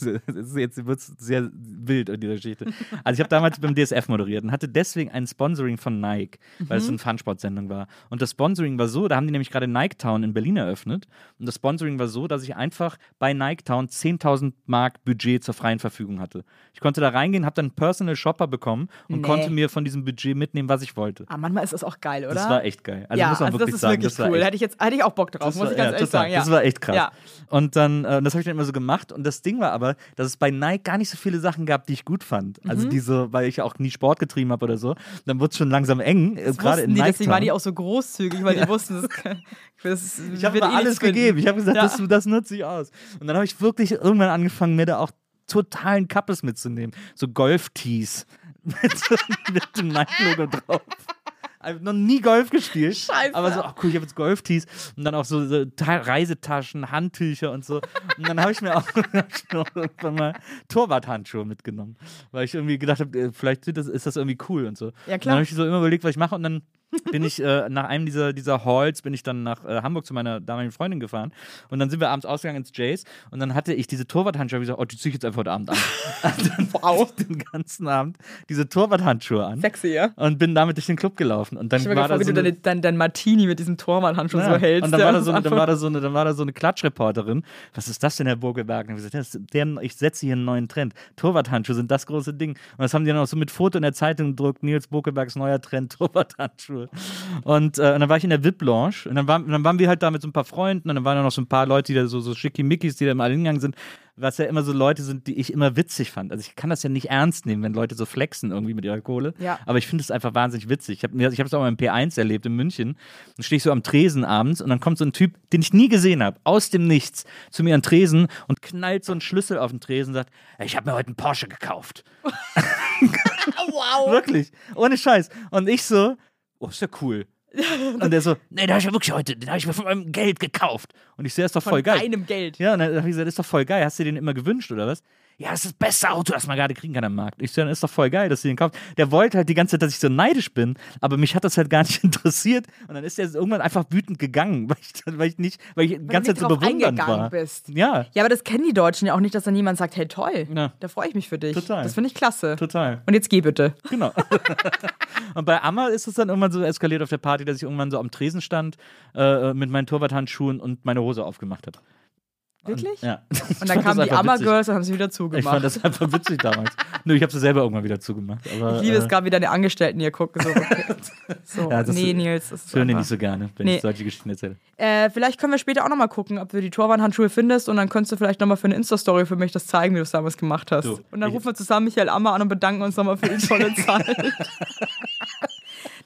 S3: ist jetzt wird sehr wild in dieser Geschichte. Also ich habe damals beim DSF moderiert und hatte deswegen ein Sponsoring von Nike, weil es so eine Fun-Sport-Sendung war. Und das Sponsoring war so, da haben die nämlich gerade Nike Town in Berlin eröffnet. Und das Sponsoring war so, dass ich einfach bei Nike Town 10.000 Mark Budget zur freien Verfügung hatte. Ich konnte da reingehen, habe dann einen Personal Shopper bekommen und
S2: Nee.
S3: konnte mir von diesem Budget mitnehmen, was ich wollte.
S2: Aber manchmal ist das auch geil, oder?
S3: Das war echt geil. Also
S2: ja,
S3: muss man
S2: also
S3: wirklich
S2: das ist
S3: sagen,
S2: wirklich
S3: das war
S2: cool.
S3: echt
S2: Hätte ich jetzt hätte ich auch Bock drauf,
S3: das
S2: muss
S3: war,
S2: ich ganz
S3: ja,
S2: ehrlich
S3: total.
S2: sagen. Ja.
S3: Das war echt krass.
S2: Ja.
S3: Und dann, äh, das habe ich dann immer so gemacht. Und das Ding war aber, dass es bei Nike gar nicht so viele Sachen gab, die ich gut fand. Also
S2: Mhm.
S3: diese, weil ich auch nie Sport getrieben habe oder so. Dann wurde es schon langsam eng, äh,
S2: Das
S3: gerade in
S2: die,
S3: Nike.
S2: deswegen waren die auch so großzügig, weil die wussten, das, das
S3: Ich habe mir
S2: eh
S3: alles gegeben. Ich habe gesagt,
S2: Ja.
S3: das, das nutze ich aus. Und dann habe ich wirklich irgendwann angefangen, mir da auch totalen Kappes mitzunehmen. So Golf-Tees [LAUGHS] mit, mit dem Nike-Logo drauf. Ich habe noch nie Golf gespielt.
S2: Scheiße.
S3: Aber so, ach cool, ich habe jetzt Golf-Tees und dann auch so, so Ta- Reisetaschen, Handtücher und so. Und dann habe [LAUGHS] ich mir auch, irgendwann mal Torwarthandschuhe mitgenommen. Weil ich irgendwie gedacht habe, äh, vielleicht ist das irgendwie cool und so.
S2: Ja,
S3: Und
S2: klar.
S3: dann habe ich so immer überlegt, was ich mache und dann bin ich äh, nach einem dieser, dieser Halls, bin ich dann nach äh, Hamburg zu meiner damaligen Freundin gefahren und dann sind wir abends ausgegangen ins Jays und dann hatte ich diese Torwarthandschuhe, ich gesagt, oh, die ziehe ich jetzt einfach heute Abend an. [LAUGHS] Dann wow. den ganzen Abend diese Torwarthandschuhe an
S2: Sexy, ja?
S3: und bin damit durch den Club gelaufen und dann
S2: Ich
S3: war
S2: mir
S3: da
S2: vor, wie
S3: so
S2: du
S3: eine,
S2: deine, dein, dein Martini mit diesem Torwandhandschuh
S3: ja,
S2: so hältst.
S3: und dann
S2: ja,
S3: war, da so, eine- dann, war da so eine, dann war da so eine Klatschreporterin. Was ist das denn, Herr Burgeberg? Und ich gesagt, der, ich setze hier einen neuen Trend. Torwarthandschuhe sind das große Ding. Und das haben die dann auch so mit Foto in der Zeitung gedruckt. Nils Burgebergs neuer Trend, [LAUGHS] Torwarthandschuhe. Und, äh, und dann war ich in der VIP-Lounge und dann, war, dann waren wir halt da mit so ein paar Freunden und dann waren da noch so ein paar Leute, die da so, so Schickimickis, die da mal hingegangen sind, was ja immer so Leute sind, die ich immer witzig fand. Also ich kann das ja nicht ernst nehmen, wenn Leute so flexen irgendwie mit ihrer Kohle.
S2: Ja.
S3: Aber ich finde es einfach wahnsinnig witzig. Ich habe ich es auch mal im P1 erlebt in München. Dann stehe ich so am Tresen abends und dann kommt so ein Typ, den ich nie gesehen habe, aus dem Nichts, zu mir an Tresen und knallt so einen Schlüssel auf den Tresen und sagt, ich habe mir heute einen Porsche gekauft. [LAUGHS] [LAUGHS]
S2: wow.
S3: Wirklich. Ohne Scheiß. Und ich so, oh, ist ja cool. [LAUGHS] Und der so, nee, den habe ich ja wirklich heute, den habe ich mir von meinem Geld gekauft. Und ich so, ja, ist doch voll
S2: Von
S3: geil.
S2: deinem Geld.
S3: Ja, und dann habe ich gesagt, ist doch voll geil. Hast du dir den immer gewünscht oder was? Ja, das ist das beste Auto, das man gerade kriegen kann am Markt. Ich so, dann ist doch voll geil, dass du den kaufst. Der wollte halt die ganze Zeit, dass ich so neidisch bin, aber mich hat das halt gar nicht [LAUGHS] interessiert. Und dann ist er irgendwann einfach wütend gegangen, [LAUGHS] weil ich, weil ich nicht, weil ich die ganze Zeit so bewundernd
S2: eingegangen
S3: war.
S2: bist.
S3: Ja,
S2: Ja, aber das kennen die Deutschen ja auch nicht, dass dann jemand sagt, hey toll,
S3: Ja.
S2: da freue ich mich für dich.
S3: Total.
S2: Das finde ich klasse.
S3: total.
S2: Und jetzt geh bitte.
S3: Genau. [LAUGHS] und bei Amma ist es dann irgendwann so eskaliert auf der Party, dass ich irgendwann so am Tresen stand äh, mit meinen Torwarthandschuhen und meine Hose aufgemacht habe.
S2: Wirklich?
S3: Ja.
S2: Und dann kamen die Amma-Girls und haben sie wieder
S3: Ich
S2: zugemacht.
S3: fand das einfach witzig damals. Nö, ich habe sie selber irgendwann wieder zugemacht. Aber,
S2: Ich liebe es
S3: äh,
S2: gerade, wie deine Angestellten hier gucken. So, okay. [LAUGHS] so
S3: Ja,
S2: nee, Nils. Das
S3: hören die nicht so gerne, wenn
S2: Nee.
S3: ich solche Geschichten erzähle.
S2: Äh, vielleicht können wir später auch nochmal gucken, ob du die Torwandhandschuhe findest und dann könntest du vielleicht nochmal für eine Insta-Story für mich das zeigen, wie du es damals gemacht hast.
S3: Du,
S2: und dann
S3: ich-
S2: rufen wir zusammen Michael Ammer an und bedanken uns nochmal für die tolle [LAUGHS] Zeit. [LAUGHS]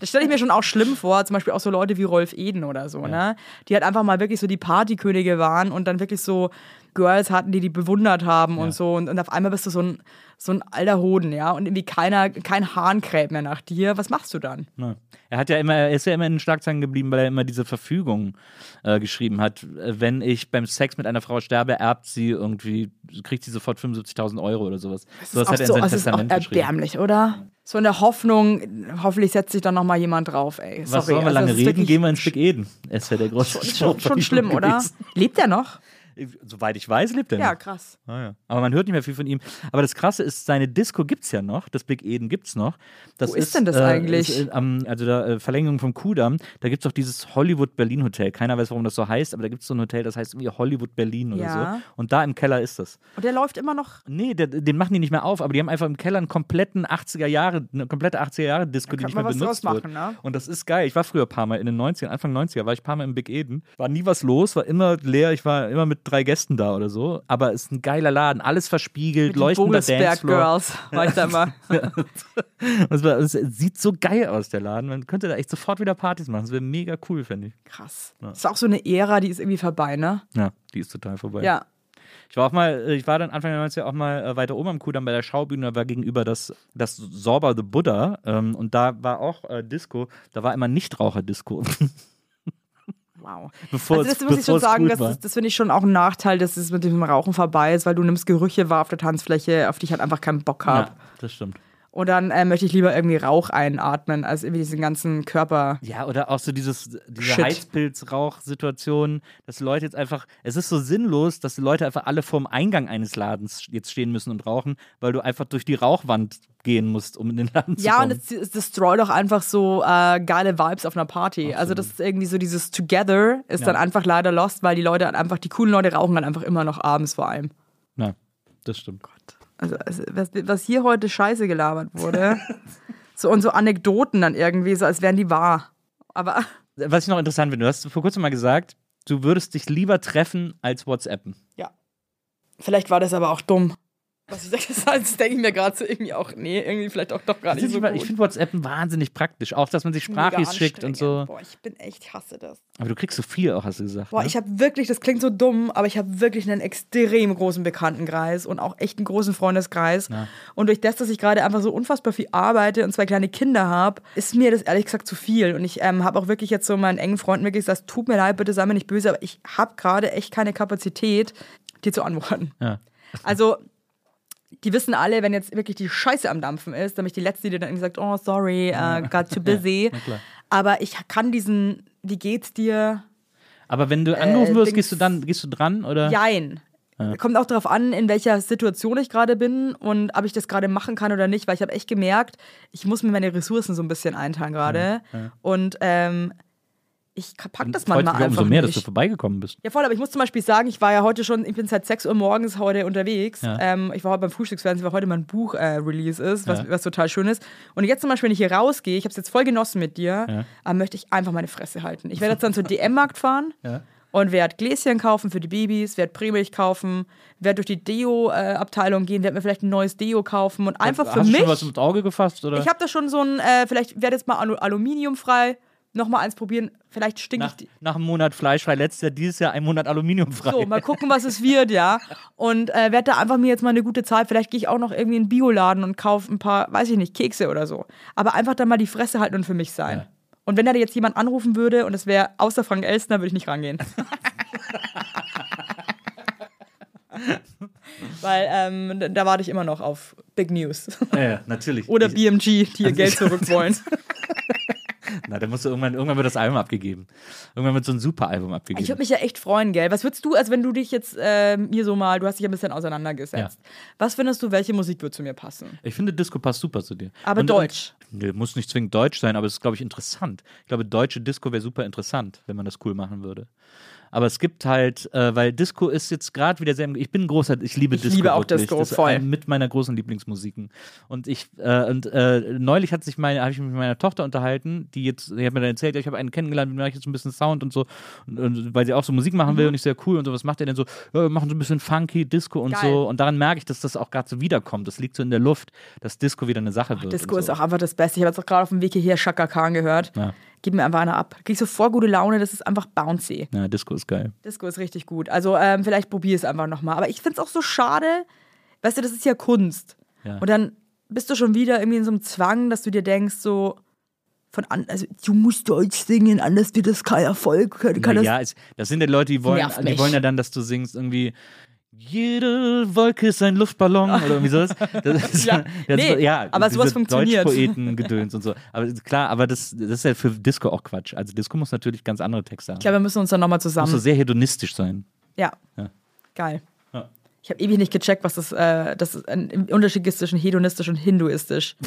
S2: Das stelle ich mir schon auch schlimm vor, zum Beispiel auch so Leute wie Rolf Eden oder so, ne? Die halt einfach mal wirklich so die Partykönige waren und dann wirklich so Girls hatten, die die bewundert haben und so. Und, und auf einmal bist du so ein, so ein alter Hoden, ja? Und irgendwie keiner, kein Hahn kräht mehr nach dir. Was machst du dann?
S3: Ja. Er hat ja immer, er ist ja immer in den Schlagzeilen geblieben, weil er immer diese Verfügung äh, geschrieben hat. Wenn ich beim Sex mit einer Frau sterbe, erbt sie irgendwie, kriegt sie sofort 75.000 Euro oder sowas. So was
S2: auch
S3: hat er in
S2: so,
S3: sein
S2: das ist auch
S3: Testament
S2: erbärmlich, oder? So in der Hoffnung, hoffentlich setzt sich dann noch mal jemand drauf, ey. Sorry,
S3: Was sollen wir
S2: also
S3: lange
S2: das
S3: reden? Gehen wir ins Big Eden. Es wäre der große
S2: schon, schon, schon schlimm, oder?
S3: gewesen. [LAUGHS]
S2: Lebt er noch?
S3: Soweit ich weiß, lebt er
S2: Ja,
S3: noch.
S2: krass.
S3: Ah, ja. Aber man hört nicht mehr viel von ihm. Aber das Krasse ist, seine Disco gibt es ja noch. Das Big Eden gibt es noch. Das
S2: Wo ist denn das eigentlich?
S3: Ist, äh, also der äh, Verlängerung vom Kudamm. Da gibt es doch dieses Hollywood-Berlin-Hotel. Keiner weiß, warum das so heißt, aber da gibt es so ein Hotel, das heißt irgendwie Hollywood-Berlin oder
S2: Ja.
S3: so. Und da im Keller ist das.
S2: Und der läuft immer noch.
S3: Nee, der, den machen die nicht mehr auf, aber die haben einfach im Keller einen kompletten 80er Jahre, eine komplette 80er Jahre Disco, die nicht mehr
S2: was
S3: benutzt wird.
S2: machen, ne?
S3: Und das ist geil. Ich war früher ein paar Mal in den 90ern, Anfang 90er, war ich ein paar Mal im Big Eden. War nie was los, war immer leer. Ich war immer mit drei Gästen da oder so. Aber es ist ein geiler Laden, alles verspiegelt,
S2: Mit
S3: leuchtender Dancefloor.
S2: Girls. [LAUGHS] War ich da immer. [LAUGHS]
S3: Es, sieht so geil aus, der Laden. Man könnte da echt sofort wieder Partys machen. Das wäre mega cool, finde ich.
S2: Krass. Das ist auch so eine Ära, die ist irgendwie vorbei, ne?
S3: Ja, die ist total vorbei.
S2: Ja.
S3: Ich war auch mal, ich war dann Anfang der 90er auch mal äh, weiter oben am Kudamm bei der Schaubühne, da war gegenüber das, das Sorba the Buddha ähm, und da war auch äh, Disco, da war immer Nichtraucher-Disco. [LAUGHS]
S2: Wow.
S3: bevor
S2: also
S3: es-
S2: das muss ich schon
S3: es
S2: sagen, das, ist- das finde ich schon auch ein Nachteil, dass es mit dem Rauchen vorbei ist, weil du nimmst Gerüche wahr auf der Tanzfläche, auf die ich halt einfach keinen Bock habe.
S3: Ja, das stimmt.
S2: Und dann äh, möchte ich lieber irgendwie Rauch einatmen, als irgendwie diesen ganzen Körper.
S3: Ja, oder auch so dieses, diese. Heizpilz-Rauch-Situation, dass Leute jetzt einfach, es ist so sinnlos, dass die Leute einfach alle vorm Eingang eines Ladens jetzt stehen müssen und rauchen, weil du einfach durch die Rauchwand gehen musst, um in den Laden zu
S2: Ja, und
S3: kommen.
S2: es, es destroyt auch einfach so äh, geile Vibes auf einer Party. Also das ist irgendwie so dieses Together ist
S3: Ja.
S2: dann einfach leider lost, weil die Leute halt einfach, die coolen Leute rauchen dann einfach immer noch abends vor allem.
S3: Ja, das stimmt.
S2: Also, also was, was hier heute scheiße gelabert wurde. [LAUGHS] so und so Anekdoten dann irgendwie, so als wären die wahr. Aber
S3: Was ich noch interessant finde, du hast vor kurzem mal gesagt, du würdest dich lieber treffen als WhatsAppen.
S2: ja. Vielleicht war das aber auch dumm. Was ich sage, [LAUGHS] das, denke ich mir gerade so irgendwie auch, nee, irgendwie vielleicht auch doch gar nicht so
S3: ich finde WhatsApp wahnsinnig praktisch, auch dass man sich Sprachis schickt und so.
S2: Boah, ich bin echt, ich hasse das.
S3: Aber du kriegst so viel auch, hast du gesagt.
S2: Boah,
S3: ne?
S2: ich habe wirklich, das klingt so dumm, aber ich habe wirklich einen extrem großen Bekanntenkreis und auch echt einen großen Freundeskreis.
S3: Ja.
S2: Und durch das, dass ich gerade einfach so unfassbar viel arbeite und zwei kleine Kinder habe, ist mir das ehrlich gesagt zu viel. Und ich ähm, habe auch wirklich jetzt so meinen engen Freunden wirklich gesagt, tut mir leid, bitte sei mir nicht böse, aber ich habe gerade echt keine Kapazität, dir zu antworten.
S3: Ja.
S2: Also, die wissen alle, wenn jetzt wirklich die Scheiße am Dampfen ist, dann bin ich die Letzte, die dann irgendwie sagt, oh, sorry, uh, got too busy. [LAUGHS]
S3: klar.
S2: Aber ich kann diesen, wie geht's dir?
S3: Aber wenn du angerufen wirst,
S2: Dings-
S3: gehst du dann, gehst du dran oder?
S2: Jein. Kommt auch darauf an, in welcher Situation ich gerade bin und ob ich das gerade machen kann oder nicht, weil ich habe echt gemerkt, ich muss mir meine Ressourcen so ein bisschen einteilen gerade. Und ähm, ich pack das
S3: Freut
S2: manchmal
S3: mich
S2: einfach
S3: umso mehr, dass du vorbeigekommen bist.
S2: Ja, voll, aber ich muss zum Beispiel sagen, ich war ja heute schon, ich bin seit 6 Uhr morgens heute unterwegs.
S3: Ja.
S2: Ähm, ich war heute beim Frühstücksfernsehen, weil heute mein Buch-Release ist, was,
S3: Ja.
S2: was total schön ist. Und jetzt zum Beispiel, wenn ich hier rausgehe, ich habe es jetzt voll genossen mit dir,
S3: Ja.
S2: aber möchte ich einfach meine Fresse halten. Ich werde jetzt dann zur DM-Markt fahren
S3: Ja.
S2: und werde Gläschen kaufen für die Babys, werde Prämilch kaufen, werde durch die Deo-Abteilung gehen, werde mir vielleicht ein neues Deo kaufen und einfach für
S3: Hast
S2: mich.
S3: du schon was ins Auge gefasst? Oder?
S2: Ich habe da schon so ein, äh, vielleicht werde jetzt mal alu aluminiumfrei, nochmal eins probieren. Vielleicht stinke
S3: nach,
S2: ich.
S3: nach einem Monat fleischfrei, letztes Jahr, dieses Jahr ein Monat aluminiumfrei.
S2: So, mal gucken, was es wird, ja. Und äh, werde da einfach mir jetzt mal eine gute Zeit. Vielleicht gehe ich auch noch irgendwie in einen Bioladen und kaufe ein paar, weiß ich nicht, Kekse oder so. Aber einfach dann mal die Fresse halten und für mich sein.
S3: Ja.
S2: Und wenn da jetzt jemand anrufen würde und es wäre außer Frank Elstner, würde ich nicht rangehen. [LAUGHS] Weil ähm, da- warte ich immer noch auf Big News.
S3: ja, ja, natürlich.
S2: Oder BMG, die ihr Geld zurück wollen. [LAUGHS]
S3: Na, dann musst du irgendwann, irgendwann wird das Album abgegeben. Irgendwann wird so ein Super-Album
S2: Ich
S3: abgegeben.
S2: würde mich ja echt freuen, gell? Was würdest du, also wenn du dich jetzt äh, mir so mal, du hast dich ein bisschen auseinandergesetzt. Was findest du, welche Musik wird zu mir passen?
S3: Ich finde, Disco passt super zu dir.
S2: Aber
S3: Und-
S2: deutsch.
S3: Und, nee, muss nicht zwingend deutsch sein, aber es ist, glaube ich, interessant. Ich glaube, deutsche Disco wäre super interessant, wenn man das cool machen würde. Aber es gibt halt, äh, weil Disco ist jetzt gerade wieder sehr. Ich bin ein großer, ich liebe
S2: Ich
S3: Disco.
S2: liebe auch
S3: wirklich.
S2: Disco,
S3: das
S2: voll.
S3: mit meiner großen Lieblingsmusiken. Und ich, äh, und äh, neulich hat sich meine, habe ich mich mit meiner Tochter unterhalten, die jetzt, die hat mir dann erzählt, ich habe einen kennengelernt, mit dem mache ich jetzt ein bisschen Sound und so, und, und, weil sie auch so Musik machen
S2: Mhm.
S3: will und ich sehr cool und so, was macht ihr denn so? Ja, wir machen so ein bisschen funky, Disco und
S2: Geil.
S3: so. Und daran merke ich, dass das auch gerade so wiederkommt. Das liegt so in der Luft, dass Disco wieder eine Sache wird.
S2: Disco
S3: und
S2: ist
S3: so.
S2: auch einfach das Beste. Ich habe jetzt auch gerade auf dem Weg hierher Shaka Khan gehört.
S3: Ja.
S2: Gib mir einfach eine ab. Krieg sofort gute Laune, das ist einfach bouncy.
S3: Ja, Disco ist geil.
S2: Disco ist richtig gut. Also ähm, vielleicht probier es einfach nochmal. Aber ich finde es auch so schade. Weißt du, das ist ja Kunst.
S3: Ja.
S2: Und dann bist du schon wieder irgendwie in so einem Zwang, dass du dir denkst, so von an, also du musst Deutsch singen, anders wird das kein Erfolg. Kann, kann das
S3: ja, es, das sind ja Leute, die wollen, die wollen ja dann, dass du singst irgendwie jede Wolke ist ein Luftballon oder irgendwie sowas. [LAUGHS] Ist, [LAUGHS]
S2: Ja,
S3: das
S2: nee,
S3: ist, ja
S2: aber sowas funktioniert.
S3: Deutschpoeten-Gedöns und so. Aber klar, aber das, das ist ja für Disco auch Quatsch. Also Disco muss natürlich ganz andere Texte haben.
S2: Ich glaube, wir müssen uns dann nochmal
S3: muss so
S2: zusammen.
S3: sehr hedonistisch sein.
S2: Ja.
S3: Ja.
S2: Geil.
S3: Ja.
S2: Ich habe ewig nicht gecheckt, was das, äh, das ein Unterschied ist zwischen hedonistisch und hinduistisch. [LAUGHS]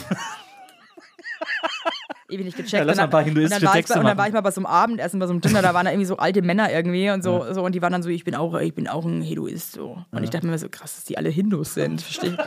S2: ewig nicht gecheckt.
S3: Ja, lass
S2: Und
S3: mal ein paar
S2: dann-
S3: hinduistische
S2: und dann war ich
S3: Texte
S2: bei, Und dann war ich mal bei so einem Abendessen, bei so einem Dinner, da waren da irgendwie so alte Männer irgendwie und so, so und die waren dann so, ich bin auch, ich bin auch ein Hinduist so. Und ich dachte mir so, krass, dass die alle Hindus sind. Verstehe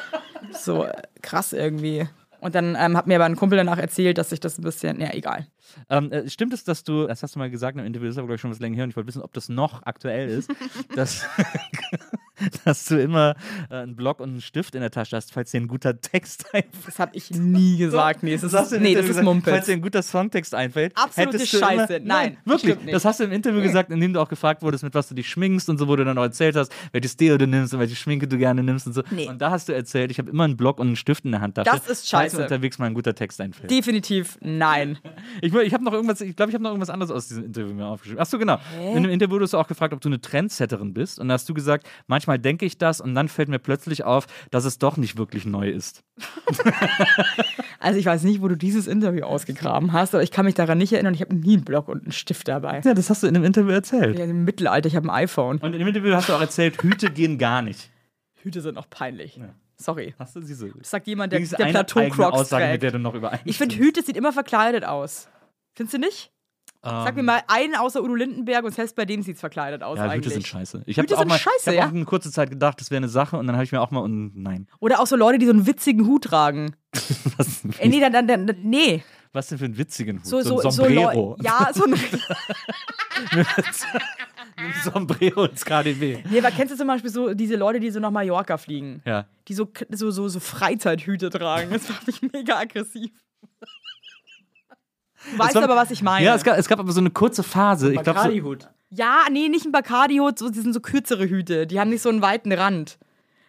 S2: ich. So äh, krass irgendwie. Und dann ähm, hat mir aber ein Kumpel danach erzählt, dass sich das ein bisschen, ja, egal.
S3: Ähm, äh, stimmt es, dass du, das hast du mal gesagt im Interview, das ist aber, glaube ich, schon was länger her und ich wollte wissen, ob das noch aktuell ist, [LAUGHS] dass, [LAUGHS] [LAUGHS] dass du immer äh, einen Block und einen Stift in der Tasche hast, falls dir ein guter Text [LAUGHS] einfällt.
S2: Das habe ich nie gesagt. Nee, das [LAUGHS] ist,
S3: im
S2: nee, das
S3: Interview
S2: ist
S3: gesagt,
S2: Mumpitz.
S3: Falls dir ein guter Songtext einfällt.
S2: Absolute Scheiße.
S3: Immer,
S2: Nein,
S3: wirklich. Das hast du im Interview gesagt, in dem du auch gefragt wurdest, mit was du dich schminkst und so, wo du dann auch erzählt hast, welches Deo du nimmst und welche Schminke du gerne nimmst und so.
S2: Nee.
S3: Und da hast du erzählt, ich habe immer einen Block und einen Stift in der Handtasche.
S2: Das ist
S3: Falls mir
S2: scheiße.
S3: unterwegs mal ein guter Text einfällt.
S2: Definitiv nein.
S3: Ich, ich habe noch irgendwas, ich glaube, ich habe noch irgendwas anderes aus diesem Interview mir aufgeschrieben. Achso, genau. In dem Interview wurdest du auch gefragt, ob du eine Trendsetterin bist. Und da hast du gesagt, manchmal denke ich das und dann fällt mir plötzlich auf, dass es doch nicht wirklich neu ist. [LAUGHS]
S2: Also ich weiß nicht, wo du dieses Interview ausgegraben hast, aber ich kann mich daran nicht erinnern. Ich habe nie einen Block und einen Stift dabei.
S3: Ja, das hast du in dem Interview erzählt.
S2: Ja, Im Mittelalter, ich habe ein iPhone.
S3: Und in dem Interview hast du auch erzählt, Hüte gehen gar nicht.
S2: Hüte sind auch peinlich. Sorry.
S3: Hast du diese?
S2: Das sagt jemand, der, der Plateau-Crocs
S3: Aussage, mit
S2: trägt.
S3: der du noch übereinstimmst.
S2: Ich finde, Hüte sieht immer verkleidet aus. Findest du nicht? Sag mir mal einen außer Udo Lindenberg und selbst bei dem sieht es verkleidet aus
S3: Ja,
S2: eigentlich.
S3: Hüte sind scheiße. Ich habe
S2: Hüte
S3: auch
S2: sind
S3: mal,
S2: scheiße,
S3: ich hab
S2: ja?
S3: auch eine kurze Zeit gedacht, das wäre eine Sache und dann habe ich mir auch mal und nein.
S2: Oder auch so Leute, die so einen witzigen Hut tragen. [LAUGHS]
S3: Was,
S2: Äh, nee, dann, dann, dann, nee.
S3: was denn für einen witzigen Hut?
S2: So, so,
S3: ein
S2: so
S3: Sombrero.
S2: Leu- Ja, so ein. [LAUGHS]
S3: Sombrero ins KDW.
S2: Nee, aber kennst du zum Beispiel so diese Leute, die so nach Mallorca fliegen?
S3: Ja.
S2: Die so, so, so, so Freizeithüte tragen. Das macht mich mega aggressiv. Du weißt
S3: war-
S2: aber, was ich meine.
S3: Ja, es gab, es gab aber so eine kurze Phase. Ich glaube, so,
S4: Bacardi-Hut.
S2: Ja, nee, nicht ein Bacardi-Hut, so, die sind so kürzere Hüte. Die haben nicht so einen weiten Rand.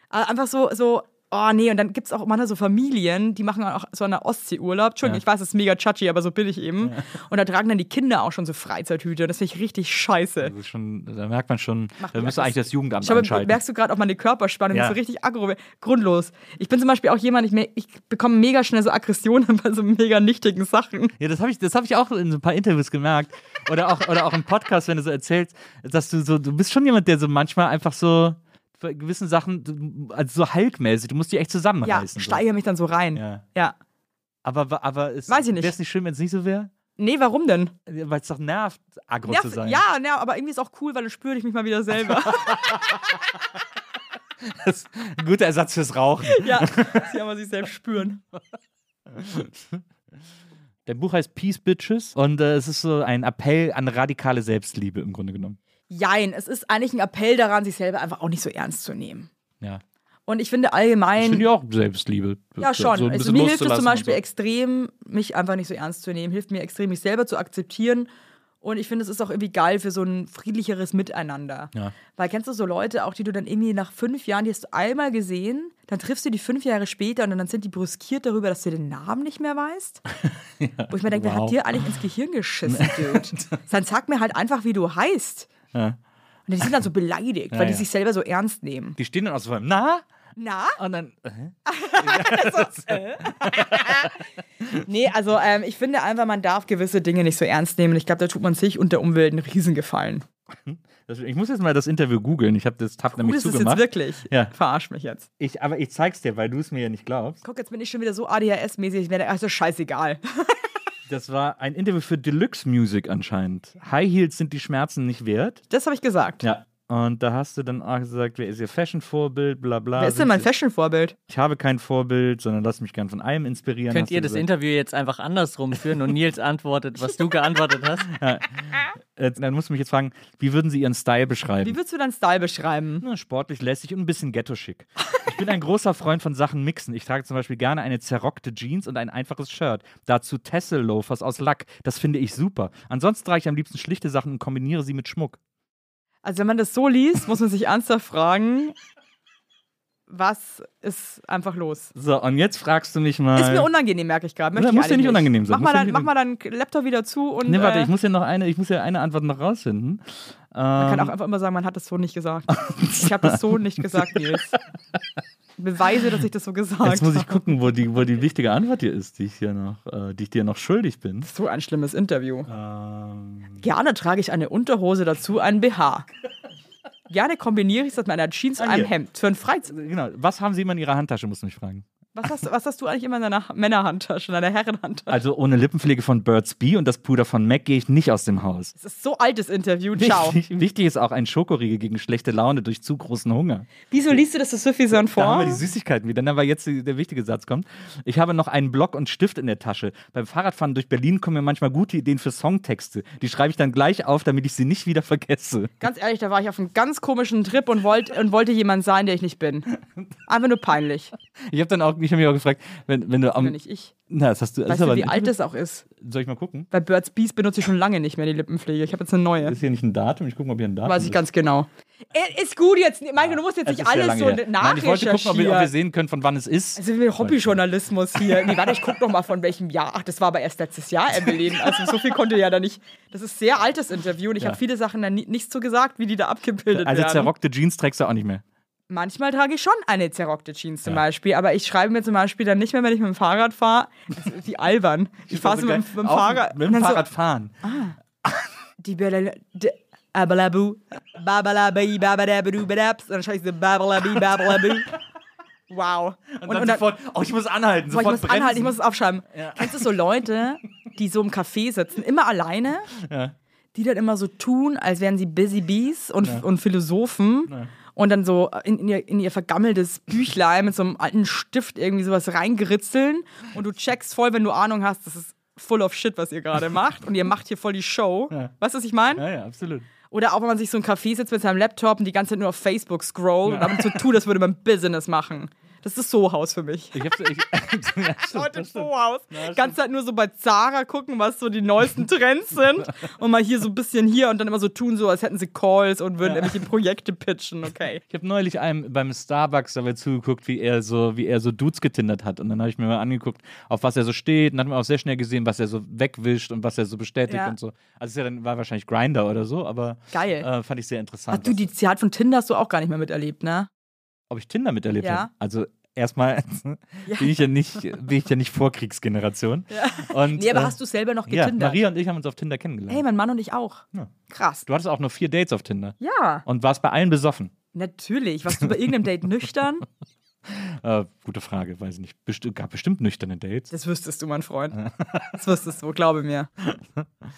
S2: Aber einfach so, so, oh nee, und dann gibt es auch manchmal so Familien, die machen auch so eine Ostsee-Urlaub. Entschuldigung,
S3: Ja.
S2: ich weiß, das ist mega chachi, aber so bin ich eben. [LAUGHS] Und da tragen dann die Kinder auch schon so Freizeithüte. Das finde ich richtig scheiße.
S3: das ist schon, da merkt man schon,
S2: Macht
S3: da müsste eigentlich das Jugendamt
S2: Ich glaube,
S3: anschalten.
S2: merkst du gerade auch meine Körperspannung,
S3: Ja.
S2: das ist so richtig aggro, grundlos. Ich bin zum Beispiel auch jemand, ich, ich bekomme mega schnell so Aggressionen [LAUGHS] bei so mega nichtigen Sachen.
S3: Ja, das habe ich, das hab ich auch in so ein paar Interviews gemerkt. Oder auch, oder auch im Podcast, wenn du so erzählst, dass du so, du bist schon jemand, der so manchmal einfach so bei gewissen Sachen, also so Hulk-mäßig, du musst dich echt
S2: Ja,
S3: zusammenreißen. so.
S2: steigere mich dann so rein.
S3: Ja.
S2: ja.
S3: Aber, aber es,
S2: Weiß ich nicht.
S3: Wäre es nicht schön, wenn es nicht so wäre?
S2: Nee, warum denn?
S3: Weil es doch nervt, aggro
S2: Nerv,
S3: zu sein.
S2: ja, ja, aber irgendwie ist auch cool, weil dann spüre ich mich mal wieder selber. [LAUGHS]
S3: Das ist ein guter Ersatz fürs Rauchen. [LAUGHS]
S2: ja, sie aber sich selbst spüren.
S3: Dein Buch heißt Peace Bitches und äh, es ist so ein Appell an radikale Selbstliebe im Grunde genommen.
S2: Jein, es ist eigentlich ein Appell daran, sich selber einfach auch nicht so ernst zu nehmen.
S3: Ja.
S2: Und ich finde
S3: Ich
S2: allgemein.
S3: finde ja auch Selbstliebe.
S2: Ja, schon.
S3: So
S2: also mir hilft es zum Beispiel
S3: so.
S2: extrem, mich einfach nicht so ernst zu nehmen. Hilft mir extrem, mich selber zu akzeptieren. Und ich finde, es ist auch irgendwie geil für so ein friedlicheres Miteinander.
S3: Ja.
S2: Weil kennst du so Leute, auch die du dann irgendwie nach fünf Jahren, die hast du einmal gesehen, dann triffst du die fünf Jahre später und dann sind die brüskiert darüber, dass du den Namen nicht mehr weißt. [LAUGHS] Wo ich mir denke, wer
S3: wow.
S2: hat dir eigentlich ins Gehirn geschissen, [LAUGHS] Dude? dann sag mir halt einfach, wie du heißt.
S3: Ja.
S2: Und die sind dann so beleidigt, weil die sich selber so ernst nehmen.
S3: Die stehen dann auch so vor na?
S2: Na?
S3: Und dann. [LAUGHS] Äh?
S2: Nee, also ähm, ich finde einfach, man darf gewisse Dinge nicht so ernst nehmen. Ich glaube, da tut man sich und der Umwelt einen Riesengefallen.
S3: Das- Ich muss jetzt mal das Interview googeln. Ich habe das Tab nämlich
S2: Gut ist es jetzt
S3: zugemacht.
S2: wirklich.
S3: Ja.
S2: Verarsch mich jetzt.
S3: Ich, aber ich zeig's dir, weil du es mir ja nicht glaubst.
S2: Guck, jetzt bin ich schon wieder so ADHS-mäßig. Also scheißegal. [LAUGHS]
S3: Das war ein Interview für Deluxe Music anscheinend. High Heels sind die Schmerzen nicht wert.
S2: Das habe ich gesagt.
S3: Ja. Und da hast du dann auch gesagt, wer ist ihr Fashion-Vorbild, bla bla.
S2: Wer ist denn mein Fashion-Vorbild?
S3: Ich habe kein Vorbild, sondern lass mich gern von einem inspirieren.
S4: Könnt ihr das
S3: gesagt.
S4: Interview jetzt einfach andersrum führen und Nils antwortet, was du geantwortet hast? [LAUGHS]
S3: Äh, Dann musst du mich jetzt fragen, wie würden Sie Ihren Style beschreiben?
S2: Wie würdest du deinen Style beschreiben?
S3: Na, sportlich, lässig und ein bisschen ghetto-schick. Ich bin ein großer Freund von Sachen mixen. Ich trage zum Beispiel gerne eine zerrockte Jeans und ein einfaches Shirt. Dazu Tessel-Loafers aus Lack. Das finde ich super. Ansonsten trage ich am liebsten schlichte Sachen und kombiniere sie mit Schmuck.
S2: Also, wenn man das so liest, muss man sich ernsthaft fragen, was ist einfach los?
S3: So, und jetzt fragst du mich mal.
S2: Ist mir unangenehm, merke ich gerade.
S3: Muss dir nicht unangenehm sein.
S2: Mach mal, dann, mach mal deinen Laptop wieder zu und
S3: Nee, warte,
S2: äh,
S3: ich muss ja noch eine, ich muss ja eine Antwort noch rausfinden.
S2: man kann
S3: Ähm,
S2: auch einfach immer sagen, man hat das so nicht gesagt. ich habe das so nicht gesagt, [LAUGHS] Nils. Beweise, dass ich das so gesagt
S3: jetzt muss ich
S2: habe.
S3: gucken, wo die, wo die wichtige Antwort hier ist, die ich, hier noch, äh, die ich dir noch schuldig bin.
S2: So ein schlimmes Interview.
S3: Ähm,
S2: Gerne trage ich eine Unterhose dazu, einen BH. Gerne kombiniere ich das mit einer Jeans und
S3: Ah,
S2: einem. Hemd. Für ein Freizeit.
S3: genau. Was haben Sie immer in Ihrer Handtasche, musst du mich fragen.
S2: Was hast, was hast du eigentlich immer in deiner Männerhandtasche, in deiner Herrenhandtasche?
S3: Also ohne Lippenpflege von Burt's Bee und das Puder von MAC gehe ich nicht aus dem Haus.
S2: Das ist so altes Interview. Ciao.
S3: Wichtig, wichtig ist auch ein Schokoriegel gegen schlechte Laune durch zu großen Hunger.
S2: Wieso liest du das so suffisant
S3: Da haben
S2: vor?
S3: wir die Süßigkeiten wieder, aber jetzt der wichtige Satz kommt. Ich habe noch einen Block und Stift in der Tasche. Beim Fahrradfahren durch Berlin kommen mir manchmal gute Ideen für Songtexte. Die schreibe ich dann gleich auf, damit ich sie nicht wieder vergesse.
S2: Ganz ehrlich, da war ich auf einem ganz komischen Trip und, wollt, und wollte jemand sein, der ich nicht bin. Einfach nur peinlich.
S3: Ich habe dann auch, ich habe mich auch gefragt, wenn, wenn du am.
S2: Wenn nicht ich.
S3: Na, das hast du. das
S2: Weißt du, wie alt das auch ist?
S3: Soll ich mal gucken?
S2: Bei Birds Bees benutze ich schon lange nicht mehr die Lippenpflege. Ich habe jetzt eine neue.
S3: Ist hier nicht ein Datum? Ich gucke mal, ob hier ein Datum
S2: Weiß ich
S3: ist.
S2: ganz genau. Ist gut jetzt. Maike, du musst jetzt nicht alles so
S3: her. Nein, ich wollte gucken, ob wir, ob wir
S2: nachrecherchieren.
S3: sehen können, von wann es ist.
S2: Also wie Hobbyjournalismus hier. Nee, warte, ich guck noch mal von welchem Jahr. Ach, das war aber erst letztes Jahr, Evelyn. Also so viel konnte ja da nicht. Das ist sehr altes Interview und ich
S3: Ja.
S2: habe viele Sachen da nicht so gesagt, wie die da abgebildet
S3: Also
S2: werden.
S3: zerrockte Jeans trägst du auch nicht mehr.
S2: Manchmal trage ich schon eine zerrockte Jeans zum
S3: Ja.
S2: Beispiel, aber ich schreibe mir zum Beispiel dann nicht mehr, wenn ich mit dem Fahrrad fahre. Ist Wie albern. [LAUGHS] Ich fahre so mit, dem- mit dem Fahrrad.
S3: Mit
S2: und
S3: dem
S2: dann
S3: Fahrrad fahren.
S2: So, die Bella- die- Abalabu, babalabi, babadabu, badaps. Und dann schreibe ich so babalabi, babalabu. [LAUGHS] Wow.
S3: Und, dann sofort, oh, ich muss anhalten,
S2: Boah, ich
S3: sofort
S2: muss anhalten, ich muss
S3: bremsen.
S2: es aufschreiben. Kennst du so Leute, die so im Café sitzen, immer alleine,
S3: Ja.
S2: die dann immer so tun, als wären sie Busy Bees und, und Philosophen und dann so in, in, ihr, in ihr vergammeltes Büchlein mit so einem alten Stift irgendwie sowas reingeritzeln und du checkst voll, wenn du Ahnung hast, das ist full of shit, was ihr gerade [LAUGHS] macht. Und ihr macht hier voll die Show. Weißt du, was ich meine?
S3: Ja, ja, absolut.
S2: Oder auch, wenn man sich so ein Café sitzt mit seinem Laptop und die ganze Zeit nur auf Facebook scrollt und damit so tut, als würde man Business machen. Das ist So-Haus für mich.
S3: Ich hab's, ich, [LAUGHS] ja, stimmt,
S2: Leute. So-Haus. Ganze Zeit nur so bei Zara gucken, was so die neuesten Trends sind. Und mal hier so ein bisschen hier und dann immer so tun, so als hätten sie Calls und würden irgendwelche Projekte pitchen. Okay.
S3: Ich habe neulich einem beim Starbucks dabei zugeguckt, wie er so, wie er so Dudes getindert hat. Und dann habe ich mir mal angeguckt, auf was er so steht. Und dann hat man auch sehr schnell gesehen, was er so wegwischt und was er so bestätigt
S2: Ja.
S3: und so. Also es ist ja dann war wahrscheinlich Grinder oder so, aber
S2: Geil.
S3: äh, fand ich sehr interessant.
S2: Ach du, die Zeit von Tinder hast du auch gar nicht mehr miterlebt, ne?
S3: Ob ich Tinder miterlebt
S2: Ja.
S3: habe. Also erstmal [LAUGHS] bin ich ja nicht, bin ich ja nicht Vorkriegsgeneration. [LAUGHS] Und,
S2: Nee, aber
S3: äh,
S2: hast du selber noch
S3: ja,
S2: getindert?
S3: Maria und ich haben uns auf Tinder kennengelernt.
S2: Hey, mein Mann und ich auch.
S3: Ja.
S2: Krass.
S3: Du hattest auch nur vier Dates auf Tinder
S2: Ja,
S3: und warst bei allen besoffen.
S2: natürlich. Warst du bei irgendeinem Date [LAUGHS] nüchtern? [LAUGHS]
S3: Äh, gute Frage, weiß ich nicht. Best gab bestimmt nüchterne Dates.
S2: Das wüsstest du, mein Freund. Das wüsstest du, glaube mir.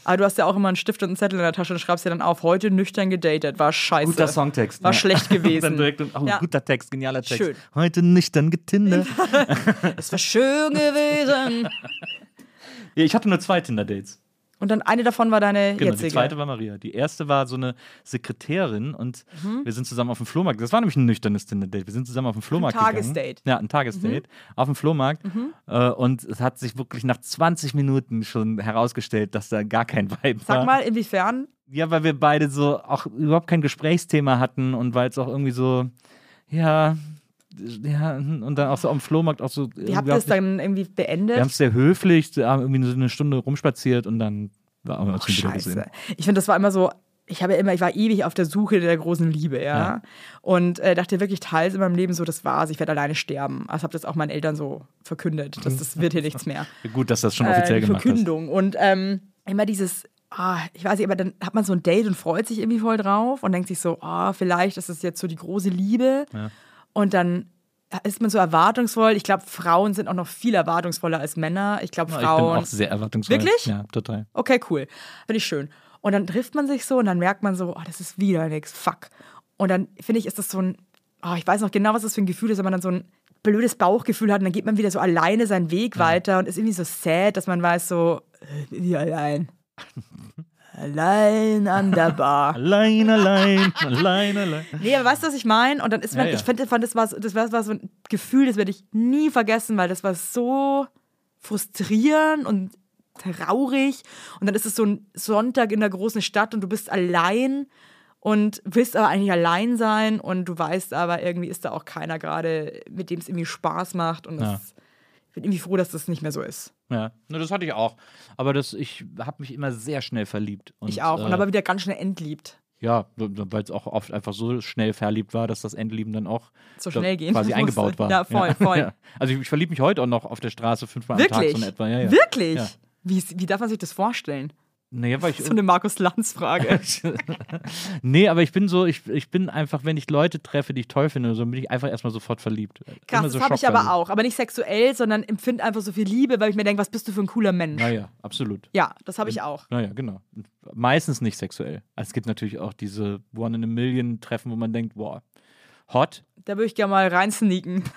S2: Aber du hast ja auch immer einen Stift und einen Zettel in der Tasche und schreibst dir dann auf, heute nüchtern gedatet. War scheiße.
S3: Guter Songtext.
S2: War
S3: ja.
S2: schlecht [LAUGHS] gewesen.
S3: Dann direkt, oh,
S2: Ja.
S3: guter Text, genialer Text.
S2: Schön.
S3: Heute nüchtern getindert. [LAUGHS]
S2: Es war schön gewesen.
S3: ja, ich hatte nur zwei Tinder-Dates.
S2: Und dann eine davon war deine
S3: Genau,
S2: jetzige.
S3: die zweite war Maria. Die erste war so eine Sekretärin und
S2: Mhm.
S3: wir sind zusammen auf dem Flohmarkt. Das war nämlich ein nüchternes Tinder-Date. Wir sind zusammen auf dem Flohmarkt gegangen.
S2: Tagesdate. Mhm.
S3: Ja, ein Tagesdate auf dem Flohmarkt. Äh, und es hat sich wirklich nach 20 Minuten schon herausgestellt, dass da gar kein Vibe war.
S2: Sag mal, inwiefern?
S3: Ja, weil wir beide so auch überhaupt kein Gesprächsthema hatten und weil es auch irgendwie so, ja, ja, und dann auch so am Flohmarkt auch so.
S2: Wie habt ihr es dann irgendwie beendet?
S3: Wir haben es sehr höflich, haben irgendwie so eine Stunde rumspaziert und dann uns
S2: Ach,
S3: schon wieder
S2: scheiße.
S3: gesehen.
S2: Ich finde, das war immer so. Ich habe ja immer, ich war ewig auf der Suche der großen Liebe, ja.
S3: Ja.
S2: Und äh, dachte wirklich teils in meinem Leben so, das war's, ich werde alleine sterben. Also habe das auch meinen Eltern so verkündet, dass das wird hier nichts mehr. [LAUGHS]
S3: Gut, dass das schon offiziell
S2: äh,
S3: gemacht hast.
S2: Verkündung. Und ähm, immer dieses, ah, ich weiß nicht, aber dann hat man so ein Date und freut sich irgendwie voll drauf und denkt sich so, ah, vielleicht ist das jetzt so die große Liebe.
S3: Ja.
S2: Und dann ist man so erwartungsvoll. Ich glaube, Frauen sind auch noch viel erwartungsvoller als Männer. Ich glaube,
S3: Ich bin
S2: Frauen.
S3: auch sehr erwartungsvoll.
S2: Wirklich?
S3: Ja, total.
S2: Okay, cool. Finde ich schön. Und dann trifft man sich so und dann merkt man so, oh, das ist wieder nix, fuck. Und dann finde ich, ist das so ein, oh, ich weiß noch genau, was das für ein Gefühl ist, wenn man dann so ein blödes Bauchgefühl hat und dann geht man wieder so alleine seinen Weg weiter und ist irgendwie so sad, dass man weiß so, äh, wie allein. Allein an der Bar. [LAUGHS]
S3: Allein, allein, allein, allein.
S2: Nee, aber weißt du, was ich meine? Und dann ist man,
S3: Ja, ja.
S2: ich finde, fand, das war, so- das war, das war so ein Gefühl, das werde ich nie vergessen, weil das war so frustrierend und traurig. Und dann ist es so ein Sonntag in der großen Stadt und du bist allein und willst aber eigentlich allein sein und du weißt aber, irgendwie ist da auch keiner gerade, mit dem es irgendwie Spaß macht. Und das,
S3: Ja.
S2: ich bin irgendwie froh, dass das nicht mehr so ist.
S3: Ja, ne, das hatte ich auch. Aber das, ich habe mich immer sehr schnell verliebt. Und,
S2: ich auch. Und
S3: äh,
S2: aber wieder ganz schnell entliebt.
S3: Ja, weil es auch oft einfach so schnell verliebt war, dass das Endlieben dann auch
S2: So schnell gehen
S3: quasi
S2: musste.
S3: eingebaut war.
S2: Ja, voll, voll. [LAUGHS]
S3: Ja. Also ich, ich verliebe mich heute auch noch auf der Straße fünfmal am Tag
S2: Wirklich?
S3: so in etwa. Ja, ja.
S2: Wirklich?
S3: Ja.
S2: Wie, wie darf man sich das vorstellen?
S3: Naja, weil ich,
S2: So eine Markus-Lanz-Frage. [LAUGHS]
S3: nee, aber ich bin so, ich, ich bin einfach, wenn ich Leute treffe, die ich toll finde, so bin ich einfach erstmal sofort verliebt.
S2: Krass,
S3: so
S2: das habe ich aber auch. Aber nicht sexuell, sondern empfinde einfach so viel Liebe, weil ich mir denke, was bist du für ein cooler Mensch.
S3: Naja, absolut.
S2: Ja, das habe ich auch.
S3: Naja, genau. Meistens nicht sexuell. Also es gibt natürlich auch diese One in a Million Treffen, wo man denkt, boah, hot.
S2: Da würde ich gerne mal reinsneaken. [LAUGHS]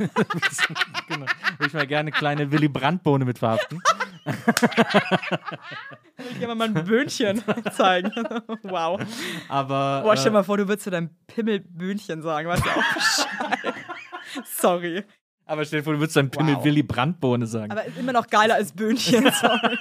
S3: Genau. Würde ich mal gerne eine kleine Willy Brandt-Bohne mit verhaften.
S2: Würde ich gerne mal ein Böhnchen zeigen. [LAUGHS] wow.
S3: Aber.
S2: Boah, stell
S3: äh,
S2: mal vor, du würdest zu deinem Pimmel Böhnchen sagen. Weißt du auch Bescheid. [LAUGHS] Sorry.
S3: aber stell dir vor, du würdest deinem Pimmel
S2: Wow.
S3: Willy Brandt-Bohne sagen.
S2: Aber ist immer noch geiler als Böhnchen. [LAUGHS] Sorry.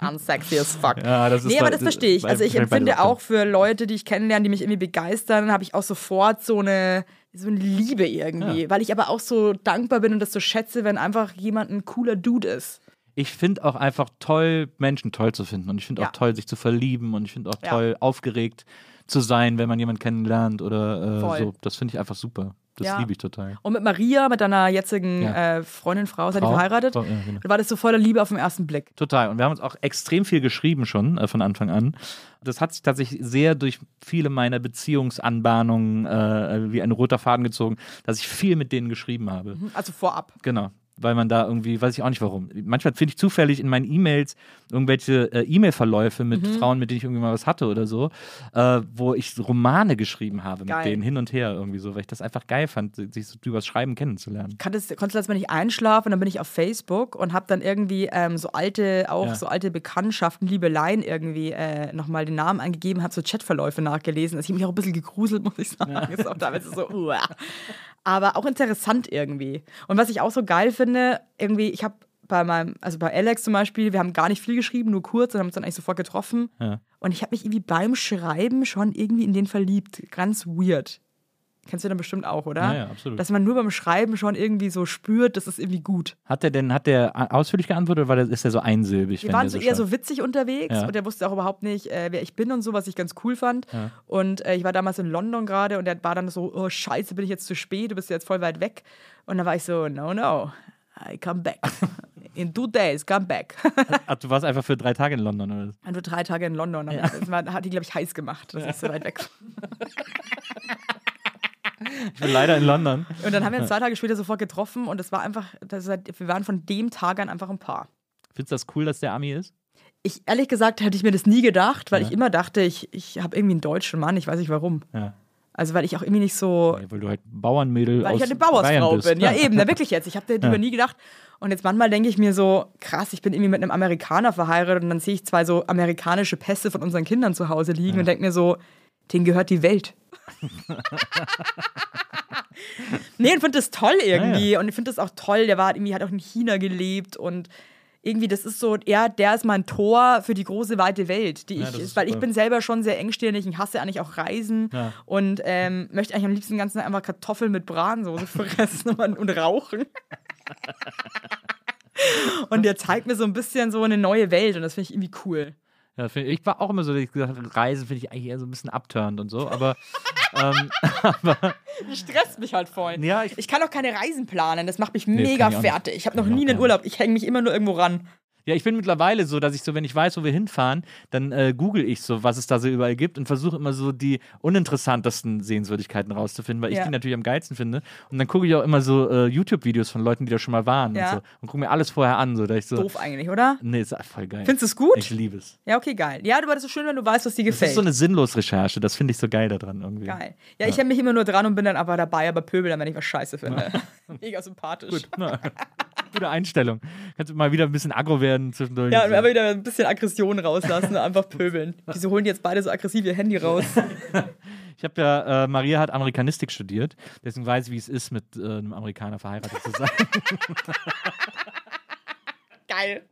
S2: Unsexy as fuck.
S3: ja, das ist
S2: Nee, aber
S3: bei-
S2: das verstehe ich. Also ich empfinde auch für Leute, die ich kennenlerne, die mich irgendwie begeistern, habe ich auch sofort so eine, so eine Liebe irgendwie. Weil ich aber auch so dankbar bin und das so schätze, wenn einfach jemand ein cooler Dude ist.
S3: Ich finde auch einfach toll, Menschen toll zu finden. Und ich finde
S2: Ja.
S3: auch toll, sich zu verlieben. Und ich finde auch
S2: Ja.
S3: toll, aufgeregt zu sein, wenn man jemanden kennenlernt oder äh, so. Das finde ich einfach super. Das
S2: Ja.
S3: liebe ich total.
S2: Und mit Maria, mit deiner jetzigen
S3: Ja.
S2: äh, Freundin, Frau, seid ihr verheiratet?
S3: Frau, ja, genau.
S2: War das so voller Liebe auf den ersten Blick.
S3: Total. Und wir haben uns auch extrem viel geschrieben schon äh, von Anfang an. Das hat sich tatsächlich sehr durch viele meiner Beziehungsanbahnungen äh, wie ein roter Faden gezogen, dass ich viel mit denen geschrieben habe.
S2: Also vorab.
S3: Genau. weil man da irgendwie, weiß ich auch nicht warum. Manchmal finde ich zufällig in meinen E-Mails irgendwelche äh, E-Mail-Verläufe mit
S2: Mhm.
S3: Frauen, mit denen ich irgendwie mal was hatte oder so, äh, wo ich Romane geschrieben habe
S2: Geil.
S3: mit denen hin und her irgendwie so, weil ich das einfach geil fand, sich so übers Schreiben kennenzulernen.
S2: Konntest, konntest letztes Mal nicht einschlafen dann bin ich auf Facebook und habe dann irgendwie ähm, so alte, auch
S3: Ja.
S2: so alte Bekanntschaften, Liebeleien irgendwie äh, nochmal den Namen eingegeben, habe so Chatverläufe nachgelesen. Also ich habe mich auch ein bisschen gegruselt, muss ich sagen. [LAUGHS] Ist auch teilweise so, uah. Aber auch interessant irgendwie. Und was ich auch so geil finde, irgendwie, ich habe bei meinem, also bei Alex zum Beispiel, wir haben gar nicht viel geschrieben, nur kurz und haben uns dann eigentlich sofort getroffen.
S3: Ja.
S2: Und ich habe mich irgendwie beim Schreiben schon irgendwie in den verliebt. Ganz weird. Kennst du dann bestimmt auch, oder?
S3: Ja, ja, absolut.
S2: Dass man nur beim Schreiben schon irgendwie so spürt, das ist irgendwie gut.
S3: Hat der denn, hat der ausführlich geantwortet oder war der, ist der so einsilbig?
S2: Wir waren
S3: der
S2: so eher
S3: schreibt?
S2: so witzig unterwegs
S3: Ja.
S2: und er wusste auch überhaupt nicht, äh, wer ich bin und so, was ich ganz cool fand.
S3: Ja.
S2: Und äh, ich war damals in London gerade und er war dann so, oh scheiße, bin ich jetzt zu spät, du bist jetzt voll weit weg. Und dann war ich so, no, no, I come back. [LAUGHS] In two days, come back.
S3: Ach, du warst einfach für drei Tage in London oder?
S2: nur drei Tage in London. Ja. Das war, hat die, glaube ich, heiß gemacht, dass ich so weit weg.
S3: Ich bin leider in London.
S2: Und dann haben wir uns zwei Tage später sofort getroffen und es war einfach, das war, wir waren von dem Tag an einfach ein Paar.
S3: Findest du das cool, dass der Ami ist?
S2: Ich, ehrlich gesagt, hätte ich mir das nie gedacht, weil
S3: Ja.
S2: ich immer dachte, ich, ich habe irgendwie einen deutschen Mann, ich weiß nicht warum.
S3: Ja.
S2: Also, weil ich auch irgendwie nicht so,
S3: Ja, weil du halt Bauernmädel
S2: weil ich eine Bauersfrau bin. Ja, [LAUGHS] eben, na wirklich jetzt. Ich habe darüber nie gedacht. Und jetzt manchmal denke ich mir so, krass, ich bin irgendwie mit einem Amerikaner verheiratet und dann sehe ich zwei so amerikanische Pässe von unseren Kindern zu Hause liegen und denke mir so, denen gehört die Welt. [LAUGHS] nee, und finde das toll irgendwie. Und ich finde das auch toll. Der war irgendwie, hat auch in China gelebt und irgendwie, das ist so, er, der ist mein Tor für die große, weite Welt, die
S3: Ja,
S2: ich, weil ich bin selber schon sehr engstirnig, ich hasse eigentlich auch Reisen
S3: Ja.
S2: und ähm, möchte eigentlich am liebsten den ganzen Tag einfach Kartoffeln mit Bratensoße [LAUGHS] fressen und, und rauchen. [LAUGHS] und der zeigt mir so ein bisschen so eine neue Welt und das finde ich irgendwie cool.
S3: Ja, find, ich war auch immer so, dass ich gesagt habe, Reisen finde ich eigentlich eher so ein bisschen abturnt und so, aber [LAUGHS] ähm,
S2: Das stresst mich halt voll.
S3: Ja, ich-
S2: ich, kann auch keine Reisen planen, das macht mich
S3: das
S2: mega
S3: ich
S2: fertig. Ich habe noch
S3: ich
S2: nie einen Urlaub, ich hänge mich immer nur irgendwo ran.
S3: Ja, ich bin mittlerweile so, dass ich so, wenn ich weiß, wo wir hinfahren, dann äh, google ich so, was es da so überall gibt und versuche immer so die uninteressantesten Sehenswürdigkeiten rauszufinden, weil ich
S2: Ja.
S3: die natürlich am geilsten finde. Und dann gucke ich auch immer so äh, YouTube-Videos von Leuten, die da schon mal waren
S2: Ja.
S3: und so und gucke mir alles vorher an, so dass ich so.
S2: Doof eigentlich, oder?
S3: Nee, ist voll geil.
S2: Findest du es gut?
S3: Ich liebe es.
S2: Ja, okay, geil. Ja, aber das ist schön, wenn du weißt, was dir
S3: Das
S2: gefällt.
S3: ist so eine Sinnlos-Recherche, das finde ich so geil daran irgendwie.
S2: Geil. Ja, ich hänge mich immer nur dran und bin dann aber dabei, aber pöbel dann, wenn ich was scheiße finde. [LAUGHS] Mega sympathisch.
S3: Gut, [LAUGHS] gute Einstellung. Kannst du mal wieder ein bisschen aggro werden zwischendurch.
S2: Ja, und aber wieder ein bisschen Aggression rauslassen und einfach pöbeln. [LAUGHS] Wieso holen die jetzt beide so aggressiv ihr Handy raus? [LAUGHS]
S3: Ich habe ja, äh, Maria hat Amerikanistik studiert, deswegen weiß ich, wie es ist, mit äh, einem Amerikaner verheiratet zu sein. [LAUGHS]
S2: Geil.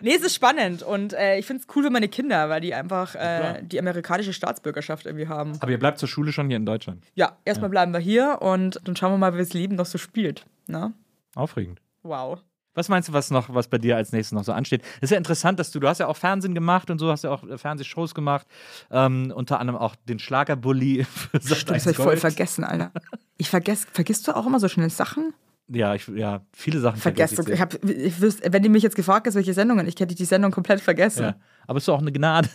S2: Nee, es ist spannend und äh, ich finde es cool für meine Kinder, weil die einfach äh, die amerikanische Staatsbürgerschaft irgendwie haben.
S3: Aber ihr bleibt zur Schule schon hier in Deutschland.
S2: Ja, erstmal bleiben wir hier und dann schauen wir mal, wie das Leben noch so spielt. Na?
S3: Aufregend.
S2: Wow.
S3: Was meinst du, was noch, was bei dir als nächstes noch so ansteht? ist ja interessant, dass du, du hast ja auch Fernsehen gemacht und so, hast ja auch Fernsehshows gemacht, ähm, unter anderem auch den Schlagerbully [LAUGHS] für.
S2: Stimmt, das hab ich voll vergessen, Alter. Ich vergesse, vergisst du auch immer so schnell Sachen?
S3: Ja, ich, ja, viele Sachen
S2: Vergesst
S3: vergesse
S2: du,
S3: ich.
S2: ich hab, ich wüsste, wenn du mich jetzt gefragt hast, welche Sendungen, ich hätte die Sendung komplett vergessen.
S3: Ja. Aber ist doch auch eine Gnade.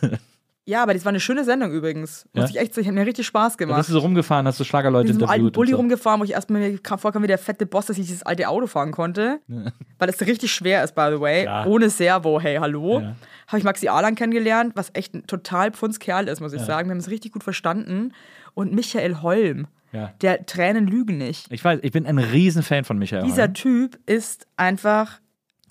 S2: Ja, aber das war eine schöne Sendung übrigens.
S3: Ja?
S2: Muss ich echt sagen, hat mir richtig Spaß
S3: Da
S2: gemacht.
S3: bist du so rumgefahren, hast du Schlagerleute
S2: mit diesem alten
S3: interviewt.
S2: Bulli
S3: und so.
S2: rumgefahren, wo ich erstmal vorkam wie der fette Boss, dass ich dieses alte Auto fahren konnte. Weil es richtig schwer ist, by the way.
S3: Ja.
S2: Ohne Servo, hey, hallo.
S3: Ja.
S2: Habe ich Maxi Alan kennengelernt, was echt ein total Pfundskerl ist, muss ich sagen. Wir haben es richtig gut verstanden. Und Michael Holm,
S3: Ja.
S2: der Tränen lügen nicht.
S3: Ich weiß, ich bin ein Riesenfan von Michael.
S2: Dieser
S3: Holm.
S2: Typ ist einfach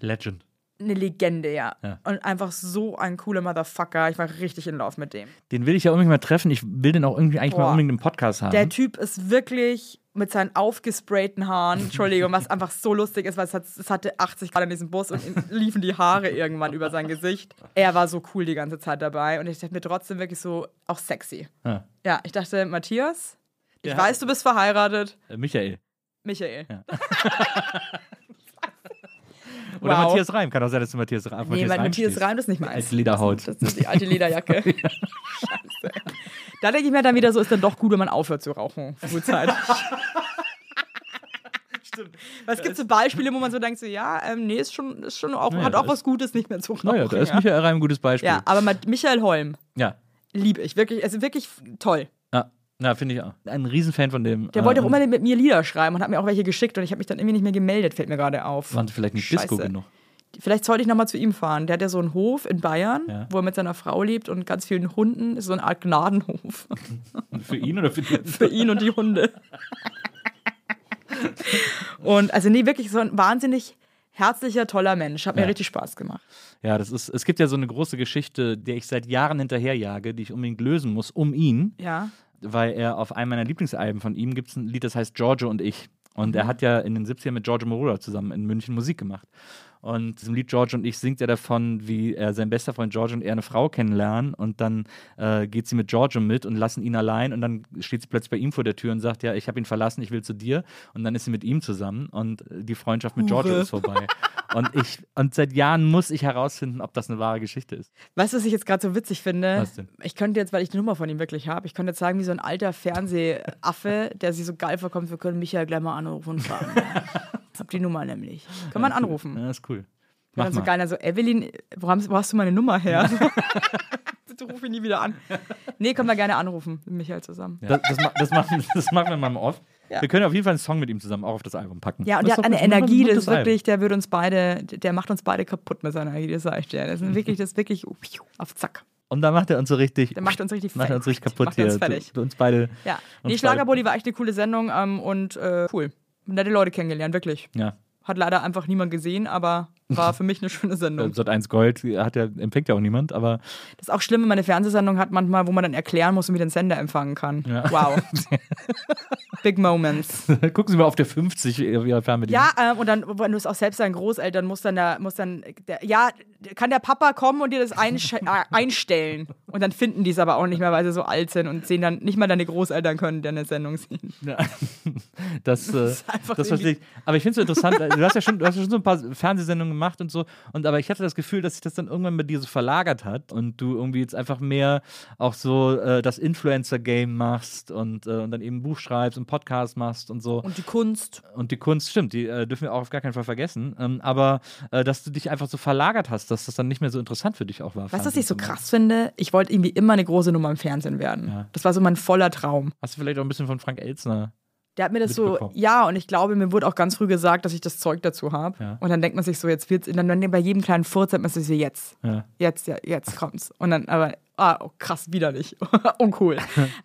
S3: Legend.
S2: Eine Legende, ja.
S3: Ja.
S2: Und einfach so ein cooler Motherfucker. Ich war richtig in Love mit dem.
S3: Den will ich ja unbedingt mal treffen. Ich will den auch irgendwie eigentlich mal
S2: Boah.
S3: unbedingt im Podcast haben.
S2: Der Typ ist wirklich mit seinen aufgesprayten Haaren, Entschuldigung, was einfach so lustig ist, weil es, hat, es hatte 80 Grad in diesem Bus und [LAUGHS] liefen die Haare irgendwann über sein Gesicht. Er war so cool die ganze Zeit dabei und ich dachte mir trotzdem wirklich so, auch sexy.
S3: Ja.
S2: Ja, ich dachte, Matthias, ich
S3: Der
S2: weiß, du bist verheiratet.
S3: Äh, Michael.
S2: Michael. [LAUGHS]
S3: Oder
S2: Wow.
S3: Matthias Reim. Kann auch sein, dass du Matthias Reim.
S2: Nee, Matthias
S3: stehst.
S2: Reim das ist nicht meins.
S3: Als Lederhaut.
S2: Das ist die alte Lederjacke. [LAUGHS] Scheiße. Da denke ich mir dann wieder so, ist dann doch gut, wenn man aufhört zu rauchen. Frühzeitig. [LAUGHS]
S3: Stimmt.
S2: Weil es gibt so Beispiele, wo man so denkt, so, ja, ähm, nee, ist schon, ist schon auch,
S3: Naja,
S2: hat auch was Gutes, nicht mehr zu rauchen.
S3: Naja, da ist
S2: ja.
S3: Michael Reim ein gutes Beispiel.
S2: ja, aber mit Michael Holm
S3: Ja.
S2: liebe ich. Wirklich, also wirklich toll.
S3: Ja. Na, finde ich auch. Ein Riesenfan von dem.
S2: Der wollte
S3: äh,
S2: auch immer mit mir Lieder schreiben und hat mir auch welche geschickt und ich habe mich dann irgendwie nicht mehr gemeldet, fällt mir gerade auf.
S3: Waren sie vielleicht nicht
S2: Scheiße.
S3: Disco genug?
S2: Vielleicht sollte ich nochmal zu ihm fahren. Der hat ja so einen Hof in Bayern,
S3: Ja.
S2: wo er mit seiner Frau lebt und ganz vielen Hunden. Ist so eine Art Gnadenhof [LAUGHS]
S3: Für ihn oder für die?
S2: für ihn und die Hunde. und also nee, wirklich so ein wahnsinnig herzlicher, toller Mensch. Hat mir
S3: Ja.
S2: richtig Spaß gemacht.
S3: Ja, das ist, es gibt ja so eine große Geschichte, der ich seit Jahren hinterherjage, die ich unbedingt lösen muss, um ihn,
S2: Ja.
S3: Weil er auf einem meiner Lieblingsalben von ihm gibt es ein Lied, das heißt Giorgio und ich. Und er hat ja in den 70ern mit Giorgio Moroder zusammen in München Musik gemacht. Und diesem Lied Giorgio und ich singt er davon, wie er sein bester Freund Giorgio und er eine Frau kennenlernen und dann äh, geht sie mit Giorgio mit und lassen ihn allein und dann steht sie plötzlich bei ihm vor der Tür und sagt, ja, ich habe ihn verlassen, ich will zu dir und dann ist sie mit ihm zusammen und die Freundschaft mit Giorgio
S2: Hure.
S3: ist vorbei. [LAUGHS] und ich und seit Jahren muss ich herausfinden, ob das eine wahre Geschichte ist.
S2: Weißt du, was ich jetzt gerade so witzig finde?
S3: Was denn?
S2: Ich könnte jetzt, weil ich die Nummer von ihm wirklich habe, ich könnte jetzt sagen, wie so ein alter Fernsehaffe, der sich so geil vorkommt, wir können Michael gleich mal anrufen und fragen. ich [LAUGHS] hab die Nummer nämlich. Kann man anrufen.
S3: Ja, ist cool.
S2: Mach dann so geil, also Evelyn, wo, haben, wo hast du meine Nummer her? [LAUGHS] Bitte ruf ihn nie wieder an. Nee, können wir gerne anrufen, mit Michael zusammen.
S3: Das, das, ma- das, machen, das machen wir mal Off.
S2: Ja.
S3: Wir können auf jeden Fall einen Song mit ihm zusammen auch auf das Album packen.
S2: Ja, und
S3: Das
S2: der
S3: ist
S2: hat eine Energie, das ist wirklich, der würde uns beide, der macht uns beide kaputt mit seiner Energie, das sag ich dir. Das ist wirklich, das ist wirklich auf Zack.
S3: Und dann macht er uns so richtig.
S2: Der macht uns richtig
S3: macht er uns richtig kaputt
S2: Macht er uns
S3: hier.
S2: fertig.
S3: Du, du uns beide.
S2: Ja.
S3: Und
S2: Nee, Schlagerbully war echt eine coole Sendung ähm, und äh, cool. Nette Leute kennengelernt, wirklich.
S3: Ja.
S2: Hat leider einfach niemand gesehen, aber war für mich eine schöne Sendung.
S3: Sat 1 Gold hat ja, empfängt ja auch niemand, aber
S2: Das ist auch schlimm, wenn man eine Fernsehsendung hat, manchmal, wo man dann erklären muss, wie man den Sender empfangen kann.
S3: Ja.
S2: Wow. [LAUGHS] Big Moments. [LAUGHS]
S3: gucken Sie mal auf der 50 ihrer Fernbedienung.
S2: Ja, ähm, und dann, wenn du es auch selbst deinen Großeltern musst, dann der, muss dann, der, ja, kann der Papa kommen und dir das [LAUGHS] äh, einstellen. Und dann finden die es aber auch nicht mehr, weil sie so alt sind und sehen dann, nicht mal deine Großeltern können deine Sendung sehen.
S3: Ja. Das, äh,
S2: einfach
S3: das verstehe ich. Aber ich finde es so interessant, du hast, ja schon, du hast ja schon so ein paar Fernsehsendungen gemacht und so. Und aber ich hatte das Gefühl, dass sich das dann irgendwann bei dir so verlagert hat und du irgendwie jetzt einfach mehr auch so äh, das Influencer-Game machst und, äh, und dann eben ein Buch schreibst und Podcast machst und so.
S2: Und die Kunst.
S3: Und die Kunst, stimmt, die äh, dürfen wir auch auf gar keinen Fall vergessen. Ähm, aber äh, dass du dich einfach so verlagert hast, dass das dann nicht mehr so interessant für dich auch war.
S2: Weißt du, was ich so
S3: machen.
S2: krass finde? Ich wollte irgendwie immer eine große Nummer im Fernsehen werden.
S3: Ja.
S2: Das war so mein voller Traum.
S3: Hast du vielleicht auch ein bisschen von Frank Elzner?
S2: Der hat mir das so, ja, und ich glaube, mir wurde auch ganz früh gesagt, dass ich das Zeug dazu habe.
S3: Ja.
S2: Und dann denkt man sich so, jetzt wird's, dann, dann bei jedem kleinen Furz hat man sich so, jetzt,
S3: Ja.
S2: jetzt, ja, jetzt kommt's. Und dann aber, ah, oh, krass, widerlich. [LAUGHS] Uncool.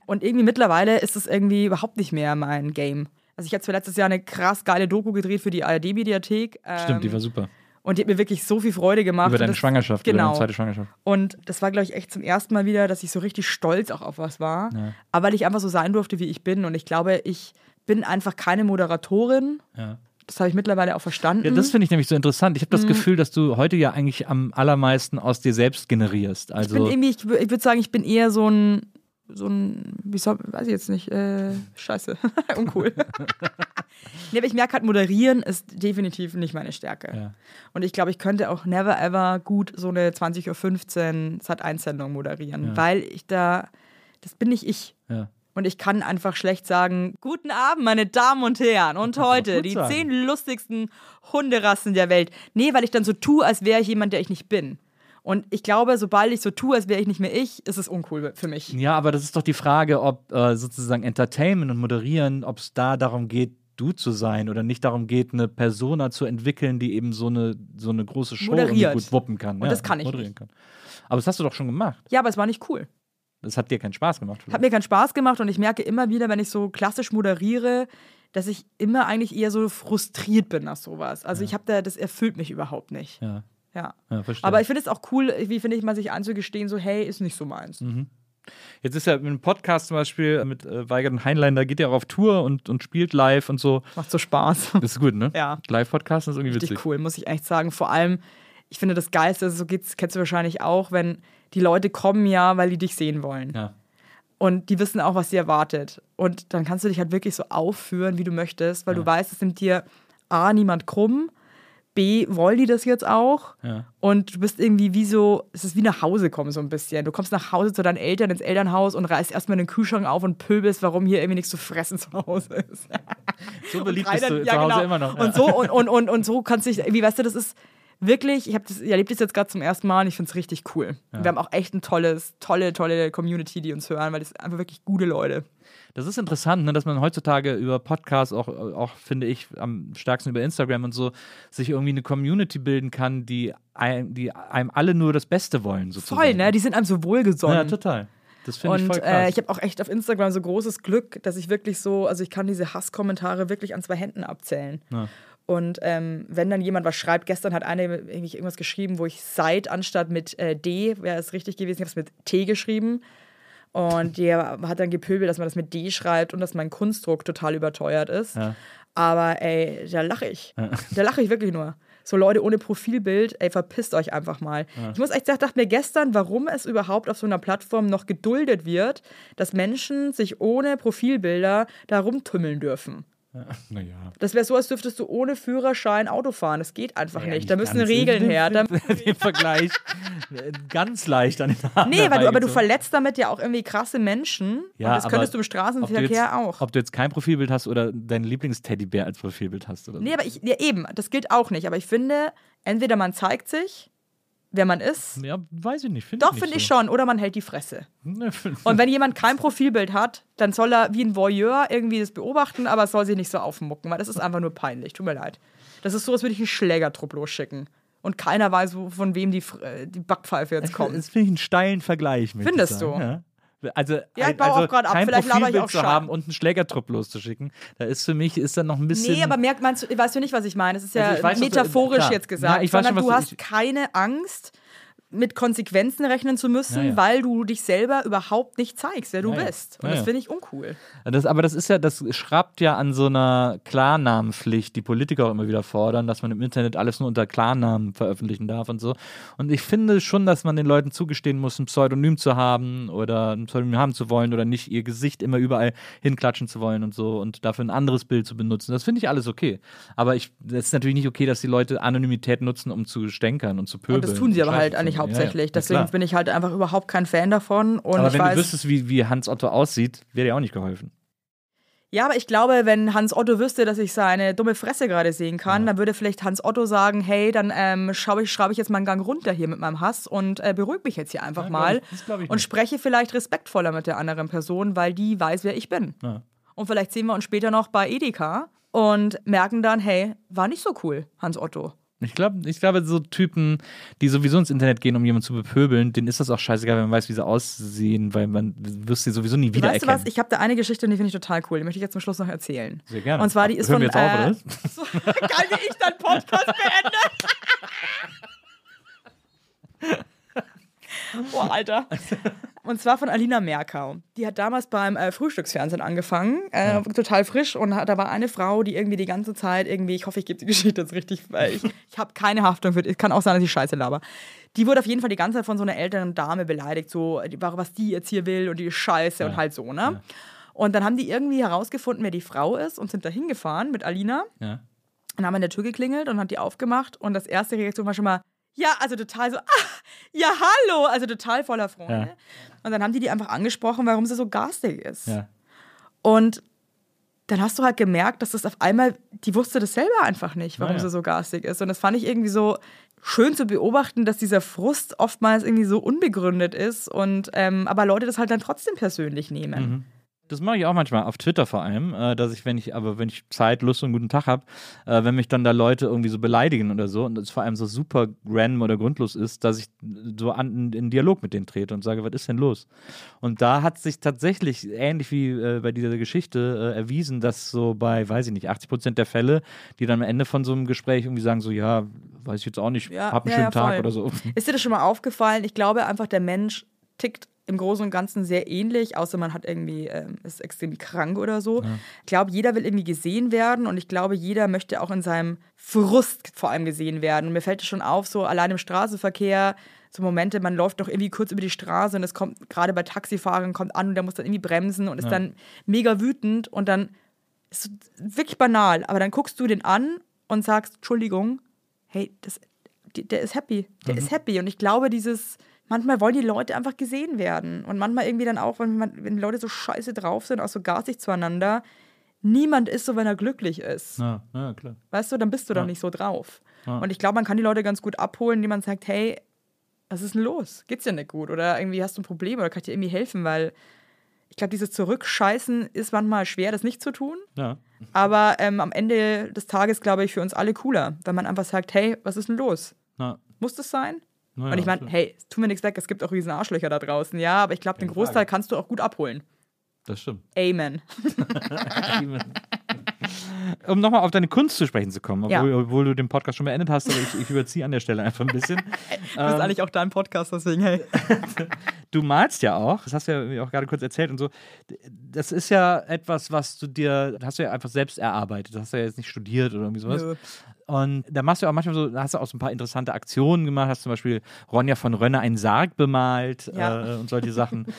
S2: und irgendwie mittlerweile ist es irgendwie überhaupt nicht mehr mein Game. Also ich habe zwar letztes Jahr eine krass geile Doku gedreht für die ARD-Mediathek. Ähm,
S3: Stimmt, die war super.
S2: Und die hat mir wirklich so viel Freude gemacht.
S3: Über
S2: Und
S3: deine
S2: das,
S3: Schwangerschaft, über
S2: Genau.
S3: deine zweite Schwangerschaft.
S2: Und das war, glaube ich, echt zum ersten Mal wieder, dass ich so richtig stolz auch auf was war.
S3: Ja.
S2: Aber weil ich einfach so sein durfte, wie ich bin. Und ich glaube, ich bin einfach keine Moderatorin.
S3: Ja.
S2: Das habe ich mittlerweile auch verstanden.
S3: Ja, das finde ich nämlich so interessant. Ich habe
S2: Mhm.
S3: das Gefühl, dass du heute ja eigentlich am allermeisten aus dir selbst generierst.
S2: ich
S3: Also
S2: bin irgendwie, ich, ich würde sagen, ich bin eher so ein, so ein, wie soll, weiß ich jetzt nicht, äh, scheiße, [LAUGHS] uncool. [LAUGHS] nee, aber ich merke halt, moderieren ist definitiv nicht meine Stärke.
S3: Ja.
S2: Und ich glaube, ich könnte auch never ever gut so eine 20.15 Uhr Sat-1-Sendung moderieren,
S3: Ja.
S2: weil ich da, das bin nicht ich.
S3: ja.
S2: Und ich kann einfach schlecht sagen, guten Abend, meine Damen und Herren. Und heute die
S3: sagen.
S2: zehn lustigsten Hunderassen der Welt. Nee, weil ich dann so tue, als wäre ich jemand, der ich nicht bin. Und ich glaube, sobald ich so tue, als wäre ich nicht mehr ich, ist es uncool für mich.
S3: ja, aber das ist doch die Frage, ob äh, sozusagen Entertainment und Moderieren, ob es da darum geht, du zu sein oder nicht darum geht, eine Persona zu entwickeln, die eben so eine, so eine große Show gut wuppen kann.
S2: Und das kann ich
S3: moderieren Kann. Aber das hast du doch schon gemacht.
S2: Ja, aber es war nicht cool.
S3: Das hat dir keinen Spaß gemacht.
S2: Hat mir keinen Spaß gemacht und ich merke immer wieder, wenn ich so klassisch moderiere, dass ich immer eigentlich eher so frustriert bin nach sowas. Also ich habe da, das erfüllt mich überhaupt nicht.
S3: ja,
S2: Ja.
S3: ja, verstehe.
S2: Aber ich finde es auch cool, wie finde ich mal sich anzugestehen, so hey, ist nicht so meins.
S3: Mhm. Jetzt ist ja mit einem Podcast zum Beispiel mit äh, Weigert und Heinlein, da geht er auch auf Tour und, und spielt live und so.
S2: Macht so Spaß.
S3: Das ist gut, ne?
S2: Ja.
S3: Live-Podcast ist irgendwie
S2: richtig
S3: witzig.
S2: cool, muss ich echt sagen. Vor allem, ich finde das Geilste, so geht's, kennst du wahrscheinlich auch, wenn die Leute kommen ja, weil die dich sehen wollen.
S3: Ja.
S2: Und die wissen auch, was sie erwartet. Und dann kannst du dich halt wirklich so aufführen, wie du möchtest, weil du weißt, es nimmt dir A, niemand krumm, B, wollen die das jetzt auch?
S3: Ja.
S2: Und du bist irgendwie wie so, es ist wie nach Hause kommen so ein bisschen. Du kommst nach Hause zu deinen Eltern ins Elternhaus und reißt erstmal den Kühlschrank auf und pöbelst, warum hier irgendwie nichts zu fressen zu Hause ist.
S3: So beliebt bist du
S2: dann-
S3: zu Hause immer noch.
S2: Und so und, und, und, und so kannst du dich, wie weißt du, das ist, wirklich, ich, das, ich erlebe das jetzt gerade zum ersten Mal und ich finde es richtig cool. Wir haben auch echt ein tolles, tolle, tolle Community, die uns hören, weil das sind einfach wirklich gute Leute.
S3: Das ist interessant, ne, dass man heutzutage über Podcasts, auch, auch finde ich, am stärksten über Instagram und so, sich irgendwie eine Community bilden kann, die einem, die einem alle nur das Beste wollen. Sozusagen.
S2: Voll, ne? Die sind einem so wohlgesonnen.
S3: Ja, total. Das finde ich
S2: Und
S3: voll krass.
S2: äh, ich habe auch echt auf Instagram so großes Glück, dass ich wirklich so, also ich kann diese Hasskommentare wirklich an zwei Händen abzählen.
S3: Ja.
S2: Und ähm, wenn dann jemand was schreibt, gestern hat eine irgendwie irgendwas geschrieben, wo ich seit anstatt mit äh, D, wäre es richtig gewesen, ich habe es mit T geschrieben. Und die hat dann gepöbelt, dass man das mit D schreibt und dass mein Kunstdruck total überteuert ist.
S3: Ja.
S2: Aber ey, da lache ich. Da lache ich wirklich nur. So Leute ohne Profilbild, ey, verpisst euch einfach mal. Ich muss echt sagen, dachte mir gestern, warum es überhaupt auf so einer Plattform noch geduldet wird, dass Menschen sich ohne Profilbilder da rumtümmeln dürfen.
S3: Naja.
S2: Das wäre so, als dürftest du ohne Führerschein Auto fahren. Das geht einfach
S3: Naja,
S2: nicht. Da müssen. Regeln her. [LAUGHS] Da,
S3: Den Vergleich äh, ganz leicht an den Haaren
S2: nee, weil du, aber du verletzt damit ja auch irgendwie krasse Menschen.
S3: Ja,
S2: und das könntest du im
S3: ob du, jetzt,
S2: Straßenverkehr auch.
S3: ob du jetzt kein Profilbild hast oder dein Lieblingsteddybär als Profilbild hast oder so.
S2: Nee, aber ich, ja, eben, das gilt auch nicht. Aber ich finde, entweder man zeigt sich, wer man ist.
S3: Ja, weiß ich nicht. Find
S2: Doch, finde
S3: nicht
S2: ich
S3: so.
S2: schon. Oder man hält die Fresse.
S3: Ne,
S2: Und wenn jemand kein Profilbild hat, dann soll er wie ein Voyeur irgendwie das beobachten, aber es soll sich nicht so aufmucken, weil das ist einfach nur peinlich. Tut mir leid. Das ist so, als würde ich einen Schlägertrupp losschicken. Und keiner weiß, von wem die, äh, die Backpfeife jetzt kommt.
S3: Das finde ich einen steilen Vergleich.
S2: Findest du?
S3: Ja. Also,
S2: Ja, ich baue
S3: also
S2: auch grad ab. Vielleicht laber ich auch
S3: zu haben und einen Schlägertrupp loszuschicken, da ist für mich ist dann noch ein bisschen.
S2: Nee, aber merkt du, weißt du nicht, was ich meine? Es ist ja
S3: Also ich weiß, du-
S2: metaphorisch
S3: klar.
S2: jetzt gesagt,
S3: Ja, ich
S2: sondern
S3: schon,
S2: du
S3: du-
S2: hast keine Angst, mit Konsequenzen rechnen zu müssen,
S3: Ja, ja.
S2: weil du dich selber überhaupt nicht zeigst, wer du
S3: Ja,
S2: bist. Und das finde ich uncool.
S3: Das, aber das ist ja, das schraubt ja an so einer Klarnamenpflicht, die Politiker auch immer wieder fordern, dass man im Internet alles nur unter Klarnamen veröffentlichen darf und so. Und ich finde schon, dass man den Leuten zugestehen muss, ein Pseudonym zu haben oder ein Pseudonym haben zu wollen oder nicht ihr Gesicht immer überall hinklatschen zu wollen und so und dafür ein anderes Bild zu benutzen. Das finde ich alles okay. Aber das ist natürlich nicht okay, dass die Leute Anonymität nutzen, um zu stänkern und zu pöbeln.
S2: Und das tun sie aber halt eigentlich
S3: Ja, ja.
S2: hauptsächlich.
S3: Na
S2: Deswegen
S3: klar.
S2: bin ich halt einfach überhaupt kein Fan davon. Und
S3: Aber
S2: ich
S3: wenn
S2: weiß,
S3: du wüsstest, wie, wie Hans Otto aussieht, wäre dir auch nicht geholfen.
S2: Ja, aber ich glaube, wenn Hans Otto wüsste, dass ich seine dumme Fresse gerade sehen kann, dann würde vielleicht Hans Otto sagen, hey, dann ähm, schraube ich, schraube ich jetzt mal einen Gang runter hier mit meinem Hass und äh, beruhig mich jetzt hier einfach
S3: Ja,
S2: mal
S3: glaub ich- glaub
S2: und spreche vielleicht respektvoller mit der anderen Person, weil die weiß, wer ich bin.
S3: Ja.
S2: Und vielleicht sehen wir uns später noch bei Edeka und merken dann, hey, war nicht so cool, Hans Otto.
S3: Ich glaube, ich glaube, so Typen, die sowieso ins Internet gehen, um jemanden zu bepöbeln, denen ist das auch scheißegal, wenn man weiß, wie sie aussehen, weil man wirst sie sowieso nie
S2: Weißt du was? Ich habe da eine Geschichte und die finde ich total cool. Die möchte ich jetzt zum Schluss noch erzählen.
S3: Sehr gerne.
S2: Und zwar, die ist
S3: Hören
S2: von.
S3: wir jetzt auf,
S2: äh,
S3: oder was? [LAUGHS]
S2: So, geil, wie ich deinen Podcast beende. [LAUGHS] Boah, Alter. Und zwar von Alina Merkau. Die hat damals beim äh, Frühstücksfernsehen angefangen, äh, total frisch. Und da war eine Frau, die irgendwie die ganze Zeit irgendwie, ich hoffe, ich gebe die [LAUGHS] Geschichte jetzt richtig, weil ich, ich habe keine Haftung für, es kann auch sein, dass ich scheiße laber. Die wurde auf jeden Fall die ganze Zeit von so einer älteren Dame beleidigt, so, was die jetzt hier will und die ist scheiße und halt so, ne? Und dann haben die irgendwie herausgefunden, wer die Frau ist und sind da hingefahren mit Alina
S3: Ja.
S2: und haben an der Tür geklingelt und hat die aufgemacht und das erste Reaktion war schon mal, ja, also total so, ah, ja, hallo, also total voller Freude.
S3: Ja.
S2: Und dann haben die die einfach angesprochen, warum sie so garstig ist.
S3: Ja.
S2: Und dann hast du halt gemerkt, dass das auf einmal, die wusste das selber einfach nicht, warum
S3: Naja.
S2: sie so garstig ist. Und das fand ich irgendwie so schön zu beobachten, dass dieser Frust oftmals irgendwie so unbegründet ist und ähm, aber Leute das halt dann trotzdem persönlich nehmen.
S3: Mhm. Das mache ich auch manchmal, auf Twitter vor allem, äh, dass ich, wenn ich, aber wenn ich Zeit, Lust und guten Tag habe, äh, wenn mich dann da Leute irgendwie so beleidigen oder so und es vor allem so super random oder grundlos ist, dass ich so an, in Dialog mit denen trete und sage, was ist denn los? Und da hat sich tatsächlich, ähnlich wie äh, bei dieser Geschichte, äh, erwiesen, dass so bei, weiß ich nicht, 80 Prozent der Fälle, die dann am Ende von so einem Gespräch irgendwie sagen, so, ja, weiß ich jetzt auch nicht,
S2: Ja,
S3: hab einen
S2: ja,
S3: schönen
S2: ja,
S3: Tag oder so.
S2: Ist dir das schon mal aufgefallen? Ich glaube einfach, der Mensch tickt im Großen und Ganzen sehr ähnlich, außer man hat irgendwie, ähm, ist extrem krank oder so. Ich glaube, jeder will irgendwie gesehen werden und ich glaube, jeder möchte auch in seinem Frust vor allem gesehen werden. Und mir fällt es schon auf, so allein im Straßenverkehr, so Momente, man läuft doch irgendwie kurz über die Straße und es kommt gerade bei Taxifahrern kommt an und der muss dann irgendwie bremsen und ist dann mega wütend und dann ist wirklich banal, aber dann guckst du den an und sagst, Entschuldigung, hey, das, die- der ist happy, der ist happy. Und ich glaube, dieses, manchmal wollen die Leute einfach gesehen werden. Und manchmal irgendwie dann auch, wenn, man, wenn Leute so scheiße drauf sind, auch so garstig zueinander, niemand ist so, wenn er glücklich ist.
S3: Ja, ja klar.
S2: Weißt du, dann bist du doch nicht so drauf. Und ich glaube, man kann die Leute ganz gut abholen, indem man sagt, hey, was ist denn los? Geht's dir nicht gut? Oder irgendwie hast du ein Problem oder kann ich dir irgendwie helfen? Weil ich glaube, dieses Zurückscheißen ist manchmal schwer, das nicht zu tun.
S3: Ja.
S2: Aber ähm, am Ende des Tages, glaube ich, für uns alle cooler, wenn man einfach sagt, hey, was ist denn los?
S3: Ja.
S2: Muss das sein?
S3: Ja,
S2: Und ich meine, hey, tu mir nichts weg, es gibt auch riesen Arschlöcher da draußen, ja, aber ich glaube, den Großteil kannst du auch gut abholen.
S3: Das stimmt. [LAUGHS]
S2: Amen.
S3: um nochmal auf deine Kunst zu sprechen zu kommen,
S2: Ja.
S3: obwohl, obwohl du den Podcast schon beendet hast, aber ich, ich überziehe an der Stelle einfach ein bisschen. [LAUGHS]
S2: Das ist eigentlich auch dein Podcast, deswegen, hey. [LAUGHS]
S3: Du malst ja auch, das hast du ja auch gerade kurz erzählt und so. Das ist ja etwas, was du dir, hast du ja einfach selbst erarbeitet. Das hast du ja jetzt nicht studiert oder irgendwie sowas.
S2: Nö.
S3: Und da machst du auch manchmal so, da hast du auch so ein paar interessante Aktionen gemacht, hast zum Beispiel Ronja von Rönne einen Sarg bemalt
S2: Ja.
S3: äh, und solche Sachen. [LAUGHS]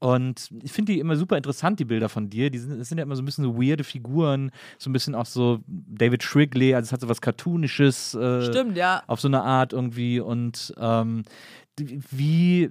S3: Und ich finde die immer super interessant, die Bilder von dir. Die sind, das sind ja immer so ein bisschen so weirde Figuren, so ein bisschen auch so David Shrigley, also es hat so was Cartoonisches. Äh,
S2: Stimmt, ja.
S3: Auf so eine Art irgendwie. Und ähm, wie,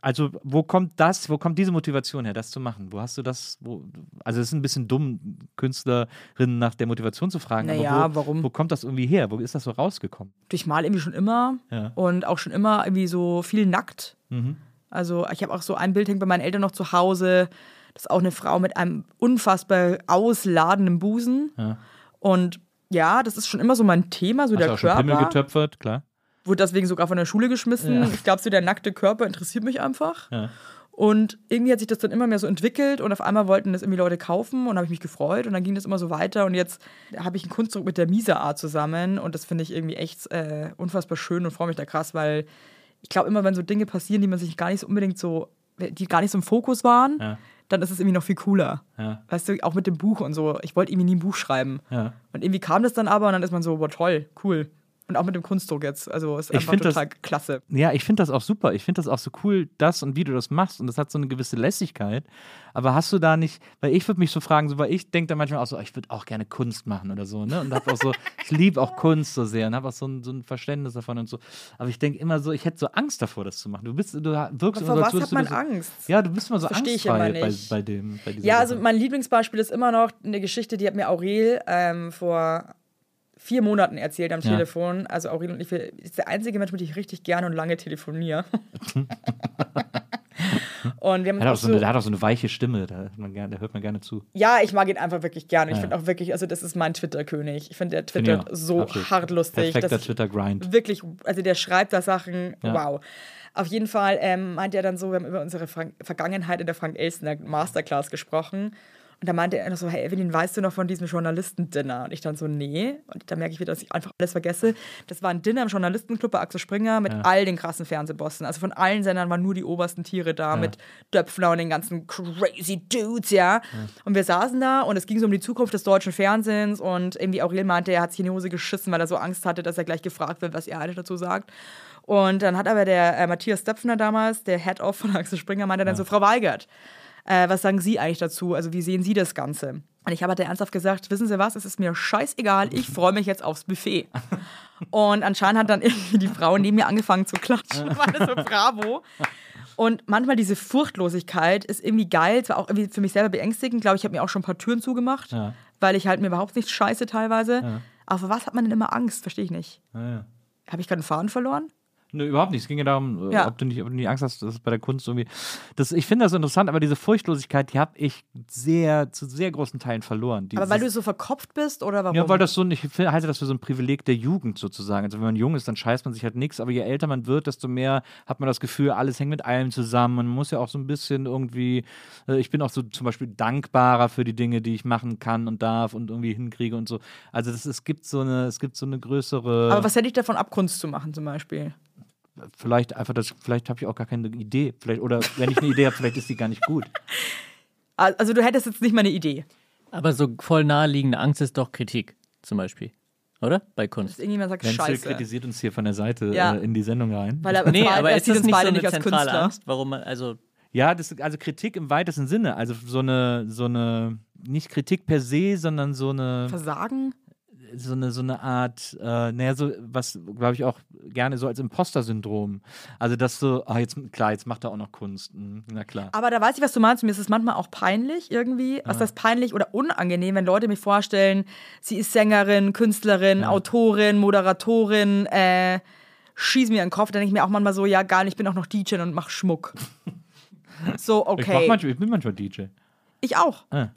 S3: also wo kommt das, wo kommt diese Motivation her, das zu machen? Wo hast du das, wo, also es ist ein bisschen dumm, Künstlerinnen nach der Motivation zu fragen,
S2: Naja,
S3: aber wo,
S2: warum?
S3: wo kommt das irgendwie her? Wo ist das so rausgekommen?
S2: Ich mal irgendwie schon immer
S3: Ja.
S2: und auch schon immer irgendwie so viel nackt.
S3: Mhm.
S2: Also ich habe auch so ein Bild hängt bei meinen Eltern noch zu Hause. Das ist auch eine Frau mit einem unfassbar ausladenden Busen.
S3: Ja.
S2: Und ja, das ist schon immer so mein Thema, so
S3: Hast
S2: der
S3: auch schon Pimmel
S2: Körper.
S3: getöpfert, klar.
S2: Wurde deswegen sogar von der Schule geschmissen.
S3: Ja.
S2: Ich glaube, so der nackte Körper interessiert mich einfach.
S3: Ja.
S2: Und irgendwie hat sich das dann immer mehr so entwickelt und auf einmal wollten das irgendwie Leute kaufen und habe ich mich gefreut und dann ging das immer so weiter und jetzt habe ich einen Kunstdruck mit der Misa Art zusammen und das finde ich irgendwie echt äh, unfassbar schön und freue mich da krass, weil ich glaube immer, wenn so Dinge passieren, die man sich gar nicht so unbedingt so, die gar nicht so im Fokus waren,
S3: Ja.
S2: dann ist es irgendwie noch viel cooler.
S3: Ja.
S2: Weißt du, auch mit dem Buch und so. Ich wollte irgendwie nie ein Buch schreiben.
S3: Ja.
S2: Und irgendwie kam das dann aber und dann ist man so, boah, toll, cool. Und auch mit dem Kunstdruck jetzt. Also ist einfach
S3: find das-
S2: total klasse.
S3: Ja, ich finde das auch super. Ich finde das auch so cool, das und wie du das machst. Und das hat so eine gewisse Lässigkeit. Aber hast du da nicht, weil ich würde mich so fragen, so, weil ich denke da manchmal auch so, ich würde auch gerne Kunst machen oder so, ne? Und hab auch so, [LAUGHS] ich liebe auch Kunst so sehr und habe auch so ein, so ein Verständnis davon und so. Aber ich denke immer so, ich hätte so Angst davor, das zu machen. Du bist, du wirkst immer
S2: vor
S3: so, als
S2: was
S3: würdest
S2: hat
S3: du
S2: man
S3: das-
S2: Angst?
S3: Ja, du bist immer so angstfrei bei,
S2: nicht.
S3: bei dem. Bei
S2: Ja, also mein Lieblingsbeispiel ist immer noch eine Geschichte, die hat mir Aurel ähm, vor vier Monaten erzählt am
S3: Ja.
S2: Telefon. Also Aurel und ich wir- ist der einzige Mensch, mit dem ich richtig gerne und lange telefoniere. [LAUGHS] und wir haben
S3: Er hat, auch so eine,
S2: so,
S3: der hat auch so eine weiche Stimme, da hört man gerne, da hört man gerne zu.
S2: ja, ich mag ihn einfach wirklich gerne. Ich
S3: Ja.
S2: finde auch wirklich, also das ist mein Twitter-König. Ich finde, der
S3: ich
S2: twittert
S3: auch.
S2: so
S3: Absolut.
S2: hart lustig.
S3: Perfekter
S2: ich-
S3: Twitter-Grind.
S2: wirklich, also der schreibt da Sachen,
S3: Ja.
S2: wow. Auf jeden Fall ähm, meinte er dann so, wir haben über unsere Frank Vergangenheit in der Frank Elstner Masterclass gesprochen. Und da meinte er noch so, hey Evelyn, weißt du noch von diesem Journalistendinner? Und ich dann so, nee. Und da merke ich wieder, dass ich einfach alles vergesse. Das war ein Dinner im Journalistenclub bei Axel Springer mit all den krassen Fernsehbossen. Also von allen Sendern waren nur die obersten Tiere da mit Döpfner und den ganzen crazy Dudes, ja. Und wir saßen da und es ging so um die Zukunft des deutschen Fernsehens und irgendwie Aurel meinte, er hat sich in die Hose geschissen, weil er so Angst hatte, dass er gleich gefragt wird, was er eigentlich dazu sagt. Und dann hat aber der äh, Matthias Döpfner damals, der Head-Off von Axel Springer, meinte dann so, Frau Weigert, äh, was sagen Sie eigentlich dazu? Also wie sehen Sie das Ganze? Und ich habe halt ernsthaft gesagt, wissen Sie was, es ist mir scheißegal, ich freue mich jetzt aufs Buffet. Und anscheinend hat dann irgendwie die Frau neben mir angefangen zu klatschen. [LAUGHS] War das so bravo. Und manchmal diese Furchtlosigkeit ist irgendwie geil, zwar auch irgendwie für mich selber beängstigend. Ich glaube, ich habe mir auch schon ein paar Türen zugemacht,
S3: Ja.
S2: weil ich halt mir überhaupt nicht scheiße teilweise. Aber vor was hat man denn immer Angst? Verstehe ich nicht.
S3: Ja, ja.
S2: Habe ich gerade einen Faden verloren?
S3: Nö, überhaupt nicht. Es ging ja darum, äh,
S2: Ja.
S3: Ob, du nicht, ob du nicht Angst hast, dass es bei der Kunst irgendwie. Das, ich finde das interessant, aber diese Furchtlosigkeit, die habe ich sehr, zu sehr großen Teilen verloren.
S2: Aber weil du so verkopft bist oder warum?
S3: Ja, weil das so ein, ich halte das für so ein Privileg der Jugend sozusagen. Also wenn man jung ist, dann scheißt man sich halt nichts, aber je älter man wird, desto mehr hat man das Gefühl, alles hängt mit allem zusammen. Man muss ja auch so ein bisschen irgendwie, äh, ich bin auch so zum Beispiel dankbarer für die Dinge, die ich machen kann und darf und irgendwie hinkriege und so. Also das, es gibt so eine, es gibt so eine größere,
S2: Aber was hätte ich davon ab, Kunst zu machen zum Beispiel?
S3: Vielleicht einfach das, vielleicht habe ich auch gar keine Idee. Vielleicht, oder wenn ich eine Idee habe, vielleicht ist die gar nicht gut. [LAUGHS]
S2: Also du hättest jetzt nicht mal eine Idee.
S4: Aber so voll naheliegende Angst ist doch Kritik, zum Beispiel. Oder? Bei Kunst.
S2: Dass irgendjemand sagt,
S3: Wenzel
S2: scheiße.
S3: kritisiert uns hier von der Seite
S2: Ja.
S3: äh, in die Sendung rein.
S2: Weil er
S4: Nee, aber
S2: er
S4: ist
S2: sieht
S4: das nicht so
S2: beide
S4: eine
S2: nicht als
S4: zentrale
S2: Künstler.
S4: Angst, warum man, also
S3: Ja, das, also Kritik im weitesten Sinne. Also so eine, so eine, nicht Kritik per se, sondern so eine,
S2: Versagen?
S3: So eine, so eine Art, äh, naja, so was, glaube ich, auch gerne so als Imposter-Syndrom. Also, dass so, ah, jetzt, klar, jetzt macht er auch noch Kunst. Hm, na klar.
S2: Aber da weiß ich, was du meinst. Mir ist es manchmal auch peinlich irgendwie. Was das peinlich oder unangenehm, wenn Leute mir vorstellen, sie ist Sängerin, Künstlerin, Autorin, Moderatorin, äh, schieß mir in den Kopf. Dann denke ich mir auch manchmal so, ja, geil, ich bin auch noch DJ und mach Schmuck. [LAUGHS] so,
S3: Ich,
S2: okay.
S3: manchmal, ich bin manchmal DJ.
S2: Ich auch.
S3: Ah,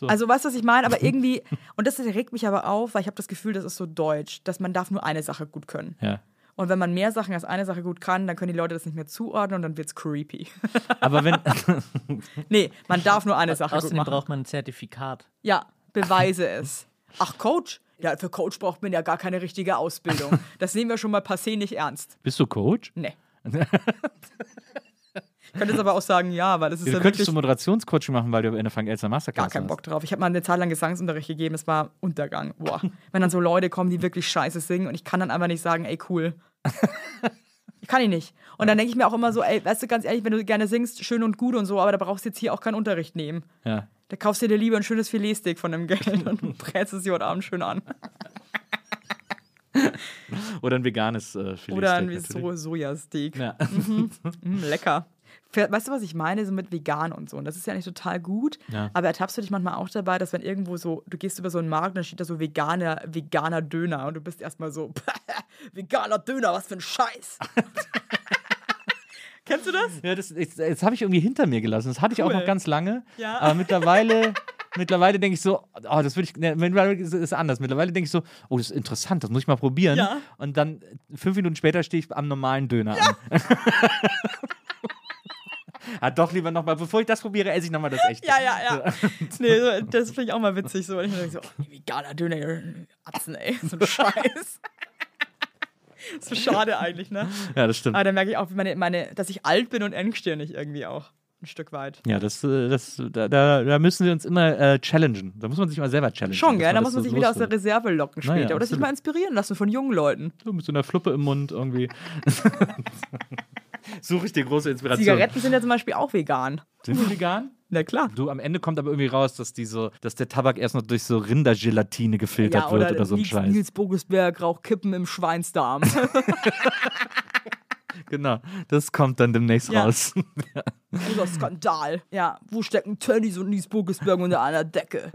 S3: so.
S2: Also weißt du, was ich meine? Aber [LAUGHS] irgendwie, und das regt mich aber auf, weil ich habe das Gefühl, das ist so deutsch, dass man darf nur eine Sache gut können.
S3: ja.
S2: Und wenn man mehr Sachen als eine Sache gut kann, dann können die Leute das nicht mehr zuordnen und dann wird's creepy. [LAUGHS]
S3: Aber wenn, [LAUGHS]
S2: nee, man darf nur eine Sache gut
S4: Außerdem
S2: machen.
S4: braucht man ein Zertifikat.
S2: Ja, beweise es. Ach, Coach? Ja, für Coach braucht man ja gar keine richtige Ausbildung. Das nehmen wir schon mal passé nicht ernst.
S3: bist du Coach?
S2: Nee. Ich könnte jetzt aber auch sagen, ja, weil das ist
S3: Du
S2: ja
S3: könntest
S2: wirklich
S3: du Moderationscoaching machen, weil du in der Frank Elster Masterclass
S2: gar keinen. Bock drauf. Ich habe mal eine Zeit lang Gesangsunterricht gegeben, es war Untergang. Boah. Wenn dann so Leute kommen, die wirklich scheiße singen und ich kann dann einfach nicht sagen, ey, cool. Ich kann ihn nicht. Und dann denke ich mir auch immer so, ey, weißt du, ganz ehrlich, wenn du gerne singst, schön und gut und so, aber da brauchst du jetzt hier auch keinen Unterricht nehmen.
S3: Ja.
S2: Da kaufst du dir lieber ein schönes Filetsteak von dem Geld und [LAUGHS] brätst es dir heute Abend schön an.
S3: Oder ein veganes äh, Filetsteak
S2: Oder ein so Sojasteak.
S3: Ja.
S2: Mm, lecker. Weißt du, was ich meine? So mit vegan und so. Und das ist ja nicht total gut.
S3: Ja.
S2: Aber ertappst du dich manchmal auch dabei, dass wenn irgendwo so, du gehst über so einen Markt und dann steht da so veganer, veganer Döner und du bist erstmal so, [LAUGHS] veganer Döner, was für ein Scheiß. [LAUGHS] Kennst du das?
S3: Ja, das, das habe ich irgendwie hinter mir gelassen. Das hatte ich auch
S2: Cool.
S3: noch ganz lange.
S2: Ja.
S3: Aber mittlerweile, [LAUGHS] mittlerweile denke ich so, oh, das würde ich, ne, mittlerweile ist anders. Mittlerweile denke ich so, oh, das ist interessant, das muss ich mal probieren.
S2: Ja.
S3: Und dann fünf Minuten später stehe ich am normalen Döner an. Ah, doch lieber nochmal, bevor ich das probiere, esse ich nochmal das echte.
S2: Ja, ja, ja. [LAUGHS] nee, so, das finde ich auch mal witzig. So, ich mir denke, so, oh, veganer Döner, Atzen, ey, so ein Scheiß. [LAUGHS] so schade eigentlich, ne?
S3: Ja, das stimmt.
S2: Aber da merke ich auch, meine, meine, dass ich alt bin und engstirnig irgendwie auch. Ein Stück weit.
S3: Ja, das, äh, das, da, da, müssen wir uns immer äh, challengen. Da muss man sich mal selber challengen.
S2: Schon, gell? Da muss man sich wieder aus der. Reserve locken
S3: Naja,
S2: später. Oder sich mal inspirieren lassen von jungen Leuten.
S3: So mit so einer Fluppe im Mund irgendwie. [LAUGHS] Suche ich dir große Inspiration.
S2: Zigaretten sind ja zum Beispiel auch vegan.
S3: Sind die vegan?
S2: Na klar.
S3: Du, am Ende kommt aber irgendwie raus, dass, die so, dass der Tabak erst noch durch so Rindergelatine gefiltert wird oder so ein Scheiß.
S2: Nils Bogusberg raucht Kippen im Schweinsdarm. [LAUGHS] [LAUGHS]
S3: Genau, das kommt dann demnächst
S2: Ja.
S3: raus. [LAUGHS]
S2: Dieser Skandal. Ja, wo stecken Tönnies und Nils Bogusberg unter einer Decke?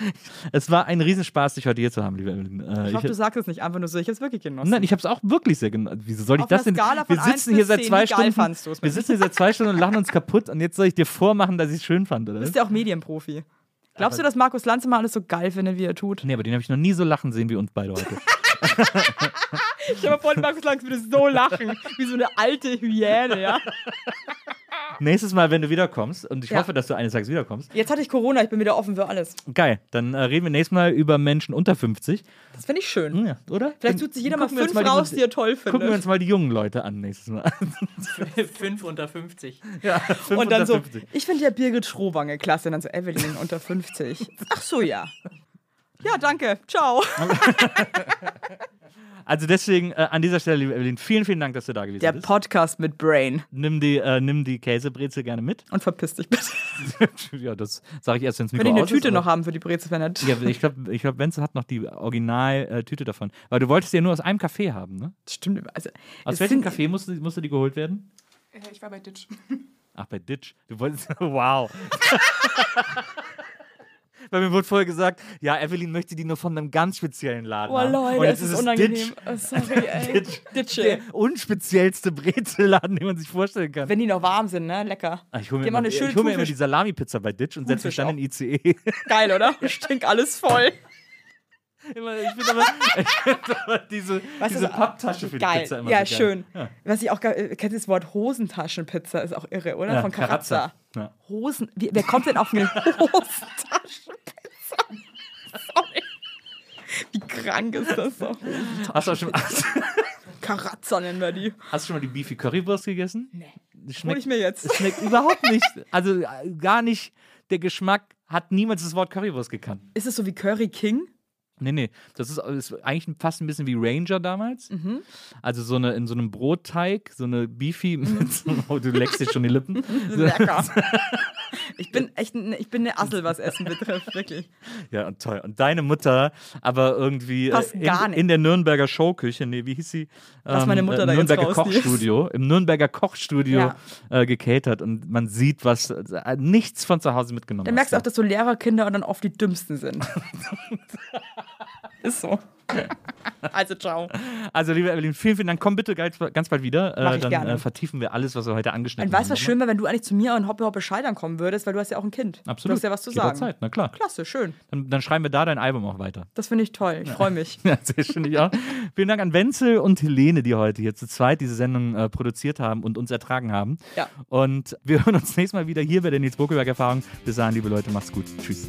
S2: [LAUGHS]
S3: es war ein Riesenspaß, dich heute hier zu haben, liebe Evelyn. Äh,
S2: Ich hoffe, du sagst es nicht einfach nur so. Ich habe es wirklich genossen.
S3: Nein, ich habe es auch wirklich sehr genossen. Wieso soll ich
S2: Auf
S3: das denn? Wir
S2: 1
S3: sitzen hier seit
S2: 10,
S3: zwei Stunden. Wir sitzen hier seit zwei Stunden und lachen uns kaputt und jetzt soll ich dir vormachen, dass ich es schön fand, oder?
S2: Du bist ja auch Medienprofi. Glaubst du, dass Markus Lanz immer alles so geil findet, wie er tut?
S3: Nee, aber den habe ich noch nie so lachen sehen wie uns beide heute. [LAUGHS]
S2: Ich habe vor, Markus Lanz würde so lachen, wie so eine alte Hyäne, ja. [LAUGHS] [LAUGHS]
S3: Nächstes Mal, wenn du wiederkommst, und ich
S2: Ja.
S3: hoffe, dass du eines Tages wiederkommst,
S2: Jetzt hatte ich Corona, ich bin wieder offen für alles.
S3: geil, dann äh, reden wir nächstes Mal über Menschen unter 50.
S2: Das finde ich schön.
S3: Ja, oder?
S2: Vielleicht sucht sich jeder mal fünf
S3: die-
S2: raus, die er toll
S3: Gucken wir
S2: findet.
S3: uns mal die jungen Leute an nächstes Mal. [LAUGHS]
S4: Fünf unter 50. [LAUGHS]
S3: ja, fünf
S2: Und dann
S3: unter
S2: so,
S3: 50.
S2: ich finde ja Birgit Schrowange klasse. Und dann so, Evelyn unter 50. Ach so, ja. Ja, danke. Ciao.
S3: Also deswegen äh, an dieser Stelle, liebe Evelyn, vielen, vielen Dank, dass du da gewesen
S2: Der
S3: bist.
S2: Podcast mit Brain.
S3: Nimm die, äh, nimm die Käsebrezel gerne mit.
S2: Und verpiss dich bitte. [LAUGHS]
S3: ja, das sage ich erst, wenn es
S2: Wenn
S3: Mikro
S2: die eine
S3: aus
S2: Tüte
S3: ist,
S2: noch haben für die Brezel, wenn.
S3: Ja, ich glaube, ich glaub, Wenzel hat noch die Original-Tüte davon. Weil du wolltest die ja nur aus einem Café haben, ne?
S2: Stimmt. Also,
S3: Aus welchem Café musste, musste die geholt werden?
S5: Ich war bei Ditch.
S3: Ach, bei Ditch. Du wolltest. [LAUGHS] Wow. [LAUGHS] Weil mir wurde vorher gesagt, ja, Evelyn möchte die nur von einem ganz speziellen Laden.
S2: Oh
S3: haben.
S2: Leute,
S3: Und jetzt
S2: es ist
S3: es
S2: unangenehm.
S3: Ditch,
S2: Oh, sorry, [LAUGHS] ey.
S3: Ditch. Der unspeziellste Brezelladen, den man sich vorstellen kann.
S2: Wenn die noch warm sind, ne? Lecker.
S3: Ah, ich hole mir, immer, ich hol mir immer die Salami-Pizza bei Ditch und setze mich dann in ICE.
S2: Geil, oder? [LAUGHS] Stink alles voll.
S3: Immer- ich finde aber, [LAUGHS] find aber diese,
S2: Was
S3: diese
S2: ist-
S3: Papptasche für die
S2: Geil.
S3: Pizza immer
S2: ja,
S3: so
S2: schön.
S3: Ja.
S2: Was ich auch kennst du das Wort Hosentaschenpizza? Ist auch irre, oder?
S3: Ja,
S2: Von Carazza.
S3: Ja.
S2: Hosen. Wie, wer kommt denn auf eine Hosentaschenpizza? Sorry. Wie krank ist das doch?
S3: Hast, du auch schon, [LAUGHS]
S2: Carazza nennen wir die.
S3: hast du schon mal die Beefy Currywurst gegessen?
S2: Nee.
S3: Die
S2: Hol
S3: schmeckt,
S2: ich mir jetzt.
S3: schmeckt überhaupt nicht. Also äh, gar nicht. Der Geschmack hat niemals das Wort Currywurst gekannt.
S2: Ist es so wie Curry King?
S3: Nee, nee. Das ist, ist eigentlich fast ein bisschen wie Ranger damals.
S2: Mhm.
S3: Also so eine in so einem Brotteig, so eine Beefy mit so, oh, du leckst dir schon die Lippen. [LAUGHS]
S2: Lecker. Ich bin echt ich bin eine Assel, was Essen betrifft, wirklich.
S3: Ja, und toll. Und deine Mutter, aber irgendwie
S2: Passt
S3: äh,
S2: gar
S3: in,
S2: nicht.
S3: in der Nürnberger Showküche, nee, wie hieß sie?
S2: Lass meine Mutter
S3: äh,
S2: da jetzt
S3: Nürnberger
S2: ist-
S3: Kochstudio, im Nürnberger Kochstudio
S2: Ja.
S3: äh, gecatert und man sieht, was äh, nichts von zu Hause mitgenommen
S2: Dann merkst du auch, dass so Lehrerkinder dann oft die dümmsten sind. [LAUGHS] Ist so. Also, ciao.
S3: Also, liebe Evelyn, vielen, vielen Dank. Komm bitte ganz, ganz bald wieder.
S2: Mach
S3: Äh,
S2: ich
S3: dann
S2: gerne.
S3: Äh, vertiefen wir alles, was wir heute angeschnitten
S2: Und weißt du,
S3: haben.
S2: was schön wäre, wenn du eigentlich zu mir und Hoppe Hoppe Scheitern kommen würdest, weil du hast ja auch ein Kind.
S3: Absolut.
S2: Du hast ja was zu sagen.
S3: Jederzeit, na klar.
S2: Klasse, schön.
S3: Dann, dann schreiben wir da dein Album auch weiter.
S2: Das finde ich toll. Ich freue mich. [LAUGHS]
S3: Ja, sehr schön, ich auch. Vielen Dank an Wenzel und Helene, die heute hier zu zweit diese Sendung äh, produziert haben und uns ertragen haben.
S2: Ja.
S3: Und wir hören uns [LAUGHS] nächstes Mal wieder hier bei der Nils Bokelberg-Erfahrung. Bis dahin, liebe Leute, macht's gut. Tschüss.